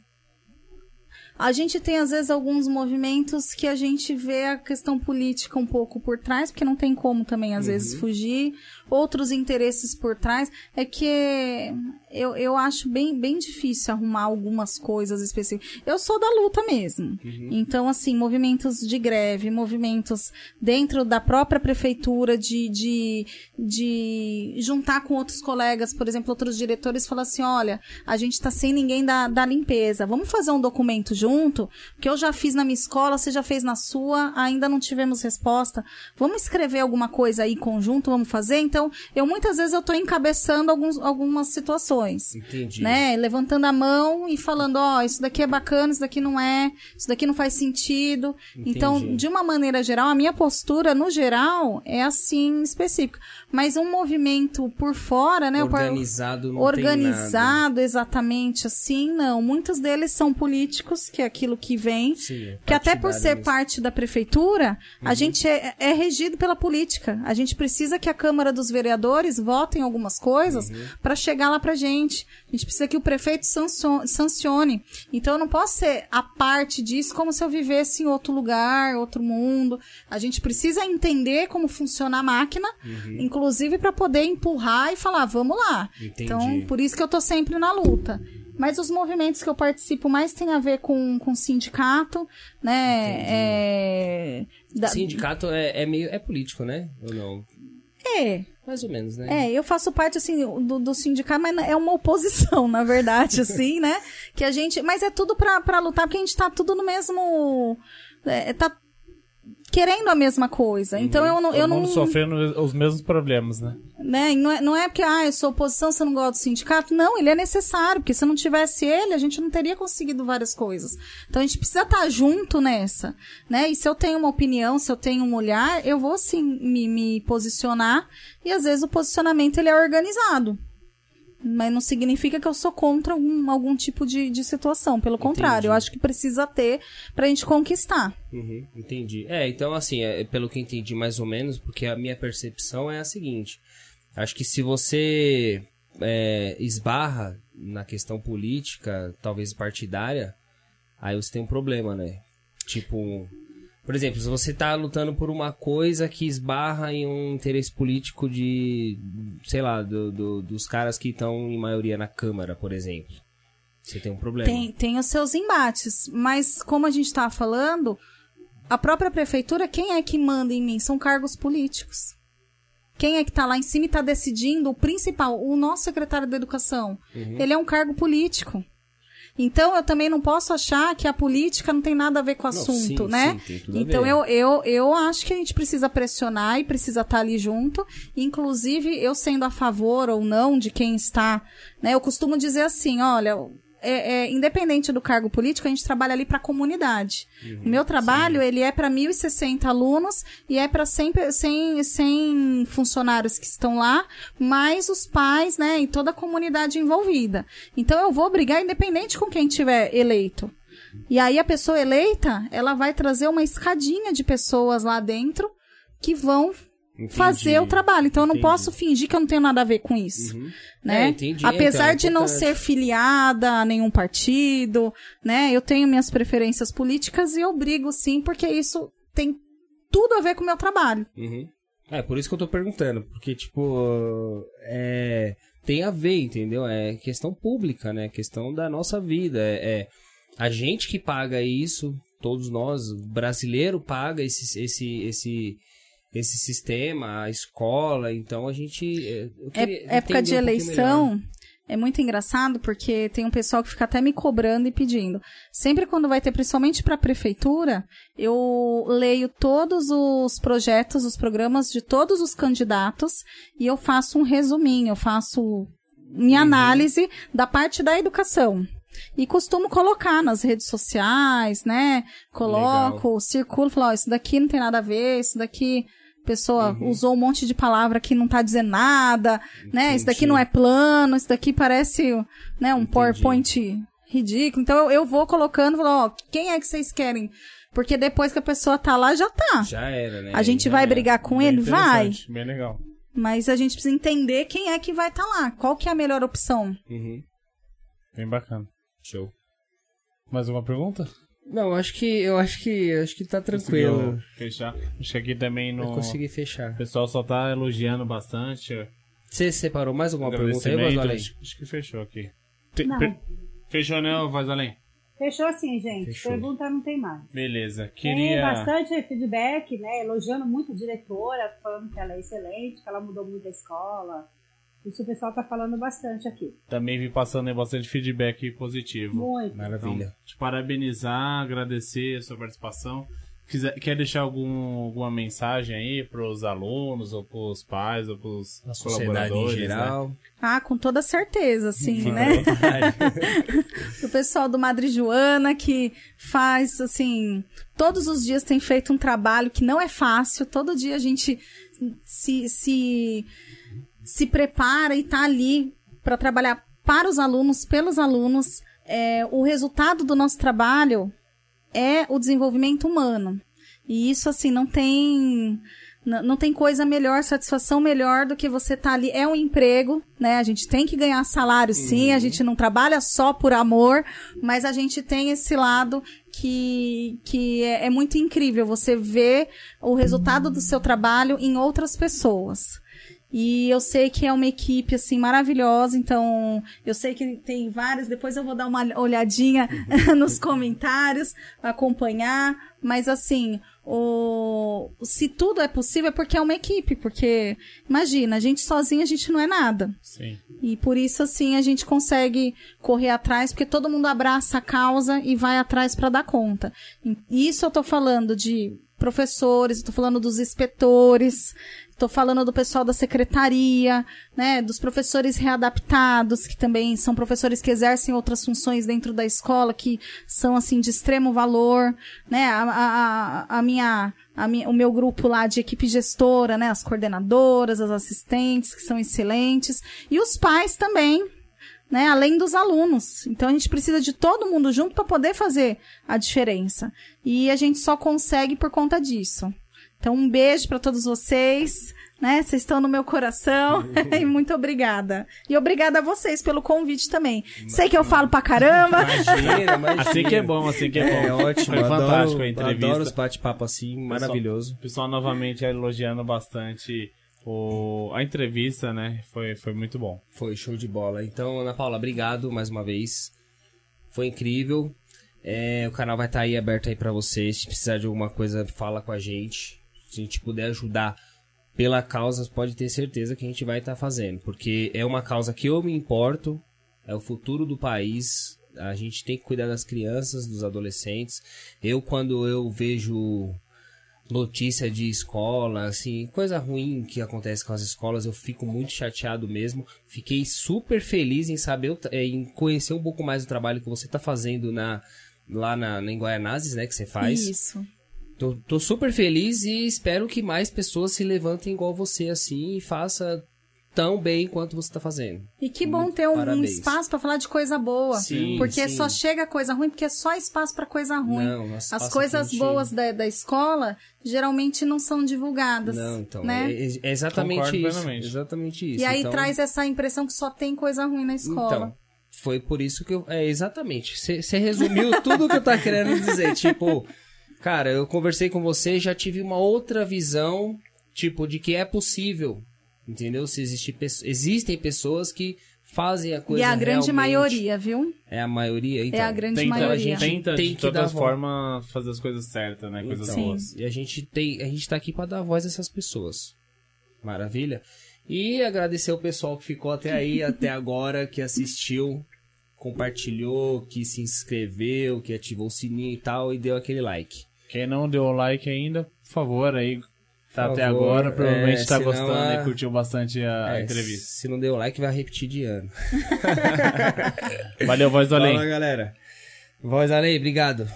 A gente tem às vezes alguns movimentos que a gente vê a questão política um pouco por trás, porque não tem como também às vezes fugir, outros interesses por trás. É que eu, eu acho bem, bem difícil arrumar algumas coisas específicas. Eu sou da luta mesmo. Então, assim, movimentos de greve, movimentos dentro da própria prefeitura de, de, de juntar com outros colegas, por exemplo, outros diretores, e falar assim: olha, a gente tá sem ninguém da, da limpeza, vamos fazer um documento junto, que eu já fiz na minha escola, você já fez na sua, ainda não tivemos resposta. Vamos escrever alguma coisa aí conjunto, vamos fazer? Então, eu muitas vezes eu tô encabeçando alguns, algumas situações Entendi. né? Levantando a mão e falando, ó, isso daqui é bacana, isso daqui não é, isso daqui não faz sentido. Então, Entendi. de uma maneira geral, a minha postura, no geral, é assim, específica. Mas um movimento por fora, né? Organizado não organizado, exatamente assim, não. Muitos deles são políticos, que é aquilo que vem. Sim, é Que até por ser parte da prefeitura, a gente é, é regido pela política. A gente precisa que a Câmara dos Vereadores votem algumas coisas Uhum. para chegar lá pra gente. A gente precisa que o prefeito sancio- sancione. Então eu não posso ser a parte disso como se eu vivesse em outro lugar, outro mundo. A gente precisa entender como funciona a máquina, Uhum. inclusive para poder empurrar e falar, vamos lá. Entendi. Então, por isso que eu tô sempre na luta. Mas os movimentos que eu participo mais tem a ver com, com sindicato, né? É, da- Sindicato é, é meio. é político, né? Ou não? É, Mais ou menos, né? é, eu faço parte, assim, do, do sindicato, mas é uma oposição, na verdade, assim, né? Que a gente. Mas é tudo pra, pra lutar, porque a gente tá tudo no mesmo. é, tá querendo a mesma coisa. Então eu não. Eu Todo não mundo sofrendo os mesmos problemas, né? né? Não é, não é porque, ah, eu sou oposição, você não gosta do sindicato. Não, ele é necessário, porque se não tivesse ele, a gente não teria conseguido várias coisas. Então a gente precisa estar junto nessa, né? E se eu tenho uma opinião, se eu tenho um olhar, eu vou sim me, me posicionar. E às vezes o posicionamento ele é organizado. Mas não significa que eu sou contra algum, algum tipo de, de situação. Pelo contrário, eu acho que precisa ter pra gente conquistar. Uhum, entendi. É, então assim, é, pelo que entendi mais ou menos, porque a minha percepção é a seguinte. Acho que se você é, esbarra na questão política, talvez partidária, aí você tem um problema, né? Tipo, por exemplo, se você tá lutando por uma coisa que esbarra em um interesse político de, sei lá, do, do, dos caras que estão em maioria na Câmara, por exemplo. Você tem um problema. Tem, tem os seus embates, mas como a gente estava falando, a própria prefeitura, quem é que manda em mim? São cargos políticos. Quem é que está lá em cima e está decidindo o principal? O nosso secretário da Educação. Uhum. Ele é um cargo político. Então eu também não posso achar que a política não tem nada a ver com o Não, assunto, sim, né? sim, então eu, eu, eu acho que a gente precisa pressionar e precisa estar ali junto. Inclusive, eu sendo a favor ou não de quem está, né? Eu costumo dizer assim, olha, é, é, independente do cargo político, a gente trabalha ali para a comunidade. Uhum, o meu trabalho, ele é para 1.060 alunos e é para 100, 100, 100 funcionários que estão lá, mais os pais, né, e toda a comunidade envolvida. Então eu vou brigar independente com quem tiver eleito. E aí a pessoa eleita, ela vai trazer uma escadinha de pessoas lá dentro que vão Entendi. fazer o trabalho. Então eu não posso fingir que eu não tenho nada a ver com isso. Uhum. Né? É, entendi, Apesar então, de não ser filiada a nenhum partido, né? Eu tenho minhas preferências políticas e eu brigo sim, porque isso tem tudo a ver com o meu trabalho. Uhum. É, por isso que eu tô perguntando, porque, tipo, é, tem a ver, entendeu? É questão pública, né? Questão da nossa vida. É, é a gente que paga isso, todos nós, o brasileiro paga esse, esse, esse, esse sistema, a escola, então a gente. é, eu É, época de um eleição é muito engraçado porque tem um pessoal que fica até me cobrando e pedindo. Sempre quando vai ter, principalmente para a prefeitura, eu leio todos os projetos, os programas de todos os candidatos e eu faço um resuminho, eu faço minha Uhum. análise da parte da educação. E costumo colocar nas redes sociais, né? Coloco, circulo, falo, ó, isso daqui não tem nada a ver, isso daqui pessoa Uhum. usou um monte de palavra que não tá dizendo nada, né? Isso daqui Entendi. não é plano, isso daqui parece, né, um Entendi. PowerPoint ridículo. Então eu, eu vou colocando, falo, ó, quem é que vocês querem? Porque depois que a pessoa tá lá, já tá. Já era, né? A gente Já vai era. brigar com Bem ele? Vai. Bem legal. Mas a gente precisa entender quem é que vai estar lá. Qual que é a melhor opção? Uhum. Bem bacana. Show. Mais alguma pergunta? Não, acho que eu acho que acho que tá tranquilo. Conseguiu Fechar. Acho que aqui também no. consegui fechar. O pessoal só tá elogiando bastante. Você separou mais alguma pergunta aí, do Além? Acho, acho que fechou aqui. Te- Não. per- Fechou não, Voz do Além? Fechou assim, gente. Fechou. Pergunta não tem mais. Beleza. Tem Queria. bastante feedback, né? Elogiando muito a diretora, falando que ela é excelente, que ela mudou muito a escola. Isso o pessoal tá falando bastante aqui. Também vi passando aí bastante feedback positivo. Muito. Maravilha. Então, te parabenizar, agradecer a sua participação. Quiser, quer deixar algum, alguma mensagem aí pros alunos, ou pros pais, ou pros Na sociedade em colaboradores, né? geral. Ah, com toda certeza, sim, né? vontade. o pessoal do Madre Joana que faz assim, todos os dias tem feito um trabalho que não é fácil, todo dia a gente se se, se prepara e tá ali para trabalhar para os alunos, pelos alunos. É, o resultado do nosso trabalho é o desenvolvimento humano. E isso, assim, não tem. Não tem coisa melhor, satisfação melhor do que você estar ali. É um emprego, né? A gente tem que ganhar salário, sim. A gente não trabalha só por amor, mas a gente tem esse lado que, que é, é muito incrível. Você vê o resultado do seu trabalho em outras pessoas. E eu sei que é uma equipe, assim, maravilhosa. Então, eu sei que tem várias. Depois eu vou dar uma olhadinha nos comentários, acompanhar. Mas, assim, o... se tudo é possível é porque é uma equipe. Porque, imagina, a gente sozinha, a gente não é nada. Sim. E por isso, assim, a gente consegue correr atrás, porque todo mundo abraça a causa e vai atrás para dar conta. E Isso eu tô falando de professores, tô falando dos inspetores, tô falando do pessoal da secretaria, né, dos professores readaptados, que também são professores que exercem outras funções dentro da escola, que são, assim, de extremo valor, né, a, a, a- minha, a minha, o meu grupo lá de equipe gestora, né, as coordenadoras, as assistentes, que são excelentes, e os pais também, né? Além dos alunos. Então a gente precisa de todo mundo junto para poder fazer a diferença. E a gente só consegue por conta disso. Então um beijo para todos vocês, né? Vocês estão no meu coração e muito obrigada. E obrigada a vocês pelo convite também. Sei que eu falo pra caramba. Imagina, imagina. Assim que é bom, assim que é bom. É ótimo, Foi adoro, fantástico a entrevista. adoro os bate-papo assim, maravilhoso. O pessoal novamente elogiando bastante o, a entrevista, né? Foi, foi muito bom. Foi show de bola. Então, Ana Paula, obrigado mais uma vez. Foi incrível. É, o canal vai estar aí aberto aí pra vocês. Se precisar de alguma coisa, fala com a gente. Se a gente puder ajudar pela causa, pode ter certeza que a gente vai estar fazendo. Porque é uma causa que eu me importo, é o futuro do país. A gente tem que cuidar das crianças, dos adolescentes. Eu, quando eu vejo notícia de escola, assim, coisa ruim que acontece com as escolas, eu fico muito chateado mesmo. Fiquei super feliz em saber, o eh, em conhecer um pouco mais do trabalho que você está fazendo na, lá na, em Guaianazes, né, que você faz. Isso. Tô, tô super feliz e espero que mais pessoas se levantem igual você, assim, e faça tão bem quanto você tá fazendo. E que bom ter um, um espaço pra falar de coisa boa. Sim, porque sim. só chega coisa ruim, porque é só espaço pra coisa ruim. Não, As coisas boas da, da escola geralmente não são divulgadas. Não, então, né? é, é exatamente Concordo isso. plenamente. Exatamente isso. E aí então, traz essa impressão que só tem coisa ruim na escola. Então, foi por isso que eu. É, exatamente. Você resumiu tudo que eu tava querendo dizer. Tipo, cara, eu conversei com você e já tive uma outra visão, tipo, de que é possível. Entendeu? Se existe, existem pessoas que fazem a coisa e é a grande maioria, viu? É a maioria, então. é a grande Tenta, a maioria. gente tenta, Tem de que todas dar voz. formas, fazer as coisas certas, né? Coisas Então, boas. E a gente tem, a gente tá aqui pra dar voz a essas pessoas. Maravilha? E agradecer o pessoal que ficou até aí, até agora, que assistiu, compartilhou, que se inscreveu, que ativou o sininho e tal e deu aquele like. Quem não deu o like ainda, por favor, aí tá até agora, provavelmente é, tá gostando a- e curtiu bastante a É, entrevista. Se não deu like, vai repetir de ano. Valeu, voz do além. Fala, galera. Voz além, obrigado.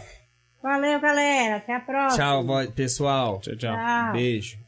Valeu, galera. Até a próxima. Tchau, voz, pessoal. Tchau, tchau. Tchau. Beijo.